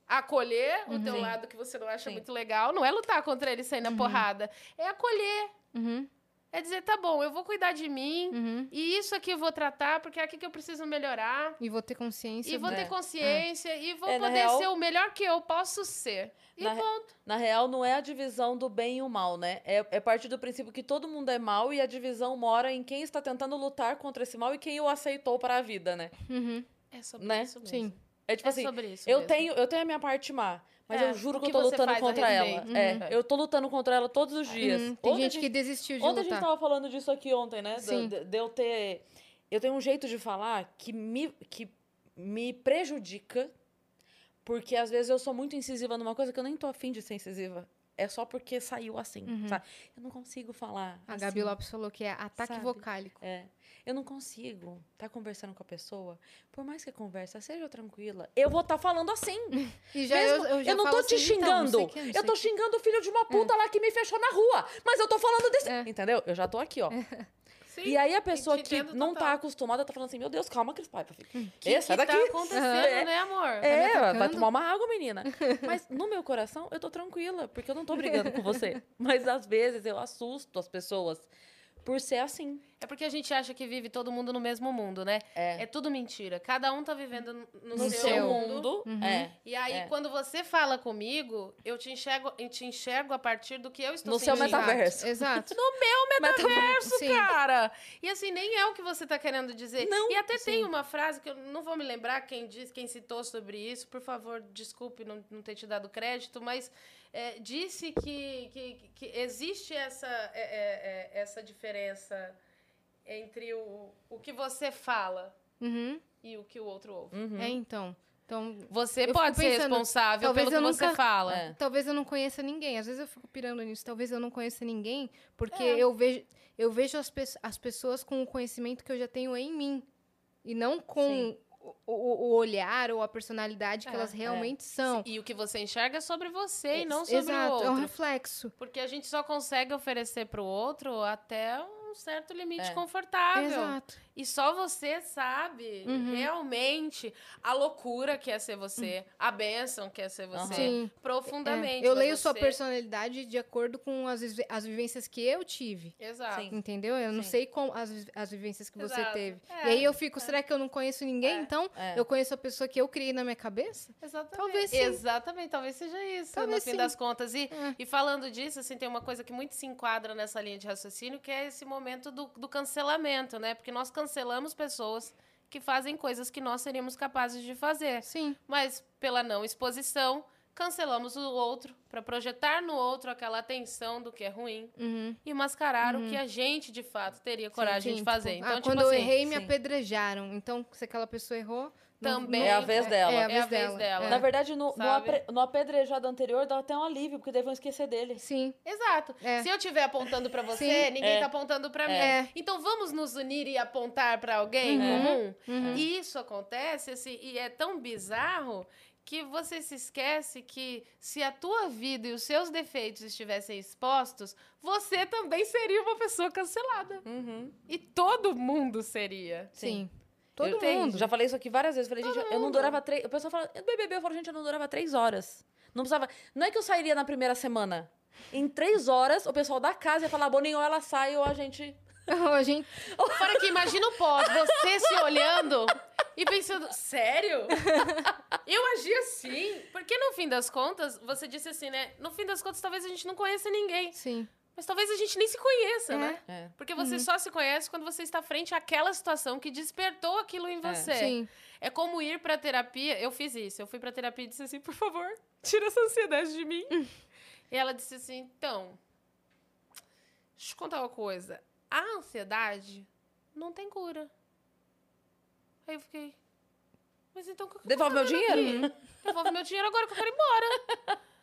acolher o teu Sim. lado que você não acha Sim. muito legal. Não é lutar contra ele sem na porrada, é acolher. Uhum. É dizer, tá bom, eu vou cuidar de mim, Uhum. e isso aqui eu vou tratar, porque é aqui que eu preciso melhorar. E vou ter consciência. E vou É. ter consciência, e vou É, poder real- ser o melhor que eu posso ser. E Na re- ponto. Na real, não é a divisão do bem e o mal, né? É, é partir do princípio que todo mundo é mal e a divisão mora em quem está tentando lutar contra esse mal e quem o aceitou para a vida, né? Uhum. É sobre Né? isso mesmo. Sim. É tipo é assim, sobre isso eu mesmo. tenho, eu tenho a minha parte má, mas É, eu juro o que eu que tô lutando contra ela. respeito. É, Uhum. eu tô lutando contra ela todos os dias. Uhum. Tem Ontem a gente que desistiu de Ontem a gente lutar. tava falando disso aqui ontem, né? Sim. De, de eu ter. Eu tenho um jeito de falar que me, que me prejudica, porque às vezes eu sou muito incisiva numa coisa que eu nem tô afim de ser incisiva. É só porque saiu assim, Uhum. sabe? Eu não consigo falar. A assim. Gabi Lopes falou que é ataque sabe? vocálico. É. Eu não consigo estar conversando com a pessoa, por mais que a conversa seja tranquila, eu vou estar falando assim. *laughs* E já Mesmo- eu, eu, já não falo tô te assim, então, não sei xingando. o quê, não eu tô xingando o filho de uma puta lá que me fechou na rua. Mas eu tô falando desse. É. Entendeu? Eu já tô aqui, ó. Sim, E aí a pessoa que não tá total. acostumada tá falando assim: Meu Deus, calma, Cris Paiva, filho. que, Ê, sai que daqui. tá acontecendo, É. né, amor? É, vai atacando? tomar uma água, menina. *laughs* Mas no meu coração, eu tô tranquila, porque eu não tô brigando com você. Mas às vezes eu assusto as pessoas por ser assim. É porque a gente acha que vive todo mundo no mesmo mundo, né? É. É tudo mentira. Cada um tá vivendo no, no No seu, seu mundo. mundo. É. E aí, É. quando você fala comigo, eu te enxergo, eu te enxergo a partir do que eu estou No seu sentindo. metaverso. Exato. No meu metaverso, Sim. cara! E assim, nem é o que você tá querendo dizer. Não, e até tem sim. uma frase que eu não vou me lembrar quem disse, quem citou sobre isso. Por favor, desculpe não, não ter te dado crédito, mas é, disse que, que, que existe essa, é, é, é, essa diferença entre o, o que você fala Uhum. e o que o outro ouve. Uhum. É, então. Então, Você pode fico ser pensando, responsável pelo que eu você nunca- fala. É. talvez eu não conheça ninguém. Às vezes eu fico pirando nisso. Talvez eu não conheça ninguém, porque É. eu vejo, eu vejo as, pe- as pessoas com o conhecimento que eu já tenho em mim. E não com Sim. O, o- o olhar ou a personalidade que É, elas é. realmente são. E o que você enxerga é sobre você e Ex- não sobre Exato, o outro. é um reflexo. Porque a gente só consegue oferecer pro outro até um certo limite É. confortável. Exato. E só você sabe Uhum. realmente a loucura que é ser você, a bênção que é ser você, Sim. profundamente. É, Eu leio sua você- personalidade de acordo com as, as vivências que eu tive. Exato. Sim. Entendeu? Eu não Sim. sei como as, as vivências que você Exato. teve. É, e aí eu fico, será que eu não conheço ninguém? É. Então, É. eu conheço a pessoa que eu criei na minha cabeça? Exatamente. Talvez sim. Exatamente, talvez seja isso, Talvez no fim sim. das contas. E, É. e falando disso, assim, tem uma coisa que muito se enquadra nessa linha de raciocínio, que é esse momento do, do cancelamento, né? Porque nós cancelamos pessoas que fazem coisas que nós seríamos capazes de fazer. Sim. Mas, pela não exposição, cancelamos o outro para projetar no outro aquela atenção do que é ruim Uhum. e mascarar o que a gente, de fato, teria coragem Sim, de fazer. tipo, então, ah, tipo quando eu assim, errei, me sim. apedrejaram. Então, se aquela pessoa errou, Também É a vez dela. É, a É vez a vez dela. dela. É. Na verdade, no, no, apre- no apedrejado anterior dá até um alívio, porque daí vão esquecer dele. Sim. Exato. É. Se eu estiver apontando pra você, Sim. ninguém É. tá apontando pra mim. É. Então vamos nos unir e apontar pra alguém Uhum. comum? Uhum. E isso acontece assim, e é tão bizarro que você se esquece que se a tua vida e os seus defeitos estivessem expostos, você também seria uma pessoa cancelada. Uhum. E todo mundo seria. Sim. Todo eu mundo. Já falei isso aqui várias vezes. Falei, gente, eu não durava três. O pessoal fala, "É BBB, eu falo, gente, eu não durava três horas. Não precisava. Não é que eu sairia na primeira semana. Em três horas, o pessoal da casa ia falar, Boninho, ou ela sai, ou a gente. *laughs* a gente... *laughs* Fora que imagina o pós, você se olhando e pensando, sério? *laughs* Eu agi assim? Porque no fim das contas, você disse assim, né? No fim das contas, talvez a gente não conheça ninguém. Sim. Mas talvez a gente nem se conheça, É. né? É. Porque você só se conhece quando você está frente àquela situação que despertou aquilo em É. você. Sim. É como ir pra terapia. Eu fiz isso. Eu fui pra terapia e disse assim: por favor, *laughs* tira essa ansiedade de mim. *laughs* e ela disse assim: então. Deixa eu te contar uma coisa. A ansiedade não tem cura. Aí eu fiquei. Mas então. o que eu tô Devolve meu dinheiro. aqui? Devolve meu dinheiro agora que eu quero ir embora. *laughs*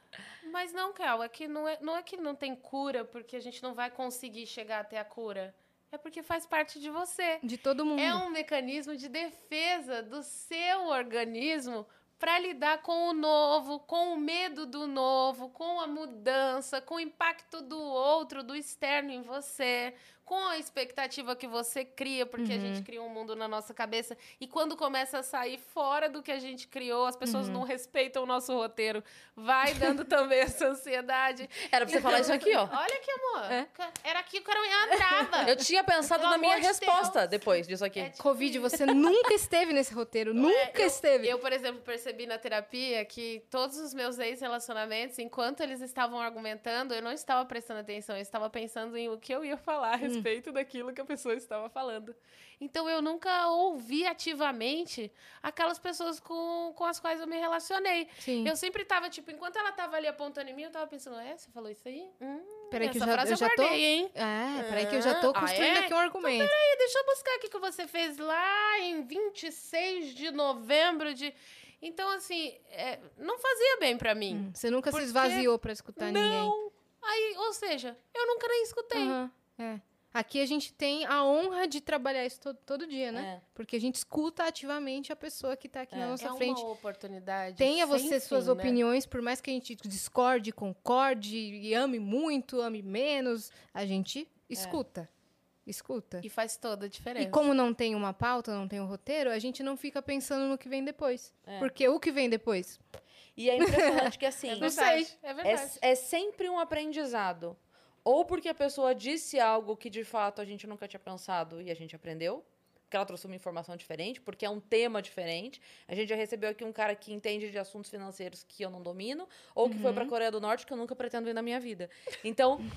Mas não, Kel, é que não é, não é que não tem cura porque a gente não vai conseguir chegar até a cura. É porque faz parte de você. De todo mundo. É um mecanismo de defesa do seu organismo para lidar com o novo, com o medo do novo, com a mudança, com o impacto do outro, do externo em você, com a expectativa que você cria, porque a Uhum. gente cria um mundo na nossa cabeça. E quando começa a sair fora do que a gente criou, as pessoas Uhum. não respeitam o nosso roteiro. Vai dando também essa ansiedade. Era pra você falar isso aqui, ó. *laughs* Olha aqui, amor. É. Era aqui que o cara entrava. Eu tinha pensado Pelo na minha de resposta Deus. depois disso aqui. É tipo Covid, você nunca esteve nesse roteiro. Nunca eu- esteve. Eu, por exemplo, percebi na terapia que todos os meus ex-relacionamentos, enquanto eles estavam argumentando, eu não estava prestando atenção, eu estava pensando em o que eu ia falar a respeito daquilo que a pessoa estava falando. Então eu nunca ouvi ativamente aquelas pessoas com, com as quais eu me relacionei. Sim. Eu sempre tava, tipo, enquanto ela tava ali apontando em mim, eu tava pensando, é, você falou isso aí? Hum, Peraí que eu já, eu já tô... guardei, hein? É, peraí que eu já tô Ah, construindo é? aqui um argumento. Peraí, deixa eu buscar aqui o que você fez lá em 26 de novembro de... Então, assim, é, não fazia bem pra mim. Hum, Você nunca Porque- se esvaziou pra escutar ninguém. Não. Aí, ou seja, eu nunca nem escutei. Aham, é. Aqui a gente tem a honra de trabalhar isso todo, todo dia, né? É. Porque a gente escuta ativamente a pessoa que tá aqui na É. nossa é frente. uma oportunidade. Tenha você fim, suas né? opiniões, por mais que a gente discorde, concorde e ame muito, ame menos, a gente escuta. Escuta. E faz toda a diferença. E como não tem uma pauta, não tem um roteiro, a gente não fica pensando no que vem depois. É. Porque o que vem depois? E é impressionante que *laughs* assim. É Não verdade, sei. É verdade. É, é sempre um aprendizado. Ou porque a pessoa disse algo que de fato a gente nunca tinha pensado e a gente aprendeu. Porque ela trouxe uma informação diferente, porque é um tema diferente. A gente já recebeu aqui um cara que entende de assuntos financeiros que eu não domino, ou que foi pra Coreia do Norte que eu nunca pretendo ir na minha vida. Então. *laughs*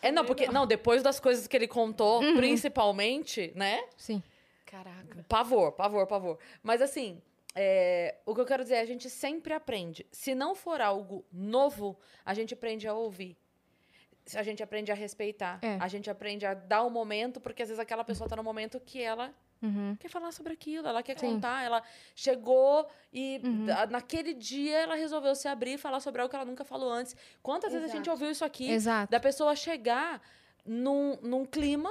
É, não, porque. Não, depois das coisas que ele contou, principalmente, né? Sim. Caraca. Pavor, pavor, pavor. Mas assim, é, o que eu quero dizer é a gente sempre aprende. Se não for algo novo, a gente aprende a ouvir. A gente aprende a respeitar. É. A gente aprende a dar o momento, porque às vezes aquela pessoa tá no momento que ela Uhum. quer falar sobre aquilo, ela quer Sim. contar, ela chegou e Uhum. naquele dia ela resolveu se abrir e falar sobre algo que ela nunca falou antes. Quantas vezes a gente Exato. ouviu isso aqui? Exato. da pessoa chegar num, num clima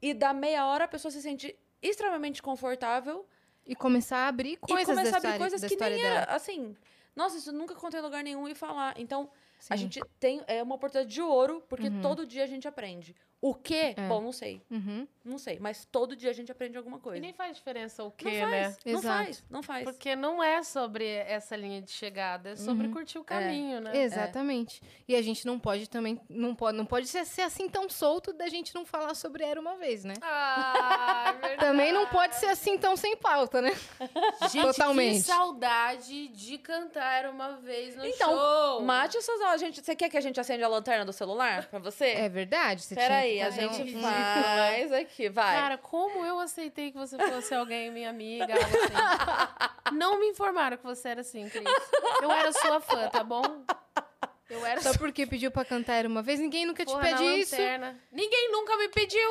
e da meia hora a pessoa se sente extremamente confortável E começar a abrir coisas e começar a abrir história, coisas que nem era, assim, nossa, isso nunca contei em lugar nenhum e falar. Então, a Sim. gente tem é uma oportunidade de ouro, porque Uhum. todo dia a gente aprende. O quê? É. Bom, não sei. Uhum. Não sei, mas todo dia a gente aprende alguma E coisa. nem faz diferença o faz, né? não Exato. faz, não faz. Porque não é sobre essa linha de chegada, é sobre Uhum. curtir o caminho, né? Exatamente. E a gente não pode também, não pode, não pode ser, ser assim tão solto da gente não falar sobre Era Uma Vez, né? Ah, *laughs* verdade. Também não pode ser assim tão sem pauta, né? *laughs* Gente, Totalmente. que saudade de cantar uma vez no Então, show. Mate essas a gente, você quer que a gente acenda a lanterna do celular pra você? É verdade. Você tinha Peraí, que a gente *laughs* faz aqui, vai. Cara, como eu aceitei que você fosse alguém, minha amiga, algo assim. Não me informaram que você era assim, Cris. Eu era sua fã, tá bom? Eu era Só porque pediu pra cantar Era Uma Vez, ninguém nunca te Porra, na pede isso. lanterna. Ninguém nunca me pediu.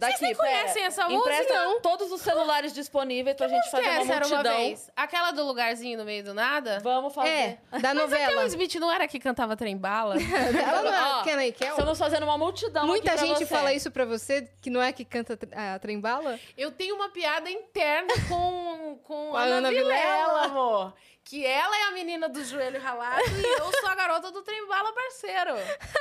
Daqui, Vocês nem conhecem essa Empresta música? todos os celulares disponíveis pra gente Que fazer uma era uma multidão. vez? Aquela do lugarzinho no meio do nada? Vamos fazer. É, da Mas novela. aquela Smith não era que cantava trem bala? *laughs* Ela não é Ó, Kenna e Kel? Estamos fazendo uma multidão Muita aqui pra gente você. fala isso pra você, que não é que canta a trembala? Eu tenho uma piada interna *laughs* com, com, a Ana, Ana Vilela, Vilela. amor. Que ela é a menina do joelho ralado e eu sou a garota do trem bala parceiro.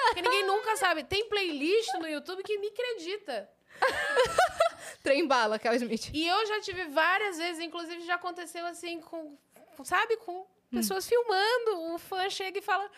Porque ninguém nunca sabe. Tem playlist no YouTube que me acredita. *laughs* Trembala, Kel Smith. E eu já tive várias vezes, inclusive já aconteceu assim com, sabe, com pessoas filmando. O fã chega e fala: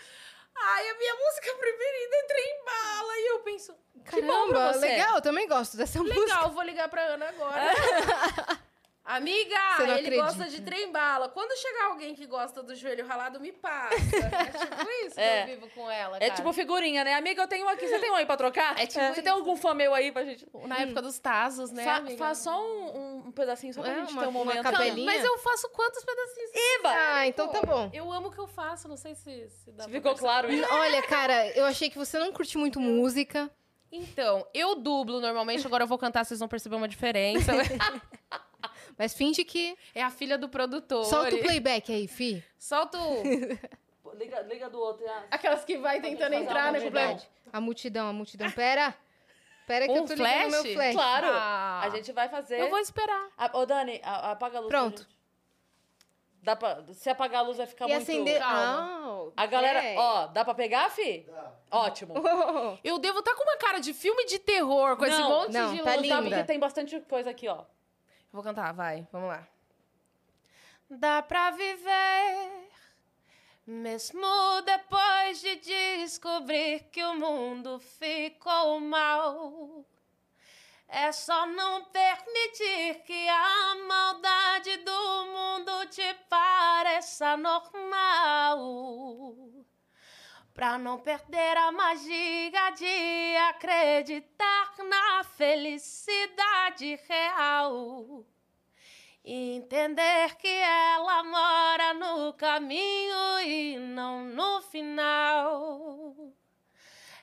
Ai, a minha música preferida é trem bala. E eu penso: Que bom Caramba, legal, eu também gosto dessa música. Legal, vou ligar pra Ana agora. *laughs* Amiga, ele acredita. gosta de trem bala. Quando chegar alguém que gosta do joelho ralado, me passa. É tipo *laughs* isso que É. eu vivo com ela, É cara. tipo figurinha, né? Amiga, eu tenho um aqui. Você tem um aí pra trocar? É tipo Você isso. tem algum fã meu aí pra gente... Na época dos Tazos, né, Fa- amiga? faz só um, um- pedacinho, só pra É, gente uma- ter um uma momento. capelinha. Mas eu faço quantos pedacinhos? Iba! Ah, então tá bom. Eu amo o que eu faço, não sei se, se dá pra Ficou claro isso? Olha, cara, eu achei que você não curte muito música. Então, eu dublo normalmente, agora eu vou cantar, vocês vão perceber uma diferença. *laughs* Mas finge que. é a filha do produtor. Solta o playback aí, fi. Solta o... *laughs* Liga, liga do outro. ah. Aquelas que vai tentando entrar, né, verdade. A multidão, a multidão. Pera. Pera que Um eu tô ligando flash? meu flash. Claro. Ah. A gente vai fazer... Eu vou esperar. Ah, Ô, Dani, a- apaga a luz. Pronto. Dá pra, se apagar a luz vai ficar E muito... acender. calma. Ah, A galera, ok. ó, dá pra pegar, fi? Dá. Ótimo. Oh, *laughs* Eu devo estar com uma cara de filme de terror, com esse Não, monte não, de tá luz. Tá, linda. porque tem bastante coisa aqui, ó. Vou cantar, vai, vamos lá. Dá pra viver, mesmo depois de descobrir que o mundo ficou mal. É só não permitir que a maldade do mundo te pareça normal. Pra não perder a magia de acreditar na felicidade real. Entender que ela mora no caminho e não no final.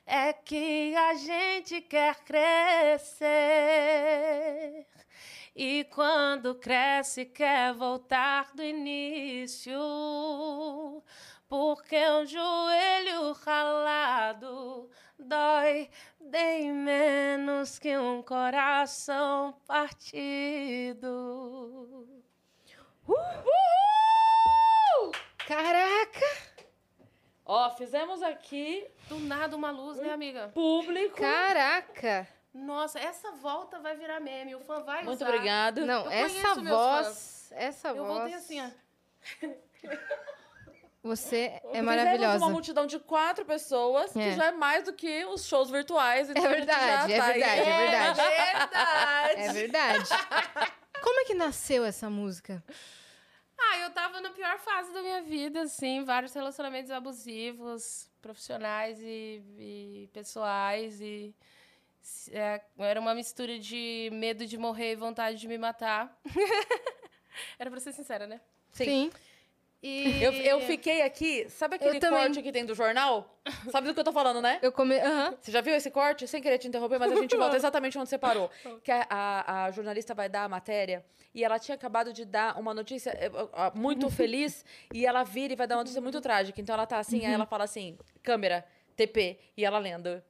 É que a gente quer crescer. E quando cresce, quer voltar do início. Porque um joelho ralado dói bem menos que um coração partido. Caraca! Ó, fizemos aqui Do nada uma luz, né, amiga? público. Caraca! Nossa, essa volta vai virar meme. O fã vai Muito usar. obrigado. Não, Eu essa voz. Essa Eu voz. voltei assim, ó. *laughs* Você é Fizemos maravilhosa. uma multidão de quatro pessoas, É. que já é mais do que os shows virtuais. Então É a gente verdade, é tá aí. verdade, é verdade. *laughs* verdade. É verdade. Como é que nasceu essa música? Ah, eu tava na pior fase da minha vida, assim, vários relacionamentos abusivos, profissionais e, e pessoais, e é, era uma mistura de medo de morrer e vontade de me matar. *laughs* era pra ser sincera, né? Sim. E... Eu, eu fiquei aqui, sabe aquele também. corte que tem do jornal? Sabe do que eu tô falando, né? Eu come... Aham. Você já viu esse corte? Sem querer te interromper, mas a gente volta *laughs* exatamente onde você parou. Que a, a, a jornalista vai dar a matéria e ela tinha acabado de dar uma notícia eh, muito *laughs* feliz e ela vira e vai dar uma notícia muito trágica. Então ela tá assim, aí ela fala assim, câmera, TP, e ela lendo.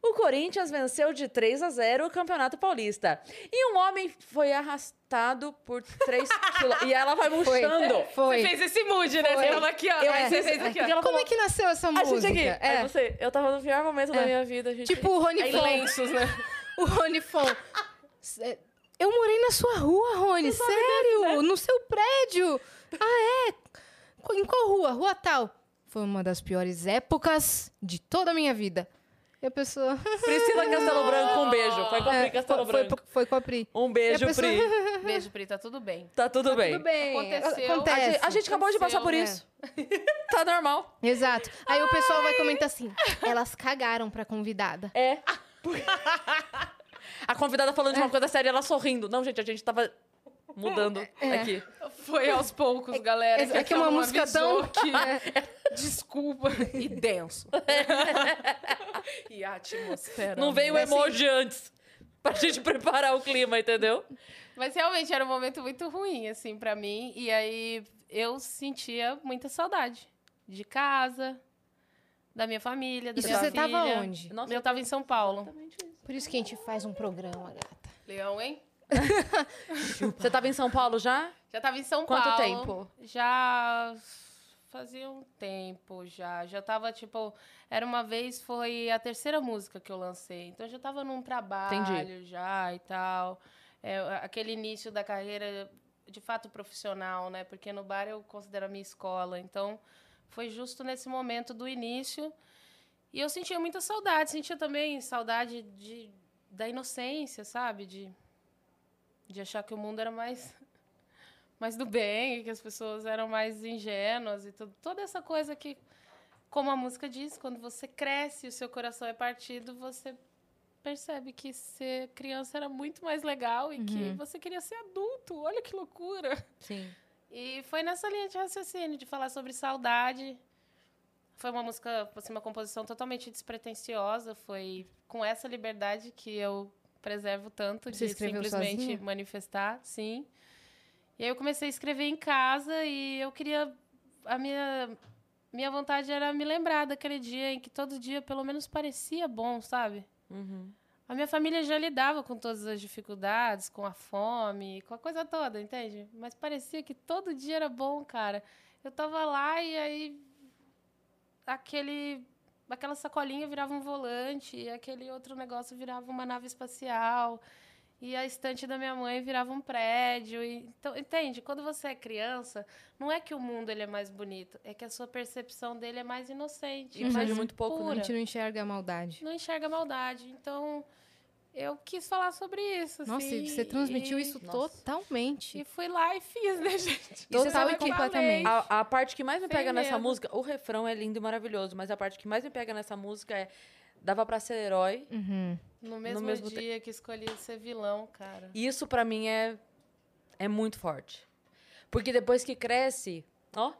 O Corinthians venceu de 3 a 0 o Campeonato Paulista. E um homem foi arrastado por 3 *laughs* quilômetros. E ela vai murchando. Foi. Você fez esse mood, né? Foi. Você tava aqui, ó. Eu Aí você fez aqui, porque ó. Como falou, é que nasceu essa A música? gente aqui. É. Aí você, eu tava no pior momento da É. minha vida, gente. Tipo o Rony Fon. lenços, né? *laughs* O Rony Fon. É, Eu morei na sua rua, Rony. Sério? No seu prédio. Ah, é? Em qual rua? Rua tal. Foi uma das piores épocas de toda a minha vida. E a pessoa... *laughs* Priscila Castelo Branco, um beijo. Foi com a Pri É, Castelo foi, Branco. foi, foi com a Pri. Um beijo, a pessoa- Pri. *laughs* Beijo, Pri, tá tudo bem. Tá tudo bem. Tudo bem. Aconteceu. A Acontece. gente, a gente acabou de passar por isso. *laughs* Tá normal. Exato. Aí o pessoal vai comentar assim: elas cagaram pra convidada. É. A convidada falando de uma coisa séria, ela sorrindo. Não, gente, a gente tava mudando *laughs* É. aqui. Foi aos poucos, galera. é que é uma ela não música tão- que- É. *laughs* Desculpa. E denso. *laughs* e a atmosfera. Não veio o emoji antes. Pra gente preparar o clima, entendeu? Mas realmente era um momento muito ruim, assim, pra mim. E aí eu sentia muita saudade de casa, da minha família, da Isso minha você filha. tava onde? Nossa, Eu tava em São Paulo. Exatamente isso. Por isso que a gente faz um programa, gata. Leão, hein? *laughs* Você tava em São Paulo já? Já tava em São Quanto Paulo. tempo? Já fazia um tempo já. Já tava, tipo... Era uma vez, foi a terceira música que eu lancei. Então, eu já tava num trabalho já e tal. É, aquele início da carreira, de fato, profissional, né? Porque no bar eu considero a minha escola. Então, foi justo nesse momento do início. E eu sentia muita saudade. Sentia também saudade de, da inocência, sabe? De, de achar que o mundo era mais mais do bem, que as pessoas eram mais ingênuas e tudo. Toda essa coisa que, como a música diz, quando você cresce e o seu coração é partido, você percebe que ser criança era muito mais legal e que você queria ser adulto. Olha que loucura! Sim. E foi nessa linha de raciocínio, de falar sobre saudade. Foi uma música, assim, uma composição totalmente despretensiosa. Foi com essa liberdade que eu preservo tanto Você de simplesmente sozinha? manifestar, sim. E aí eu comecei a escrever em casa e eu queria a minha minha vontade era me lembrar daquele dia em que todo dia pelo menos parecia bom, sabe? Uhum. A minha família já lidava com todas as dificuldades, com a fome, com a coisa toda, entende? Mas parecia que todo dia era bom, cara. Eu tava lá e aí aquele aquela sacolinha virava um volante, e aquele outro negócio virava uma nave espacial, e a estante da minha mãe virava um prédio. E, então, entende? Quando você é criança, não é que o mundo ele é mais bonito, é que a sua percepção dele é mais inocente, E mais muito pouco, né? A pura. gente não enxerga a maldade. Não enxerga maldade. Então, eu quis falar sobre isso. Nossa, assim, e você transmitiu e- isso Nossa. totalmente. E fui lá e fiz, né, *laughs* gente? E você Isso sabe eu que- falei. A, a parte que mais me Sem pega nessa medo. música, o refrão é lindo e maravilhoso, mas a parte que mais me pega nessa música é dava pra ser herói. Uhum. No mesmo, mesmo te- dia que escolhi ser vilão, cara. E isso pra mim é é muito forte. Porque depois que cresce, ó,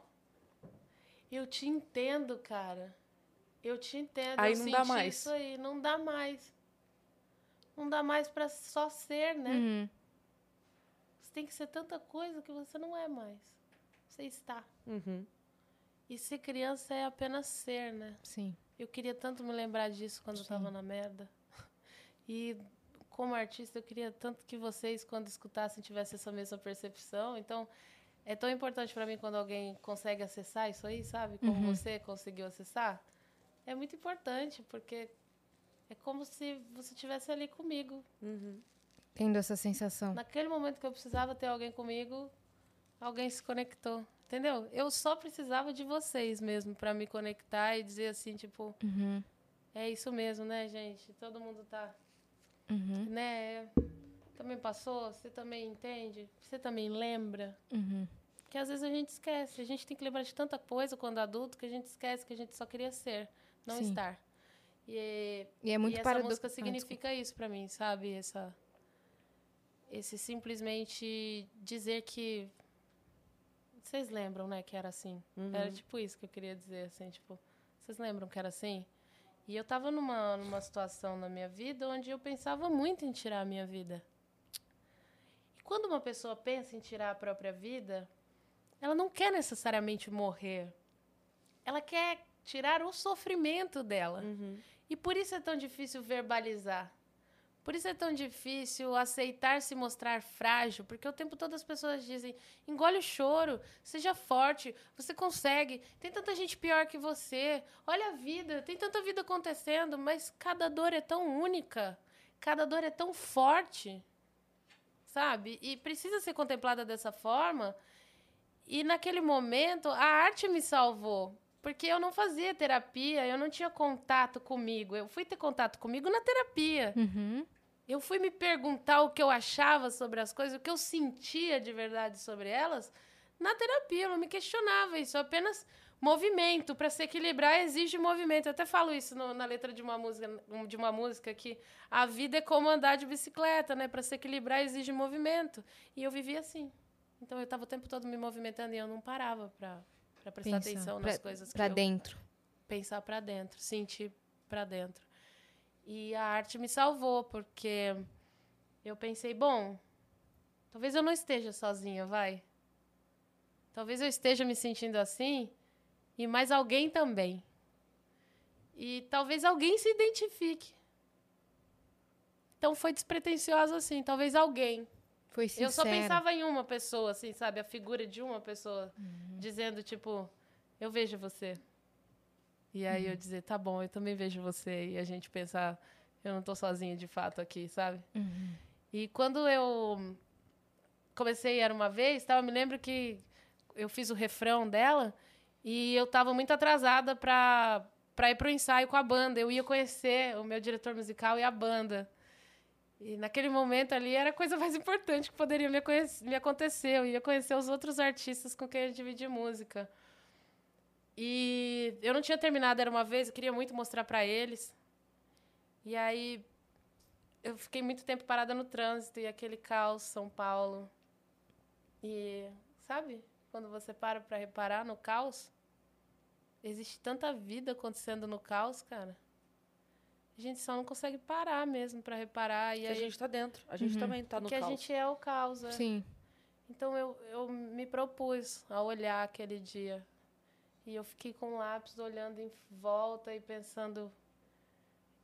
Eu te entendo, cara. Eu te entendo. Aí eu não dá mais. Isso aí, não dá mais. Não dá mais pra só ser, né? Uhum. Você tem que ser tanta coisa que você não é mais. Você está. uhum. E ser criança é apenas ser, né? Sim. Eu queria tanto me lembrar disso quando eu tava na merda. *laughs* E como artista, eu queria tanto que vocês, quando escutassem, tivessem essa mesma percepção. Então, é tão importante para mim quando alguém consegue acessar isso aí, sabe? Como Uhum. você conseguiu acessar. É muito importante, porque é como se você estivesse ali comigo. Uhum. Tendo essa sensação. Naquele momento que eu precisava ter alguém comigo, alguém se conectou. Entendeu? Eu só precisava de vocês mesmo para me conectar e dizer assim, tipo, Uhum. é isso mesmo, né, gente? Todo mundo tá, Uhum. né? Também passou, você também entende, você também lembra. Uhum. Que às vezes a gente esquece. A gente tem que lembrar de tanta coisa quando adulto que a gente esquece que a gente só queria ser, não Sim. estar. E, E é muito e essa parado- música Ah, significa isso pra mim, sabe? Essa, esse simplesmente dizer que vocês lembram, né, que era assim. Uhum. Era tipo isso que eu queria dizer, assim, tipo, vocês lembram que era assim? E eu tava numa, numa situação na minha vida onde eu pensava muito em tirar a minha vida. E quando uma pessoa pensa em tirar a própria vida, ela não quer necessariamente morrer. Ela quer tirar o sofrimento dela. Uhum. E por isso é tão difícil verbalizar. Por isso é tão difícil aceitar se mostrar frágil, porque o tempo todo as pessoas dizem: engole o choro, seja forte, você consegue. Tem tanta gente pior que você. Olha a vida, tem tanta vida acontecendo, mas cada dor é tão única, cada dor é tão forte, sabe? E precisa ser contemplada dessa forma. E naquele momento, a arte me salvou. Porque eu não fazia terapia, eu não tinha contato comigo. Eu fui ter contato comigo na terapia. Uhum. Eu fui me perguntar o que eu achava sobre as coisas, o que eu sentia de verdade sobre elas na terapia. Eu não me questionava isso, eu apenas movimento. Para se equilibrar exige movimento. Eu até falo isso no- na letra de uma música, de uma música que a vida é como andar de bicicleta, né? Para se equilibrar exige movimento. E eu vivia assim. Então eu estava o tempo todo me movimentando e eu não parava para para prestar Pensar. atenção Pra- nas coisas que eu dentro. pensar para dentro, sentir para dentro. E a arte me salvou, porque eu pensei, bom, talvez eu não esteja sozinha, vai. Talvez eu esteja me sentindo assim e mais alguém também. E talvez alguém se identifique. Então foi despretensioso assim, talvez alguém. Foi sincero. Eu só pensava em uma pessoa, assim, sabe? A figura de uma pessoa dizendo, tipo, eu vejo você. E aí eu dizer, tá bom, eu também vejo você. E a gente pensar, eu não tô sozinha de fato aqui, sabe? Uhum. E quando eu comecei Era Uma Vez, tá? eu me lembro que eu fiz o refrão dela e eu tava muito atrasada pra, pra ir pro ensaio com a banda. Eu ia conhecer o meu diretor musical e a banda. E naquele momento ali era a coisa mais *laughs* importante que poderia me, me acontecer. Eu ia conhecer os outros artistas com quem eu dividi música. E eu não tinha terminado Era Uma Vez, eu queria muito mostrar pra eles. E aí eu fiquei muito tempo parada no trânsito e aquele caos, São Paulo. E, sabe, quando você para pra reparar no caos, existe tanta vida acontecendo no caos, cara. A gente só não consegue parar mesmo pra reparar. E aí, a gente tá dentro. A gente Uhum. também tá no que a caos. gente é o caos. é. Sim. Então eu, eu me propus a olhar aquele dia. E eu fiquei com o lápis olhando em volta e pensando: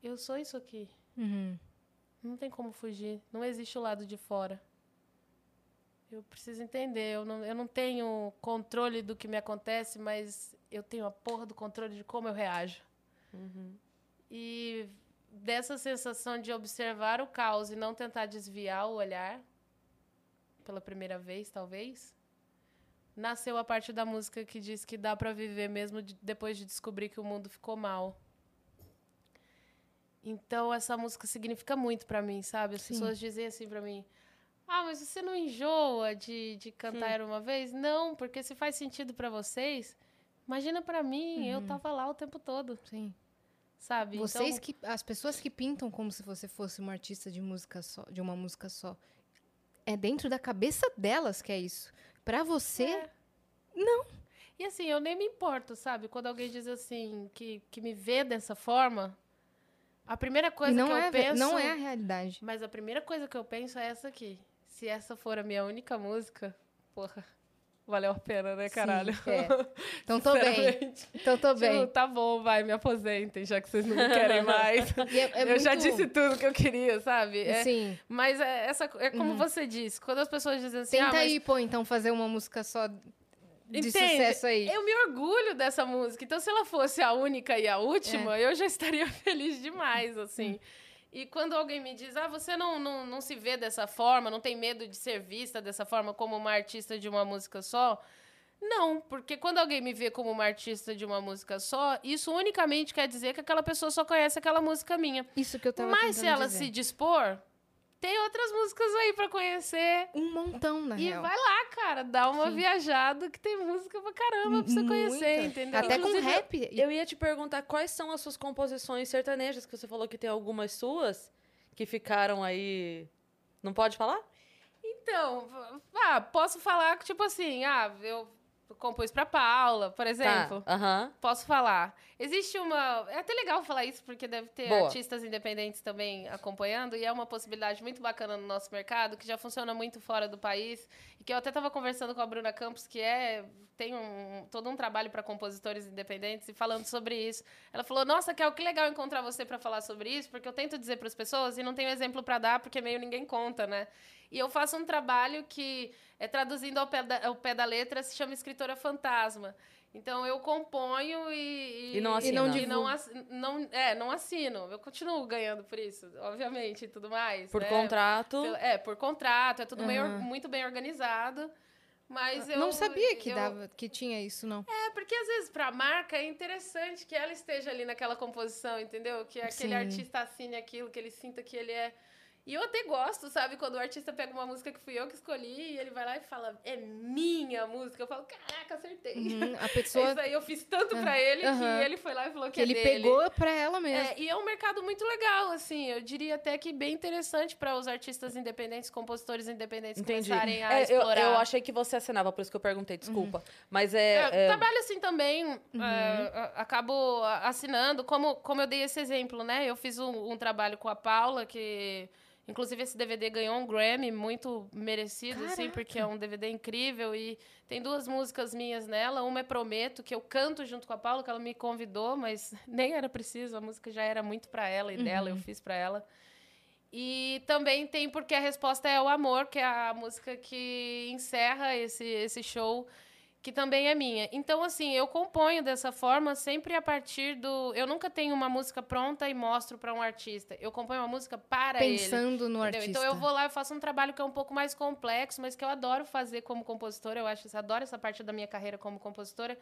eu sou isso aqui. Uhum. Não tem como fugir. Não existe o lado de fora. Eu preciso entender. Eu não, eu não tenho controle do que me acontece, mas eu tenho a porra do controle de como eu reajo. E dessa sensação de observar o caos e não tentar desviar o olhar, pela primeira vez, talvez, nasceu a parte da música que diz que dá pra viver mesmo de- depois de descobrir que o mundo ficou mal. Então essa música significa muito pra mim, sabe? As Sim. pessoas dizem assim pra mim: "Ah, mas você não enjoa de, de cantar Era uma vez?" Não, porque se faz sentido pra vocês, imagina pra mim, eu tava lá o tempo todo, Sim. Sabe? Vocês então, que. As pessoas que pintam como se você fosse uma artista de música só, de uma música só. É dentro da cabeça delas que é isso. Pra você, É. E assim, eu nem me importo, sabe? Quando alguém diz assim, que, que me vê dessa forma, a primeira coisa não que é, eu ve- penso. não é a realidade. Mas a primeira coisa que eu penso é essa aqui. Se essa for a minha única música, porra, valeu a pena, né, caralho? Sim, é. *laughs* Então tô bem. Então tô Tipo, bem. tá bom, vai, me aposentem, já que vocês não me querem *laughs* mais. É- é eu já muito- disse tudo que eu queria, sabe? É, Sim. mas é, essa, é como Uhum. você disse, quando as pessoas dizem assim, Tenta ah, mas aí, pô, então, fazer uma música só de Entende? sucesso aí. Eu me orgulho dessa música. Então, se ela fosse a única e a última, É. eu já estaria *laughs* feliz demais, assim. E quando alguém me diz, ah, você não, não, não se vê dessa forma, não tem medo de ser vista dessa forma como uma artista de uma música só? Não, porque quando alguém me vê como uma artista de uma música só, isso unicamente quer dizer que aquela pessoa só conhece aquela música minha. Isso que eu tava Mas se ela dizer. se dispor, tem outras músicas aí pra conhecer. Um montão, na E real. vai lá, cara, dá uma Sim. viajada que tem música pra caramba pra você Muita. conhecer, entendeu? Até com Inclusive, rap. e- Eu ia te perguntar quais são as suas composições sertanejas, que você falou que tem algumas suas que ficaram aí. Não pode falar? Então, ah, posso falar que, tipo assim, ah, eu compus pra Paula, por exemplo. Tá. Posso falar. Existe uma. É até legal falar isso, porque deve ter Boa. artistas independentes também acompanhando, e é uma possibilidade muito bacana no nosso mercado, que já funciona muito fora do país. E que eu até estava conversando com a Bruna Campos, que é. Tem um, todo um trabalho para compositores independentes e falando sobre isso. Ela falou: Nossa, Kel, que legal encontrar você para falar sobre isso, porque eu tento dizer para as pessoas e não tenho exemplo para dar, porque meio ninguém conta, né? E eu faço um trabalho que, é, traduzindo ao pé, da, ao pé da letra, se chama Escritora Fantasma. Então eu componho e. E não assina. E não e não, não- é, não assino. Eu continuo ganhando por isso, obviamente, e tudo mais. Por né? contrato. É, por contrato, é tudo meio Aham. muito bem organizado. Mas eu. não sabia que eu- dava, que tinha isso, não. É, porque às vezes pra marca é interessante que ela esteja ali naquela composição, entendeu? Que aquele Sim. artista assine aquilo, que ele sinta que ele é. E eu até gosto, sabe? Quando o artista pega uma música que fui eu que escolhi e ele vai lá e fala, é minha música. Eu falo, caraca, acertei. Uhum, A *laughs* É pessoa Isso aí eu fiz tanto pra ele Aham. que ele foi lá e falou que, que é ele dele. pegou pra ela mesmo. É, e é um mercado muito legal, assim. Eu diria até que bem interessante para os artistas independentes, compositores independentes Entendi. começarem a É, eu, explorar. eu achei que você assinava, por isso que eu perguntei, desculpa. Mas é. É, é- Trabalho assim também, é, a- acabo assinando, como, como eu dei esse exemplo, né? Eu fiz um, um trabalho com a Paula, que inclusive esse DVD ganhou um Grammy, muito merecido, assim, porque é um DVD incrível e tem duas músicas minhas nela. Uma é Prometo, que eu canto junto com a Paula, que ela me convidou, mas *laughs* nem era preciso, a música já era muito pra ela e dela, eu fiz pra ela. E também tem Porque a Resposta é o Amor, que é a música que encerra esse, esse show, que também é minha. Então, assim, eu componho dessa forma sempre a partir do. Eu nunca tenho uma música pronta e mostro para um artista. Eu componho uma música para ele. Pensando no Entendeu? artista. Então eu vou lá e faço um trabalho que é um pouco mais complexo, mas que eu adoro fazer como compositora. Eu acho, eu adoro essa parte da minha carreira como compositora,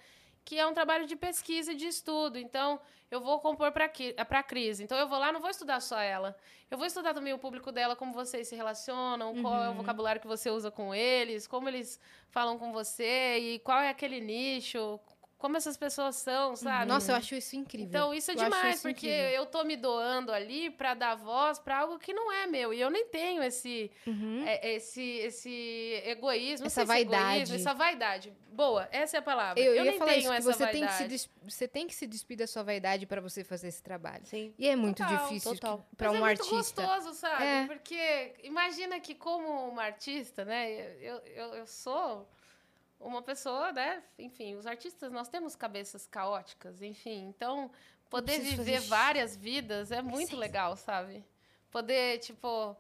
que é um trabalho de pesquisa e de estudo. Então eu vou compor para para Cris. Então eu vou lá, não vou estudar só ela. Eu vou estudar também o público dela, como vocês se relacionam, qual é o vocabulário que você usa com eles, como eles falam com você e qual é aquele nicho, como essas pessoas são, sabe? Nossa, eu acho isso incrível. Então, isso é Eu demais, isso porque incrível. eu tô me doando ali pra dar voz pra algo que não é meu. E eu nem tenho esse, Uhum. é- esse, esse egoísmo. Essa é vaidade. egoísmo, essa vaidade. Boa, essa é a palavra. Eu, Eu, ia nem falar tenho isso, que você tem que, se vaidade. des- você tem que se despir da sua vaidade pra você fazer esse trabalho. Sim. E é muito Total, difícil total. que- pra Mas um é muito artista. gostoso, sabe? É. Porque imagina que como uma artista, né? Eu, eu, eu sou uma pessoa, né? Enfim, os artistas, nós temos cabeças caóticas, enfim. Então, poder viver várias vidas é muito legal, sabe? Poder, tipo,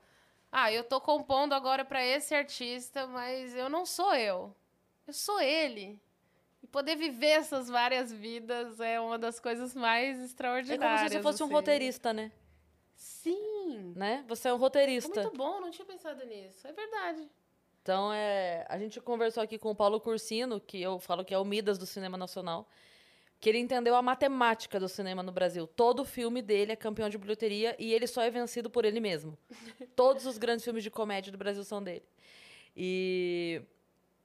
ah, eu tô compondo agora pra esse artista, mas eu não sou eu. Eu sou ele. E poder viver essas várias vidas é uma das coisas mais É extraordinárias. como se você fosse um assim. roteirista, né? Sim. né? Você é um É roteirista. muito bom, não tinha pensado nisso. É verdade. Então, é, a gente conversou aqui com o Paulo Cursino, que eu falo que é o Midas do cinema nacional, que ele entendeu a matemática do cinema no Brasil. Todo filme dele é campeão de bilheteria e ele só é vencido por ele mesmo. *laughs* Todos os grandes filmes de comédia do Brasil são dele. E,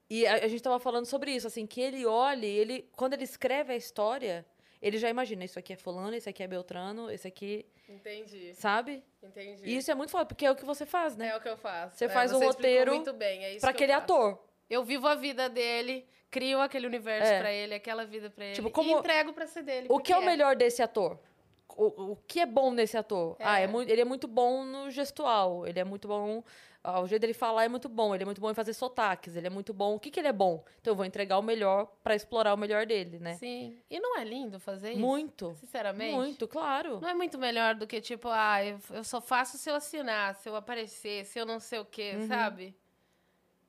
e a, a gente estava falando sobre isso, assim, que ele olha, ele, quando ele escreve a história, ele já imagina, isso aqui é fulano, esse aqui é Beltrano, esse aqui, Entendi. sabe? Entendi. E isso é muito foda, porque é o que você faz, né? é o que eu faço. Você É, faz o roteiro muito bem, é isso Pra aquele faço. ator. Eu vivo a vida dele, crio aquele universo É. pra ele, aquela vida pra ele. Tipo, e como- entrego pra ser dele. O que é o melhor desse ator? O, o que é bom nesse ator? Ah, é É. muito, ele é muito bom no gestual. Ele é muito bom. ah, o jeito dele falar é muito bom. Ele é muito bom em fazer sotaques. Ele é muito bom. O que, que ele é bom? Então eu vou entregar o melhor pra explorar o melhor dele, né? Sim. E não é lindo fazer isso? Muito. Sinceramente. Muito, claro. Não é muito melhor do que, tipo, ah, eu, eu só faço se eu assinar, se eu aparecer, se eu não sei o quê, Uhum. sabe?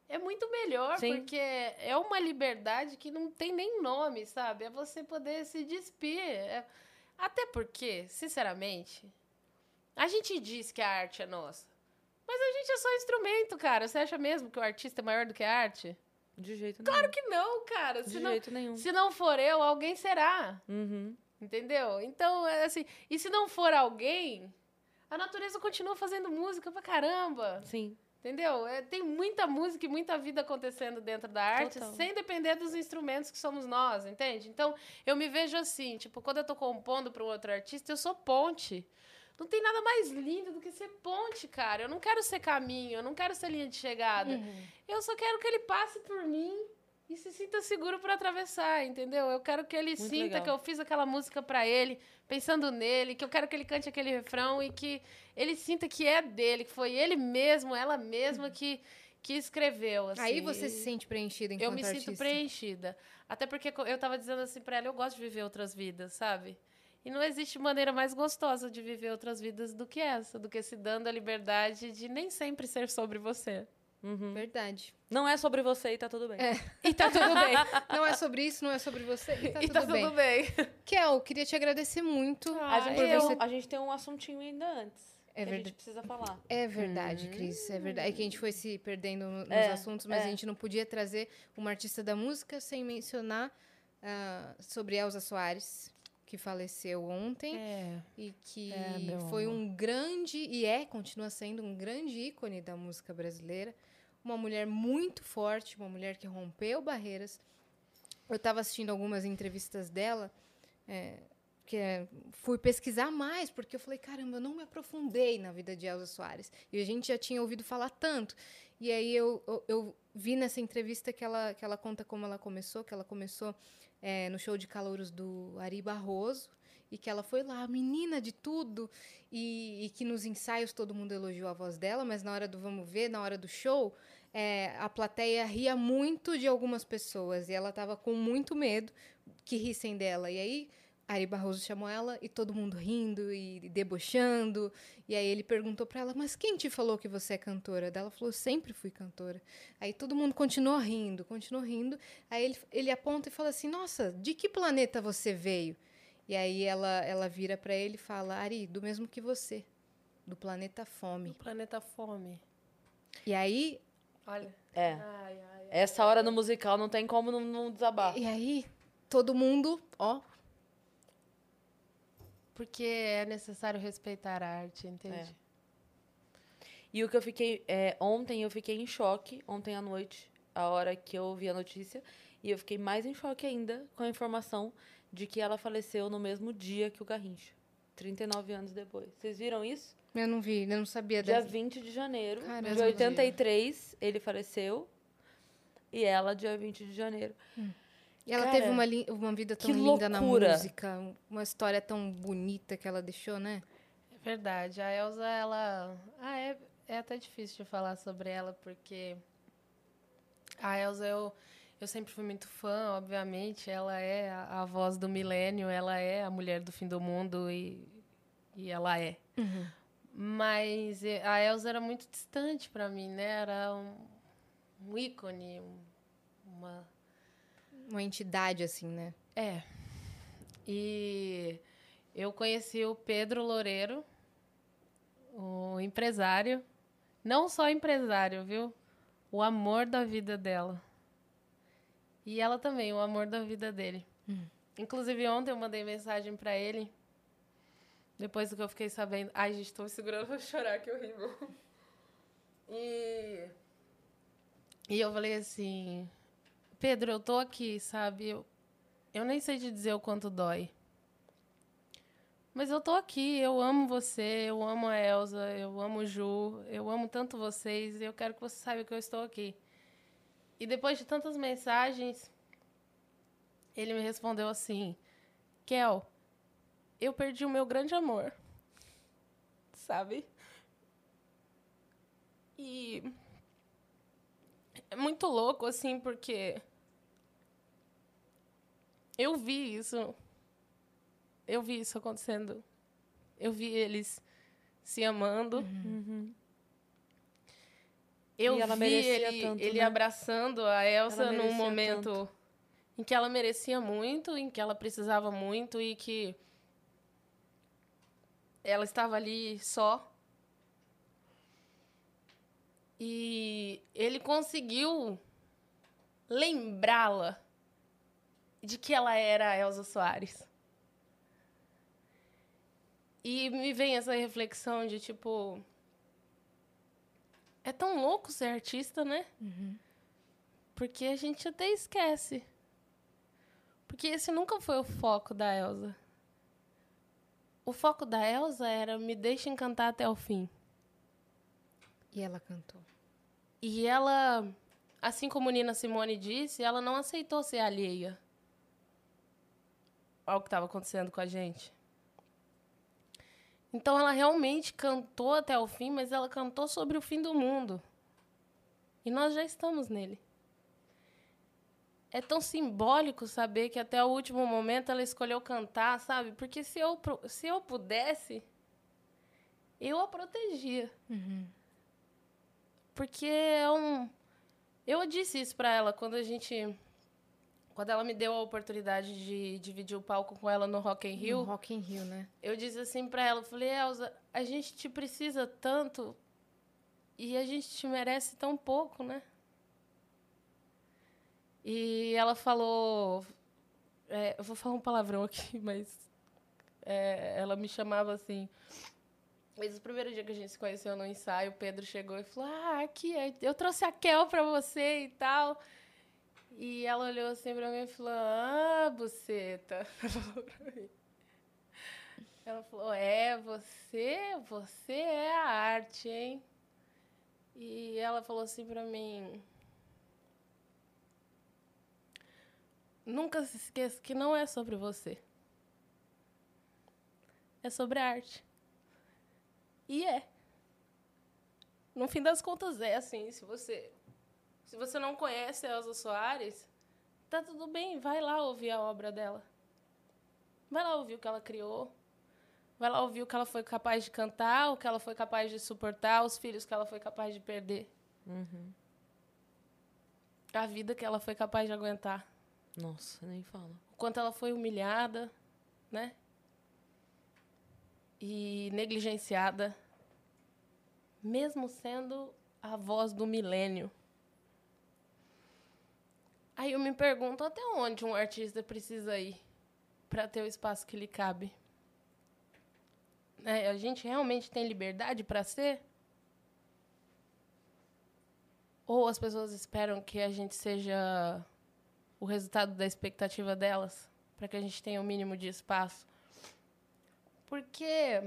É muito melhor, Sim. porque é uma liberdade que não tem nem nome, sabe? É você poder se despir. É- Até porque, sinceramente, a gente diz que a arte é nossa. Mas a gente é só instrumento, cara. Você acha mesmo que o artista é maior do que a arte? De jeito Claro nenhum. que não, cara. De Se não, jeito nenhum. se não for eu, alguém será. Uhum. Entendeu? Então, é assim. E se não for alguém, a natureza continua fazendo música pra caramba. Sim. Entendeu? É, tem muita música e muita vida acontecendo dentro da arte, Total. sem depender dos instrumentos que somos nós, entende? Então, eu me vejo assim, tipo, quando eu tô compondo para um outro artista, eu sou ponte. Não tem nada mais lindo do que ser ponte, cara. Eu não quero ser caminho, eu não quero ser linha de chegada. Uhum. Eu só quero que ele passe por mim e se sinta seguro para atravessar, entendeu? Eu quero que ele Muito sinta legal. que eu fiz aquela música para ele, pensando nele, que eu quero que ele cante aquele refrão e que ele sinta que é dele, que foi ele mesmo, ela mesma que, que escreveu. Assim. Aí você se sente preenchida enquanto Eu me artista. sinto preenchida. Até porque eu tava dizendo assim pra ela, eu gosto de viver outras vidas, sabe? E não existe maneira mais gostosa de viver outras vidas do que essa, do que se dando a liberdade de nem sempre ser sobre você. Uhum. Verdade. Não é sobre você e tá tudo bem. É. *laughs* E tá tudo bem. *laughs* Não é sobre isso, não é sobre você. E tá, e tudo, tá bem. tudo bem. Kel, queria te agradecer muito. A Ah, gente, por tem você- um, a gente tem um assuntinho ainda antes. É que a verdade. gente precisa falar. É verdade, Cris. É verdade. É que a gente foi se perdendo no- nos É, assuntos, mas é. a gente não podia trazer uma artista da música sem mencionar ah, sobre Elza Soares, que faleceu ontem É. e que É, foi amor. um grande, e é, continua sendo um grande ícone da música brasileira. Uma mulher muito forte, uma mulher que rompeu barreiras. Eu estava assistindo algumas entrevistas dela, é, que é, fui pesquisar mais, porque eu falei, caramba, eu não me aprofundei na vida de Elza Soares. E a gente já tinha ouvido falar tanto. E aí eu, eu, eu vi nessa entrevista que ela, que ela conta como ela começou, que ela começou é, no show de calouros do Ari Barroso, e que ela foi lá, menina de tudo, e, e que nos ensaios todo mundo elogiou a voz dela, mas na hora do vamos ver, na hora do show, é, a plateia ria muito de algumas pessoas, e ela estava com muito medo que rissem dela. E aí Ari Barroso chamou ela e todo mundo rindo e debochando. E aí ele perguntou pra ela: "Mas quem te falou que você é cantora?" Daí Ela falou: "Sempre fui cantora". Aí todo mundo continuou rindo, continuou rindo. Aí ele, ele aponta e fala assim: "Nossa, de que planeta você veio?" E aí ela ela vira pra ele e fala: "Ari, do mesmo que você, do planeta Fome". Planeta Fome. E aí Olha. É. Ai, ai, ai. Essa hora no musical não tem como não, não desabar. e aí todo mundo, ó, Porque é necessário respeitar a arte, entende? E o que eu fiquei. é, ontem eu fiquei em choque, ontem à noite, a hora que eu ouvi a notícia. E eu fiquei mais em choque ainda com a informação de que ela faleceu no mesmo dia que o Garrincha. 39 anos depois. Vocês viram isso? Eu não vi, eu não sabia Dia dessa. 20 de janeiro Caramba. de 83, ele faleceu. E ela, dia 20 de janeiro. E ela Cara, teve uma, uma vida tão linda na loucura. música, uma história tão bonita que ela deixou, né? É verdade. A Elsa, ela. Ah, é, é até difícil de falar sobre ela, porque. A Elsa, eu, eu sempre fui muito fã, obviamente. Ela é a, a voz do milênio, ela é a mulher do fim do mundo e, e ela é. Mas eh, a Elsa era muito distante para mim, né? Era um, um ícone, um, uma Uma entidade, assim, né? é. E eu conheci o Pedro Loureiro, o empresário. Não só empresário, viu? O amor da vida dela. E ela também, o amor da vida dele. Inclusive, ontem eu mandei mensagem pra ele. Depois do que eu fiquei sabendo. Ai, gente, tô me segurando pra chorar, que horrível. E. E eu falei assim. Pedro, eu tô aqui, sabe? Eu, eu nem sei te dizer o quanto dói. Mas eu tô aqui, eu amo você, eu amo a Elsa, eu amo o Ju, eu amo tanto vocês e eu quero que você saiba que eu estou aqui. E depois de tantas mensagens, ele me respondeu assim: Kel, eu perdi o meu grande amor. Sabe? E é muito louco, assim, porque eu vi isso. Eu vi isso acontecendo. Eu vi eles se amando. Eu E ela vi ele, tanto, ele né? abraçando a Elsa num momento tanto. em que ela merecia muito, em que ela precisava muito e que ela estava ali só. E ele conseguiu lembrá-la de que ela era a Elsa Soares. E me vem essa reflexão de tipo. É tão louco ser artista, né? Porque a gente até esquece. Porque esse nunca foi o foco da Elsa. O foco da Elsa era me deixa encantar até o fim. E ela cantou. E ela, assim como Nina Simone disse, ela não aceitou ser alheia ao que estava acontecendo com a gente. Então ela realmente cantou até o fim, mas ela cantou sobre o fim do mundo. E nós já estamos nele. É tão simbólico saber que até o último momento ela escolheu cantar, sabe? Porque se eu, se eu pudesse, eu a protegia. Porque é um. Eu disse isso pra ela quando a gente. Quando ela me deu a oportunidade de dividir o palco com ela no Rock in Rio. No Rock in Rio, né? Eu disse assim pra ela, eu falei, Elza, a gente te precisa tanto e a gente te merece tão pouco, né? E ela falou, é, eu vou falar um palavrão aqui, *laughs* mas é, ela me chamava assim. Mas o primeiro dia que a gente se conheceu no ensaio, o Pedro chegou e falou: Ah, aqui, eu trouxe a Kel pra você e tal. E ela olhou assim pra mim e falou: Ah, buceta. *laughs* Ela falou: É, você, você é a arte, hein? E ela falou assim pra mim: Nunca se esqueça que não é sobre você. É sobre a arte. E é. No fim das contas é assim, se você se você não conhece a Elza Soares, tá tudo bem, vai lá ouvir a obra dela. Vai lá ouvir o que ela criou. Vai lá ouvir o que ela foi capaz de cantar, o que ela foi capaz de suportar, os filhos que ela foi capaz de perder. A vida que ela foi capaz de aguentar. Nossa, nem fala. O quanto ela foi humilhada, né? E negligenciada. Mesmo sendo a voz do milênio. Aí eu me pergunto até onde um artista precisa ir para ter o espaço que lhe cabe. É, a gente realmente tem liberdade para ser? Ou as pessoas esperam que a gente seja o resultado da expectativa delas, para que a gente tenha o mínimo de espaço? Porque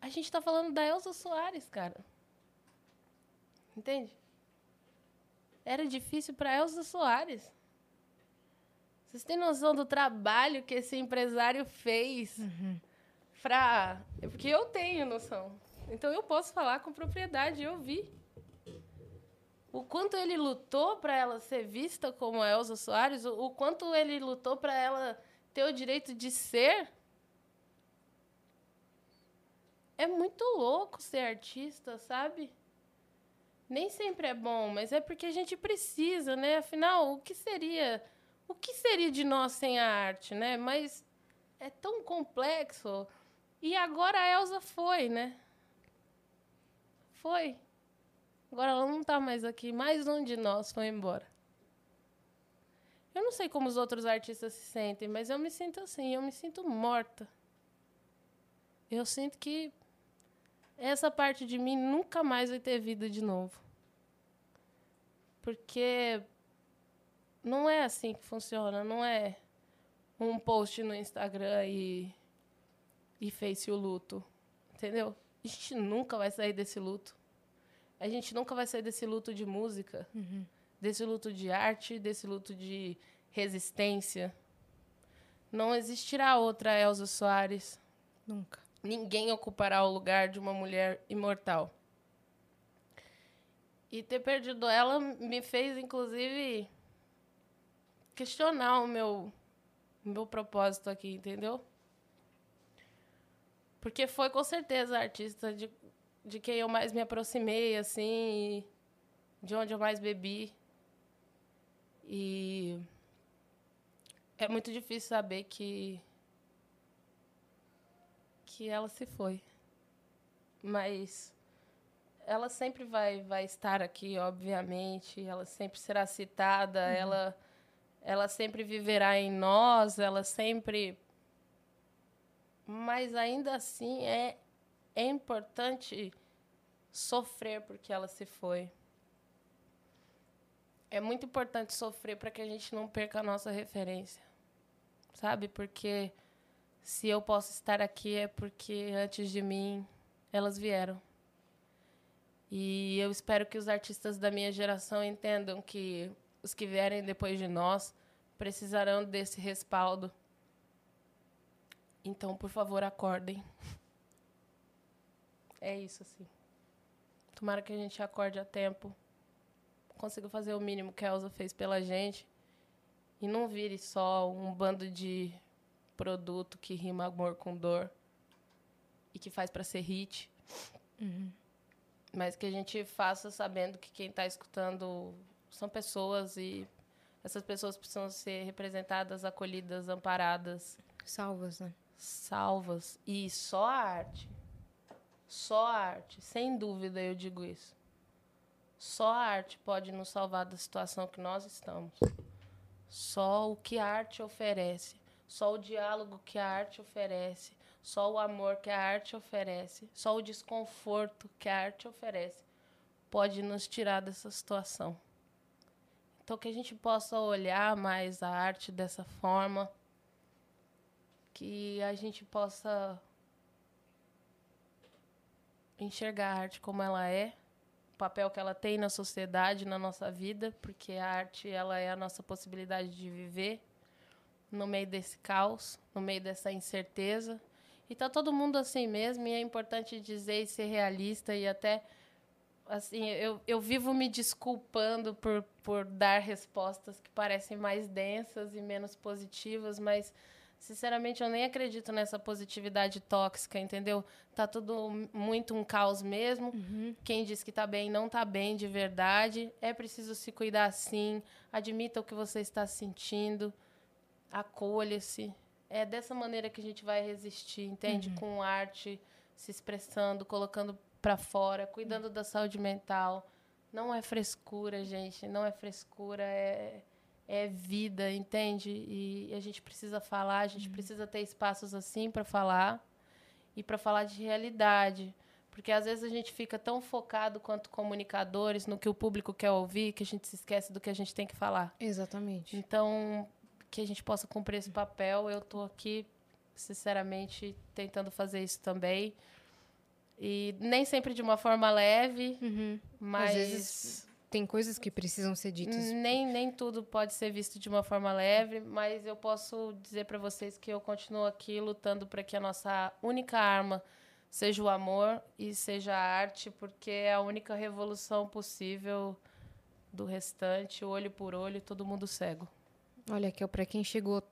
a gente está falando da Elza Soares, cara. Entende? Era difícil para Elza Soares. Vocês têm noção do trabalho que esse empresário fez pra. Porque eu tenho noção. Então eu posso falar com propriedade, eu vi. O quanto ele lutou para ela ser vista como Elza Soares, o, o quanto ele lutou para ela ter o direito de ser. é muito louco ser artista, sabe? Nem sempre é bom, mas é porque a gente precisa, né? Afinal, o que seria, o que seria de nós sem a arte, né? Mas é tão complexo. E agora a Elsa foi, né? Foi. Agora ela não tá mais aqui. Mais um de nós foi embora. Eu não sei como os outros artistas se sentem, mas eu me sinto assim, eu me sinto morta. Eu sinto que essa parte de mim nunca mais vai ter vida de novo. Porque não é assim que funciona, não é um post no Instagram e, e o luto, entendeu? A gente nunca vai sair desse luto. A gente nunca vai sair desse luto de música, Uhum. desse luto de arte, desse luto de resistência. Não existirá outra Elza Soares. Nunca. Ninguém ocupará o lugar de uma mulher imortal. E ter perdido ela me fez, inclusive, questionar o meu, o meu propósito aqui, entendeu? Porque foi com certeza a artista de, de quem eu mais me aproximei, assim, de onde eu mais bebi. E é muito difícil saber que que ela se foi. Mas ela sempre vai, vai estar aqui, obviamente. Ela sempre será citada. Ela, ela sempre viverá em nós. Ela sempre. Mas ainda assim é, é importante sofrer porque ela se foi. É muito importante sofrer para que a gente não perca a nossa referência. Sabe? Porque se eu posso estar aqui é porque antes de mim elas vieram. E eu espero que os artistas da minha geração entendam que os que vierem depois de nós precisarão desse respaldo. Então, por favor, acordem. É isso, assim. Tomara que a gente acorde a tempo. Consiga fazer o mínimo que a Elsa fez pela gente. E não vire só um bando de produto que rima amor com dor e que faz para ser hit. Mas que a gente faça sabendo que quem está escutando são pessoas e essas pessoas precisam ser representadas, acolhidas, amparadas, Salvas, né? salvas. E só a arte. Só a arte, sem dúvida eu digo isso. Só a arte pode nos salvar da situação que nós estamos. Só o que a arte oferece, só o diálogo que a arte oferece, só o amor que a arte oferece, só o desconforto que a arte oferece pode nos tirar dessa situação. Então que a gente possa olhar mais a arte dessa forma, que a gente possa enxergar a arte como ela é, o papel que ela tem na sociedade, na nossa vida, porque a arte ela é a nossa possibilidade de viver no meio desse caos, no meio dessa incerteza. E tá todo mundo assim mesmo, e é importante dizer e ser realista e até assim, eu, eu vivo me desculpando por, por dar respostas que parecem mais densas e menos positivas, mas sinceramente eu nem acredito nessa positividade tóxica, entendeu? Tá tudo muito um caos mesmo. Quem diz que tá bem não tá bem de verdade. É preciso se cuidar sim. Admita o que você está sentindo. Acolha-se. É dessa maneira que a gente vai resistir, entende? Com arte, se expressando, colocando para fora, cuidando da saúde mental. Não é frescura, gente. Não é frescura, é é vida, entende? E a gente precisa falar, a gente precisa ter espaços assim para falar e para falar de realidade. Porque às vezes a gente fica tão focado quanto comunicadores no que o público quer ouvir que a gente se esquece do que a gente tem que falar. Exatamente. Então, que a gente possa cumprir esse papel, eu estou aqui, sinceramente, tentando fazer isso também. E nem sempre de uma forma leve, Uhum. mas Às vezes tem coisas que precisam ser ditas. nem, nem tudo pode ser visto de uma forma leve, mas eu posso dizer para vocês que eu continuo aqui lutando para que a nossa única arma seja o amor e seja a arte, porque é a única revolução possível do restante, olho por olho, todo mundo cego. Olha, que é para quem chegou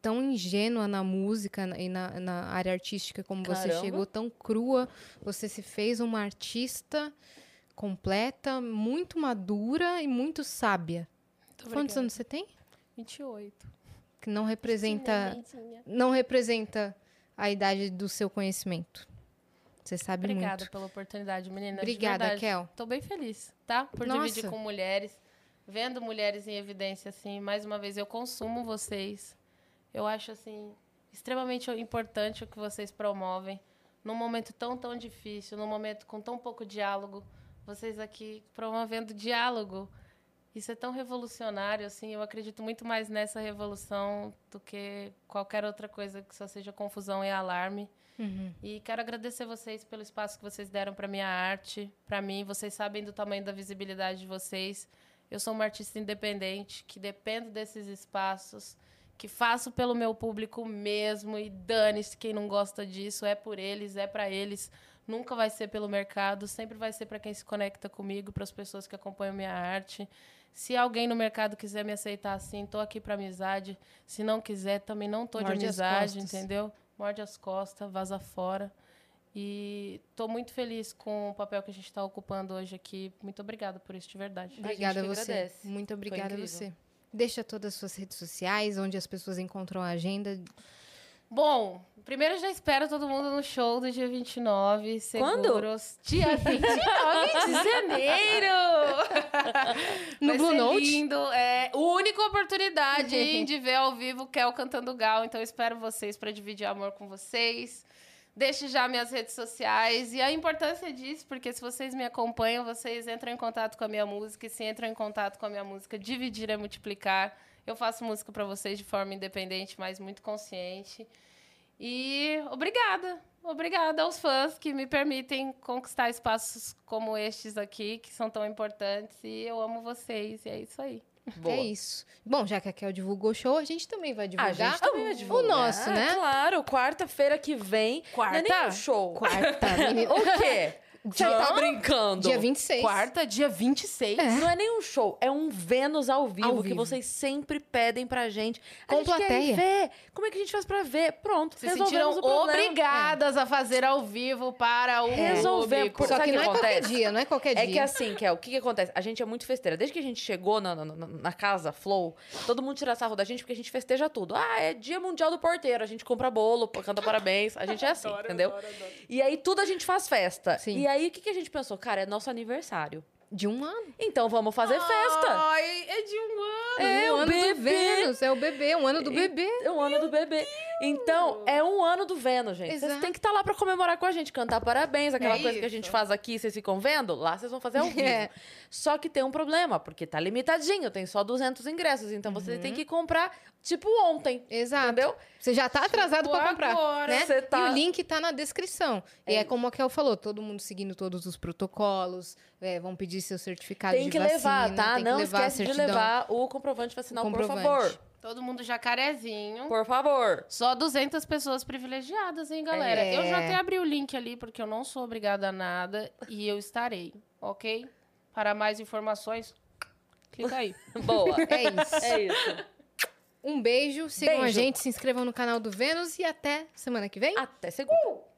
tão ingênua na música e na, na área artística como você Caramba. chegou, tão crua. Você se fez uma artista completa, muito madura e muito sábia. Muito Quantos obrigada. anos você tem? 28. Que não representa, Sim, não representa a idade do seu conhecimento. Você sabe Obrigada muito. pela oportunidade, menina. Obrigada, verdade. Kel. Tô bem feliz, tá? Por Nossa. dividir com mulheres, vendo mulheres em evidência, assim. Mais uma vez, eu consumo vocês. Eu acho, assim, extremamente importante o que vocês promovem. Num momento tão, tão difícil, num momento com tão pouco diálogo. Vocês aqui promovendo diálogo. Isso é tão revolucionário, assim. Eu acredito muito mais nessa revolução do que qualquer outra coisa que só seja confusão e alarme. Uhum. E quero agradecer vocês pelo espaço que vocês deram para minha arte, para mim. Vocês sabem do tamanho da visibilidade de vocês. Eu sou uma artista independente que dependo desses espaços, que faço pelo meu público mesmo e dane-se quem não gosta disso, é por eles, é para eles. Nunca vai ser pelo mercado, sempre vai ser para quem se conecta comigo, para as pessoas que acompanham minha arte. Se alguém no mercado quiser me aceitar assim, tô aqui para amizade. Se não quiser, também não tô Morde de amizade, entendeu? Morde as costas, vaza fora. E tô muito feliz com o papel que a gente está ocupando hoje aqui. Muito obrigada por isso, de verdade. Obrigada a que você. agradece. Muito obrigada a você. Deixa todas as suas redes sociais, onde as pessoas encontram a agenda. Bom, primeiro já espero todo mundo no show do dia 29. Quando? Seguros. Dia 29 de janeiro! *laughs* No Vai Blue Note? lindo. É única oportunidade hein, *laughs* de ver ao vivo Kel cantando Gal. Então espero vocês para dividir amor com vocês. Deixe já minhas redes sociais e a importância disso, porque se vocês me acompanham, vocês entram em contato com a minha música. E se entram em contato com a minha música, dividir é multiplicar. Eu faço música para vocês de forma independente, mas muito consciente. E obrigada. Obrigada aos fãs que me permitem conquistar espaços como estes aqui, que são tão importantes. E eu amo vocês. E é isso aí. Boa. É isso. Bom, já que a Kel divulgou o show, a gente também vai A divulgar. gente também vai divulgar. O nosso, né? Claro, quarta-feira que vem. Não é nem Quarta? um show. Quarta. *laughs* O quê? Você tá brincando? Dia 26. Quarta, dia 26. É. Não é nem um show, é um Vênus ao vivo, Ao que vivo. vocês sempre pedem pra gente. A Com gente quer plateia. ver. Como é que a gente faz pra ver? Pronto, Se resolvemos sentiram o problema. obrigadas a fazer ao vivo para o Resolver, público. por- Só que o não que é qualquer acontece? dia, não é qualquer É dia. que assim, Kel, o que, que acontece? A gente é muito festeira. Desde que a gente chegou na, na, na- casa Flow, todo mundo tira sarro da gente porque a gente festeja tudo. Ah, é dia mundial do porteiro, a gente compra bolo, canta parabéns. A gente é assim, entendeu? E aí tudo a gente faz festa. Sim. E aí o que, que a gente pensou? Cara, é nosso aniversário. De um ano. Então vamos fazer festa. Ai, é de um ano. É um o ano do bebê. Vênus. É o bebê, um ano do bebê. É o ano do bebê. Então, é um ano do Vênus, gente. Vocês têm que estar lá pra comemorar com a gente, cantar parabéns, aquela É coisa que a gente isso. faz aqui, vocês ficam vendo, lá vocês vão fazer ao *laughs* vivo. É. Só que tem um problema, porque tá limitadinho, tem só 200 ingressos, então você tem que comprar tipo ontem, Exato. entendeu? Você já tá atrasado Tipo pra comprar. agora. Né? Você tá- E o link tá na descrição. e É é como a Kel falou, todo mundo seguindo todos os protocolos, é, vão pedir seu certificado Tem de que vacina. levar, tá? tem que Não levar a esquece de levar o comprovante vacinal, O por comprovante. favor. Todo mundo jacarezinho. Por favor. Só 200 pessoas privilegiadas, hein, galera? É. Eu já até abri o link ali, porque eu não sou obrigada a nada. e eu estarei, ok? Para mais informações, clica aí. *laughs* Boa. É isso. É isso. Um beijo, sigam a Beijo. gente, se inscrevam no canal do Vênus e até semana que vem. Até segunda.